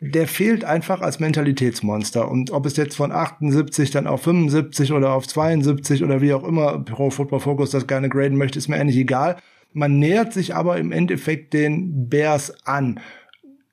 Der fehlt einfach als Mentalitätsmonster. Und ob es jetzt von 78 dann auf 75 oder auf 72 oder wie auch immer Pro Football Focus das gerne graden möchte, ist mir eigentlich egal. Man nähert sich aber im Endeffekt den Bears an.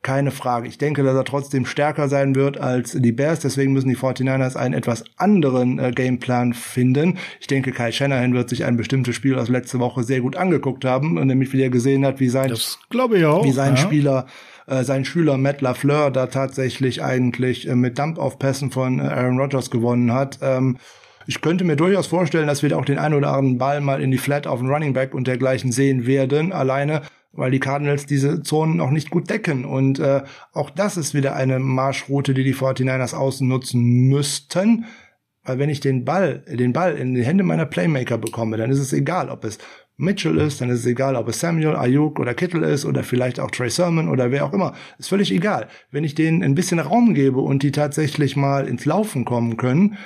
Keine Frage. Ich denke, dass er trotzdem stärker sein wird als die Bears. Deswegen müssen die 49ers einen etwas anderen äh, Gameplan finden. Ich denke, Kai Shanahan wird sich ein bestimmtes Spiel aus letzter Woche sehr gut angeguckt haben, nämlich wie er gesehen hat, wie sein, auch, wie sein ja. Spieler äh, sein Schüler Matt LaFleur da tatsächlich eigentlich äh, mit Dump-Off-Pässen von äh, Aaron Rodgers gewonnen hat. Ich könnte mir durchaus vorstellen, dass wir auch den ein oder anderen Ball mal in die Flat auf den Running Back und dergleichen sehen werden, alleine weil die Cardinals diese Zonen noch nicht gut decken. Und äh, auch das ist wieder eine Marschroute, die die 49ers außen nutzen müssten. Weil wenn ich den Ball, den Ball in die Hände meiner Playmaker bekomme, dann ist es egal, ob es Mitchell ist, dann ist es egal, ob es Samuel, Ayuk oder Kittle ist oder vielleicht auch Trey Sermon oder wer auch immer. Ist völlig egal. Wenn ich denen ein bisschen Raum gebe und die tatsächlich mal ins Laufen kommen können,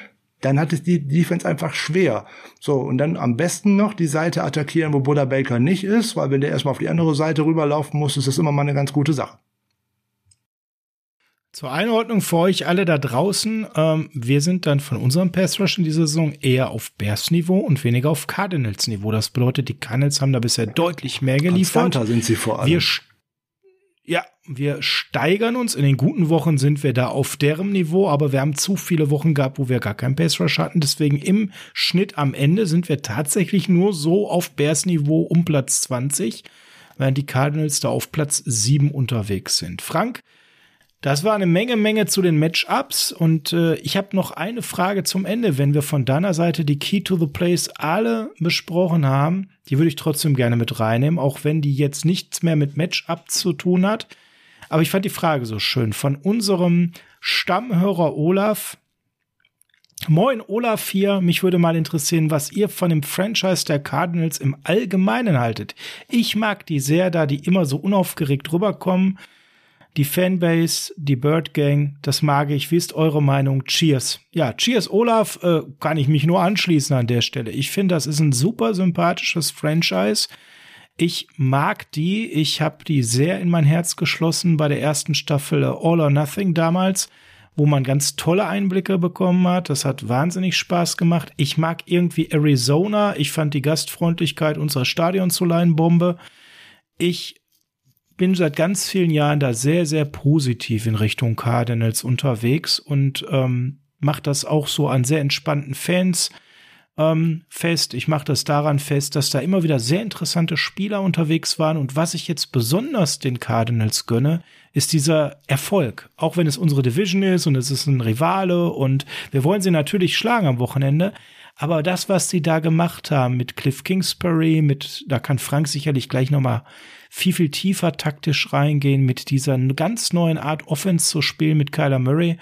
dann hat es die Defense einfach schwer. So, und dann am besten noch die Seite attackieren, wo Buddha Baker nicht ist, weil wenn der erstmal auf die andere Seite rüberlaufen muss, ist das immer mal eine ganz gute Sache. Zur Einordnung für euch alle da draußen, ähm, wir sind dann von unserem Pass Rush in dieser Saison eher auf Bears Niveau und weniger auf Cardinals Niveau. Das bedeutet, die Cardinals haben da bisher deutlich mehr geliefert. Konstanter sind sie vor allem. Wir ja, wir steigern uns. In den guten Wochen sind wir da auf deren Niveau, aber wir haben zu viele Wochen gehabt, wo wir gar keinen Pass Rush hatten. Deswegen im Schnitt am Ende sind wir tatsächlich nur so auf Bears Niveau um Platz 20, während die Cardinals da auf Platz 7 unterwegs sind. Frank, das war eine Menge, Menge zu den Matchups und äh, ich habe noch eine Frage zum Ende. Wenn wir von deiner Seite die Key to the Place alle besprochen haben, die würde ich trotzdem gerne mit reinnehmen, auch wenn die jetzt nichts mehr mit Matchup zu tun hat. Aber ich fand die Frage so schön von unserem Stammhörer Olaf. Moin Olaf hier, mich würde mal interessieren, was ihr von dem Franchise der Cardinals im Allgemeinen haltet. Ich mag die sehr, da die immer so unaufgeregt rüberkommen die Fanbase, die Bird Gang, das mag ich. Wie ist eure Meinung? Cheers. Ja, cheers, Olaf, äh, kann ich mich nur anschließen an der Stelle. Ich finde, das ist ein super sympathisches Franchise. Ich mag die. Ich habe die sehr in mein Herz geschlossen bei der ersten Staffel All or Nothing damals, wo man ganz tolle Einblicke bekommen hat. Das hat wahnsinnig Spaß gemacht. Ich mag irgendwie Arizona. Ich fand die Gastfreundlichkeit unserer Stadion zu Bombe. Ich bin seit ganz vielen Jahren da sehr, sehr positiv in Richtung Cardinals unterwegs und ähm, mache das auch so an sehr entspannten Fans ähm, fest. Ich mache das daran fest, dass da immer wieder sehr interessante Spieler unterwegs waren. Und was ich jetzt besonders den Cardinals gönne, ist dieser Erfolg. Auch wenn es unsere Division ist und es ist ein Rivale und wir wollen sie natürlich schlagen am Wochenende. Aber das, was sie da gemacht haben mit Cliff Kingsbury, mit, da kann Frank sicherlich gleich nochmal viel, viel tiefer taktisch reingehen, mit dieser ganz neuen Art Offense zu spielen mit Kyler Murray.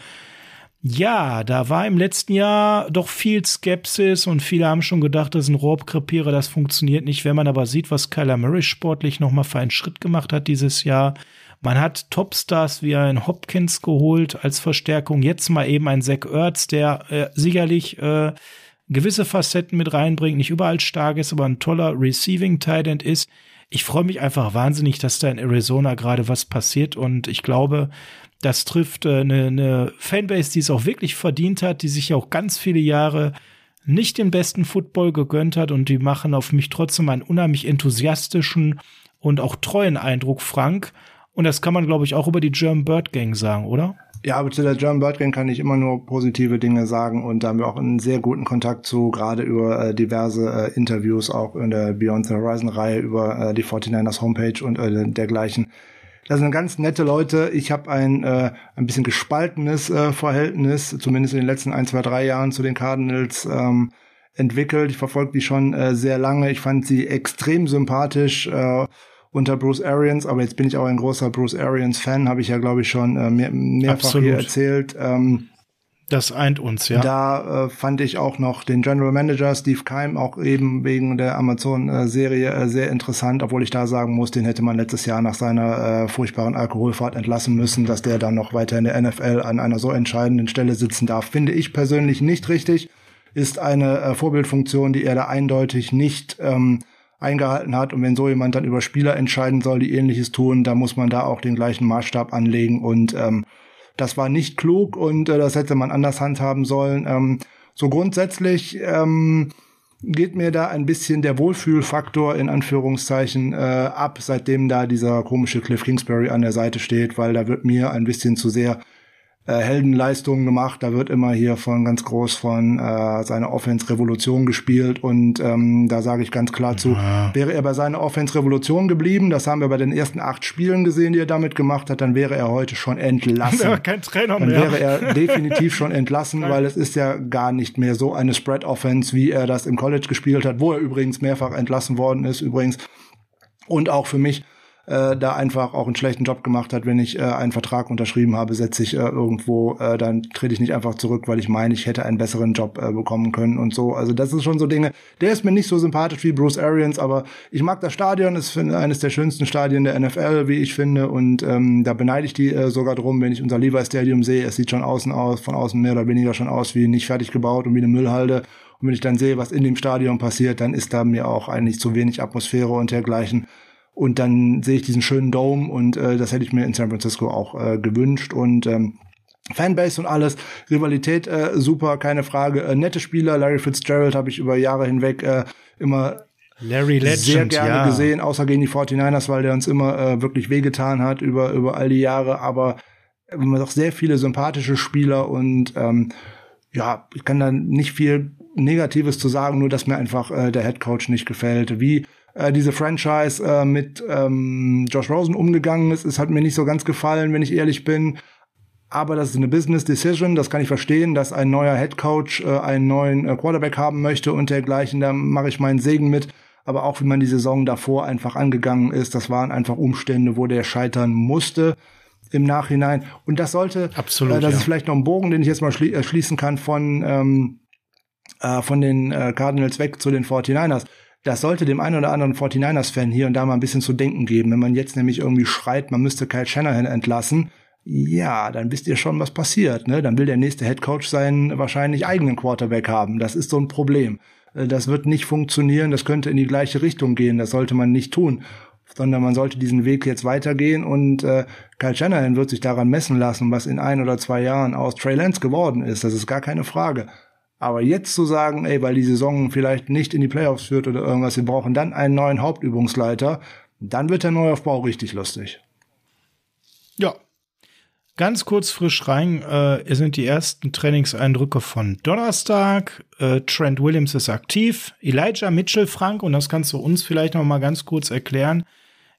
Ja, da war im letzten Jahr doch viel Skepsis und viele haben schon gedacht, das ist ein Rohrkrepierer, das funktioniert nicht. Wenn man aber sieht, was Kyler Murray sportlich nochmal für einen Schritt gemacht hat dieses Jahr, man hat Topstars wie ein Hopkins geholt als Verstärkung. Jetzt mal eben ein Zach Ertz, der äh, sicherlich äh, gewisse Facetten mit reinbringt, nicht überall stark ist, aber ein toller Receiving Tight ist ich freue mich einfach wahnsinnig, dass da in Arizona gerade was passiert und ich glaube, das trifft äh, eine, eine Fanbase, die es auch wirklich verdient hat, die sich ja auch ganz viele Jahre nicht den besten Football gegönnt hat und die machen auf mich trotzdem einen unheimlich enthusiastischen und auch treuen Eindruck, Frank. Und das kann man, glaube ich, auch über die German Bird Gang sagen, oder? Ja, aber zu der German Bird Gang kann ich immer nur positive Dinge sagen und da haben wir auch einen sehr guten Kontakt zu, gerade über äh, diverse äh, Interviews, auch in der Beyond the Horizon Reihe über äh, die 49ers Homepage und äh, dergleichen. Das sind ganz nette Leute. Ich habe ein äh, ein bisschen gespaltenes äh, Verhältnis, zumindest in den letzten ein, zwei, drei Jahren zu den Cardinals ähm, entwickelt. Ich verfolge die schon äh, sehr lange. Ich fand sie extrem sympathisch äh, unter Bruce Arians, aber jetzt bin ich auch ein großer Bruce Arians Fan, habe ich ja glaube ich schon äh, mehr, mehrfach Absolut. hier erzählt. Ähm, das eint uns, ja. Da äh, fand ich auch noch den General Manager Steve Keim auch eben wegen der Amazon-Serie äh, sehr interessant, obwohl ich da sagen muss, den hätte man letztes Jahr nach seiner äh, furchtbaren Alkoholfahrt entlassen müssen, dass der dann noch weiter in der NFL an einer so entscheidenden Stelle sitzen darf. Finde ich persönlich nicht richtig. Ist eine äh, Vorbildfunktion, die er da eindeutig nicht ähm, eingehalten hat. Und wenn so jemand dann über Spieler entscheiden soll, die ähnliches tun, da muss man da auch den gleichen Maßstab anlegen und ähm, das war nicht klug und äh, das hätte man anders handhaben sollen. Ähm, so grundsätzlich ähm, geht mir da ein bisschen der Wohlfühlfaktor in Anführungszeichen äh, ab, seitdem da dieser komische Cliff Kingsbury an der Seite steht, weil da wird mir ein bisschen zu sehr äh, Heldenleistungen gemacht. Da wird immer hier von ganz groß von äh, seiner Offense-Revolution gespielt und ähm, da sage ich ganz klar zu, ja. wäre er bei seiner Offense-Revolution geblieben, das haben wir bei den ersten acht Spielen gesehen, die er damit gemacht hat, dann wäre er heute schon entlassen. Ja, kein Trainer mehr. Dann wäre er definitiv schon entlassen, weil es ist ja gar nicht mehr so eine Spread-Offense, wie er das im College gespielt hat, wo er übrigens mehrfach entlassen worden ist übrigens. Und auch für mich äh, da einfach auch einen schlechten Job gemacht hat. Wenn ich äh, einen Vertrag unterschrieben habe, setze ich äh, irgendwo, äh, dann trete ich nicht einfach zurück, weil ich meine, ich hätte einen besseren Job äh, bekommen können und so. Also das ist schon so Dinge. Der ist mir nicht so sympathisch wie Bruce Arians, aber ich mag das Stadion. Es ist eines der schönsten Stadien der NFL, wie ich finde. Und ähm, da beneide ich die äh, sogar drum, wenn ich unser Levi Stadium sehe. Es sieht schon außen aus, von außen mehr oder weniger schon aus wie nicht fertig gebaut und wie eine Müllhalde. Und wenn ich dann sehe, was in dem Stadion passiert, dann ist da mir auch eigentlich zu wenig Atmosphäre und dergleichen. Und dann sehe ich diesen schönen Dome und äh, das hätte ich mir in San Francisco auch äh, gewünscht. Und ähm, Fanbase und alles, Rivalität äh, super, keine Frage. Äh, nette Spieler, Larry Fitzgerald habe ich über Jahre hinweg äh, immer Larry Legend, sehr gerne ja. gesehen, außer gegen die 49ers, weil der uns immer äh, wirklich wehgetan hat über, über all die Jahre. Aber äh, man doch sehr viele sympathische Spieler und ähm, ja, ich kann da nicht viel Negatives zu sagen, nur dass mir einfach äh, der Head Coach nicht gefällt. Wie äh, diese Franchise äh, mit ähm, Josh Rosen umgegangen ist. Es hat mir nicht so ganz gefallen, wenn ich ehrlich bin. Aber das ist eine Business Decision, das kann ich verstehen, dass ein neuer Head Coach äh, einen neuen äh, Quarterback haben möchte und dergleichen. Da mache ich meinen Segen mit. Aber auch wie man die Saison davor einfach angegangen ist, das waren einfach Umstände, wo der scheitern musste im Nachhinein. Und das sollte, Absolut, äh, das ja. ist vielleicht noch ein Bogen, den ich jetzt mal schli äh, schließen kann von, ähm, äh, von den äh, Cardinals weg zu den 49ers das sollte dem einen oder anderen 49ers-Fan hier und da mal ein bisschen zu denken geben. Wenn man jetzt nämlich irgendwie schreit, man müsste Kyle Shanahan entlassen, ja, dann wisst ihr schon, was passiert. Ne? Dann will der nächste Head Coach seinen wahrscheinlich eigenen Quarterback haben. Das ist so ein Problem. Äh, das wird nicht funktionieren. Das könnte in die gleiche Richtung gehen. Das sollte man nicht tun. Sondern man sollte diesen Weg jetzt weitergehen und äh, Kyle Shanahan wird sich daran messen lassen, was in ein oder zwei Jahren aus Trey Lance geworden ist. Das ist gar keine Frage. Aber jetzt zu sagen, ey, weil die Saison vielleicht nicht in die Playoffs führt oder irgendwas, wir brauchen dann einen neuen Hauptübungsleiter, dann wird der Neuaufbau richtig lustig. Ja. Ganz kurz frisch rein äh, sind die ersten Trainingseindrücke von Donnerstag. Äh, Trent Williams ist aktiv. Elijah Mitchell, Frank, und das kannst du uns vielleicht noch mal ganz kurz erklären,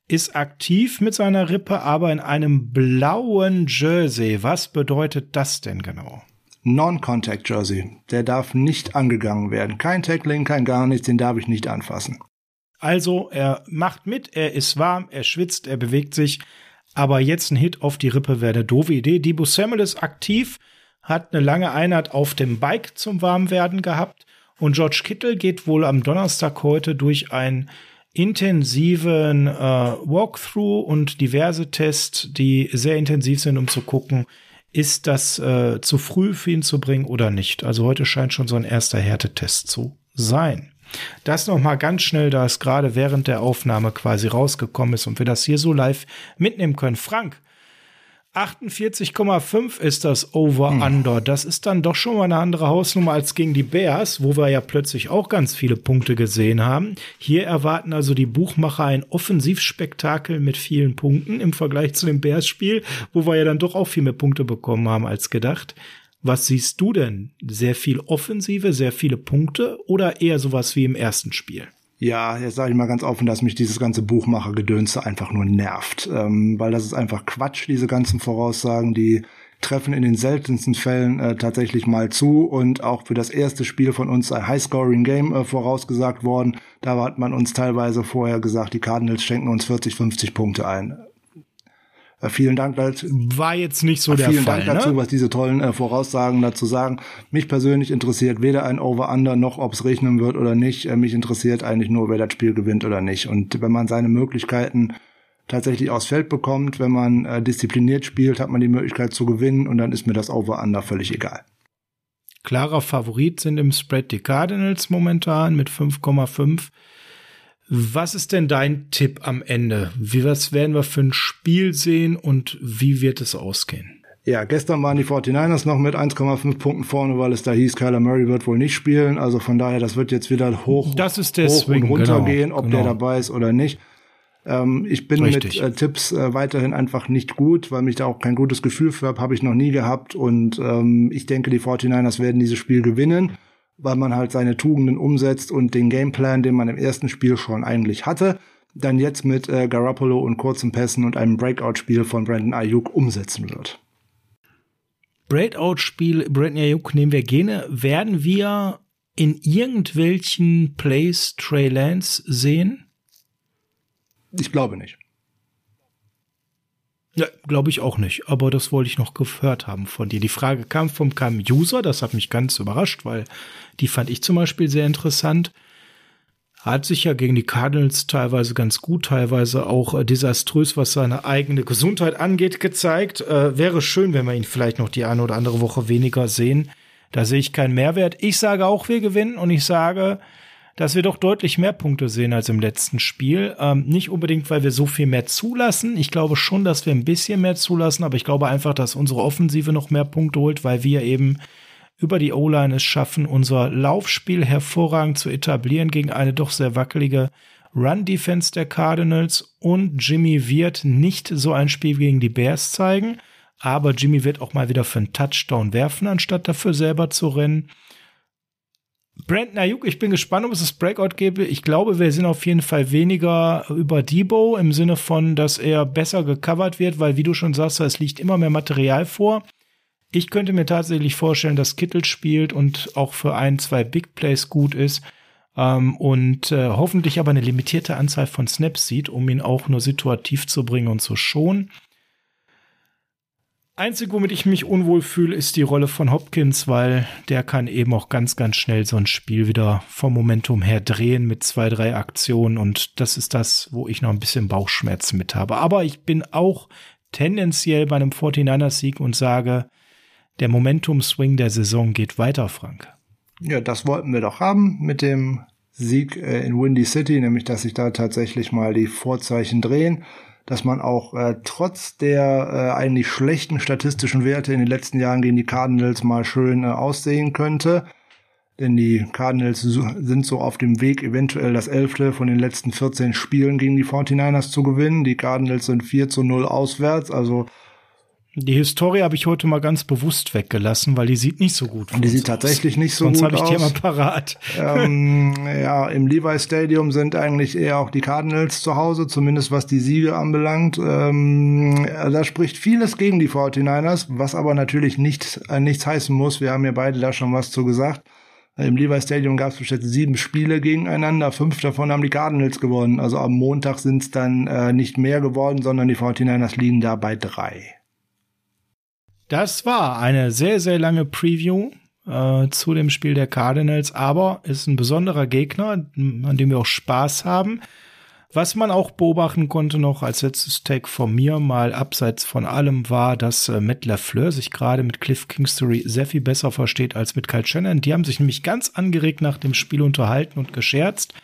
ist aktiv mit seiner Rippe, aber in einem blauen Jersey. Was bedeutet das denn genau? Non-Contact Jersey. Der darf nicht angegangen werden. Kein Tackling, kein gar nichts, den darf ich nicht anfassen. Also, er macht mit, er ist warm, er schwitzt, er bewegt sich. Aber jetzt ein Hit auf die Rippe wäre eine doofe Idee. Debo Samuel ist aktiv, hat eine lange Einheit auf dem Bike zum Warmwerden gehabt. Und George Kittle geht wohl am Donnerstag heute durch einen intensiven äh, Walkthrough und diverse Tests, die sehr intensiv sind, um zu gucken, ist das äh, zu früh für ihn zu bringen oder nicht? Also heute scheint schon so ein erster Härtetest zu sein. Das noch mal ganz schnell, da es gerade während der Aufnahme quasi rausgekommen ist und wir das hier so live mitnehmen können. Frank, 48,5 ist das Over-Under. Hm. Das ist dann doch schon mal eine andere Hausnummer als gegen die Bears, wo wir ja plötzlich auch ganz viele Punkte gesehen haben. Hier erwarten also die Buchmacher ein Offensivspektakel mit vielen Punkten im Vergleich zu dem Bears-Spiel, wo wir ja dann doch auch viel mehr Punkte bekommen haben als gedacht. Was siehst du denn? Sehr viel Offensive, sehr viele Punkte oder eher sowas wie im ersten Spiel? Ja, jetzt sage ich mal ganz offen, dass mich dieses ganze Buchmachergedönse einfach nur nervt, ähm, weil das ist einfach Quatsch, diese ganzen Voraussagen, die treffen in den seltensten Fällen äh, tatsächlich mal zu und auch für das erste Spiel von uns ein High-Scoring-Game äh, vorausgesagt worden. Da hat man uns teilweise vorher gesagt, die Cardinals schenken uns 40, 50 Punkte ein. Äh, vielen Dank. Halt, War jetzt nicht so der vielen Fall. Vielen Dank dazu, ne? was diese tollen äh, Voraussagen dazu sagen. Mich persönlich interessiert weder ein Over-Under noch, ob es regnen wird oder nicht. Äh, mich interessiert eigentlich nur, wer das Spiel gewinnt oder nicht. Und wenn man seine Möglichkeiten tatsächlich aufs Feld bekommt, wenn man äh, diszipliniert spielt, hat man die Möglichkeit zu gewinnen und dann ist mir das Over-Under völlig egal. Klarer Favorit sind im Spread die Cardinals momentan mit 5,5. Was ist denn dein Tipp am Ende? Wie was werden wir für ein Spiel sehen und wie wird es ausgehen? Ja, gestern waren die 49ers noch mit 1,5 Punkten vorne, weil es da hieß, Kyler Murray wird wohl nicht spielen. Also von daher, das wird jetzt wieder hoch, das ist der hoch und runter genau, gehen, ob genau. der dabei ist oder nicht. Ähm, ich bin Richtig. mit äh, Tipps äh, weiterhin einfach nicht gut, weil mich da auch kein gutes Gefühl für habe, habe ich noch nie gehabt. Und ähm, ich denke, die 49ers werden dieses Spiel gewinnen weil man halt seine Tugenden umsetzt und den Gameplan, den man im ersten Spiel schon eigentlich hatte, dann jetzt mit äh, Garoppolo und kurzen Pässen und einem Breakout-Spiel von Brandon Ayuk umsetzen wird. Breakout-Spiel Brandon Ayuk nehmen wir gerne. Werden wir in irgendwelchen Plays Trey Lance sehen? Ich glaube nicht. Ja, glaube ich auch nicht. Aber das wollte ich noch gehört haben von dir. Die Frage kam vom kam User, das hat mich ganz überrascht, weil die fand ich zum Beispiel sehr interessant. Hat sich ja gegen die Cardinals teilweise ganz gut, teilweise auch äh, desaströs, was seine eigene Gesundheit angeht, gezeigt. Äh, wäre schön, wenn wir ihn vielleicht noch die eine oder andere Woche weniger sehen. Da sehe ich keinen Mehrwert. Ich sage auch, wir gewinnen und ich sage, dass wir doch deutlich mehr Punkte sehen als im letzten Spiel. Ähm, nicht unbedingt, weil wir so viel mehr zulassen. Ich glaube schon, dass wir ein bisschen mehr zulassen, aber ich glaube einfach, dass unsere Offensive noch mehr Punkte holt, weil wir eben über die O-Line es schaffen, unser Laufspiel hervorragend zu etablieren gegen eine doch sehr wackelige Run-Defense der Cardinals und Jimmy wird nicht so ein Spiel gegen die Bears zeigen, aber Jimmy wird auch mal wieder für einen Touchdown werfen, anstatt dafür selber zu rennen. Brandon Ayuk, ich bin gespannt, ob es das Breakout gäbe. Ich glaube, wir sind auf jeden Fall weniger über Debo im Sinne von, dass er besser gecovert wird, weil, wie du schon sagst, es liegt immer mehr Material vor. Ich könnte mir tatsächlich vorstellen, dass Kittel spielt und auch für ein, zwei Big Plays gut ist. Ähm, und äh, hoffentlich aber eine limitierte Anzahl von Snaps sieht, um ihn auch nur situativ zu bringen und zu schonen. Einzig, womit ich mich unwohl fühle, ist die Rolle von Hopkins, weil der kann eben auch ganz, ganz schnell so ein Spiel wieder vom Momentum her drehen mit zwei, drei Aktionen. Und das ist das, wo ich noch ein bisschen Bauchschmerzen mit habe. Aber ich bin auch tendenziell bei einem 49ers-Sieg und sage, der Momentum-Swing der Saison geht weiter, Frank. Ja, das wollten wir doch haben mit dem Sieg äh, in Windy City, nämlich dass sich da tatsächlich mal die Vorzeichen drehen dass man auch äh, trotz der äh, eigentlich schlechten statistischen Werte in den letzten Jahren gegen die Cardinals mal schön äh, aussehen könnte. Denn die Cardinals sind so auf dem Weg, eventuell das elfte von den letzten 14 Spielen gegen die 49ers zu gewinnen. Die Cardinals sind 4 zu 0 auswärts, also die Historie habe ich heute mal ganz bewusst weggelassen, weil die sieht nicht so gut aus. Die sieht tatsächlich nicht so Sonst gut aus. Sonst habe ich die mal parat. Ähm, ja, im Levi Stadium sind eigentlich eher auch die Cardinals zu Hause, zumindest was die Siege anbelangt. Ähm, da spricht vieles gegen die 49ers, was aber natürlich nicht, äh, nichts heißen muss. Wir haben ja beide da schon was zu gesagt. Im Levi Stadium gab es bestimmt sieben Spiele gegeneinander, fünf davon haben die Cardinals gewonnen. Also am Montag sind es dann äh, nicht mehr geworden, sondern die 49ers liegen da bei drei. Das war eine sehr, sehr lange Preview äh, zu dem Spiel der Cardinals, aber ist ein besonderer Gegner, an dem wir auch Spaß haben. Was man auch beobachten konnte noch als letztes Take von mir, mal abseits von allem, war, dass äh, Matt LaFleur sich gerade mit Cliff Kingsbury sehr viel besser versteht als mit Kyle Shannon. Die haben sich nämlich ganz angeregt nach dem Spiel unterhalten und gescherzt.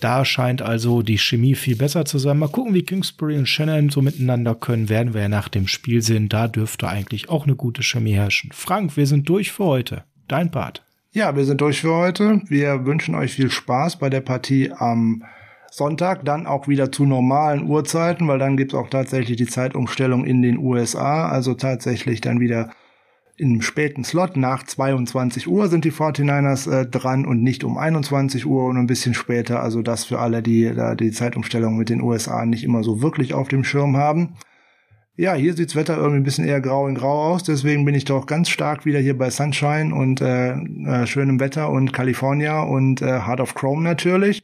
Da scheint also die Chemie viel besser zu sein. Mal gucken, wie Kingsbury und Shannon so miteinander können, werden wir ja nach dem Spiel sehen. Da dürfte eigentlich auch eine gute Chemie herrschen. Frank, wir sind durch für heute. Dein Part. Ja, wir sind durch für heute. Wir wünschen euch viel Spaß bei der Partie am Sonntag, dann auch wieder zu normalen Uhrzeiten, weil dann gibt's auch tatsächlich die Zeitumstellung in den USA, also tatsächlich dann wieder im späten Slot nach 22 Uhr sind die 49ers äh, dran und nicht um 21 Uhr und ein bisschen später. Also das für alle, die da die Zeitumstellung mit den USA nicht immer so wirklich auf dem Schirm haben. Ja, hier sieht's Wetter irgendwie ein bisschen eher grau in grau aus, deswegen bin ich doch ganz stark wieder hier bei Sunshine und äh, äh, schönem Wetter und California und äh, Heart of Chrome natürlich.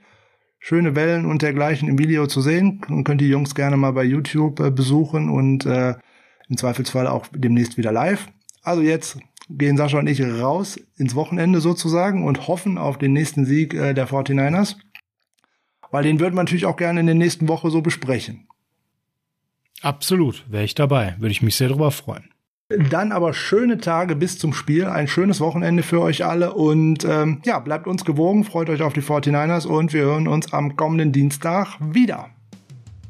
Schöne Wellen und dergleichen im Video zu sehen. Und könnt die Jungs gerne mal bei YouTube äh, besuchen und äh, im Zweifelsfall auch demnächst wieder live. Also jetzt gehen Sascha und ich raus ins Wochenende sozusagen und hoffen auf den nächsten Sieg äh, der 49ers. Weil den würden wir natürlich auch gerne in der nächsten Woche so besprechen. Absolut, wäre ich dabei. Würde ich mich sehr darüber freuen. Dann aber schöne Tage bis zum Spiel, ein schönes Wochenende für euch alle und ähm, ja, bleibt uns gewogen, freut euch auf die 49ers und wir hören uns am kommenden Dienstag wieder.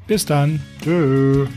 Bis dann. Tschö.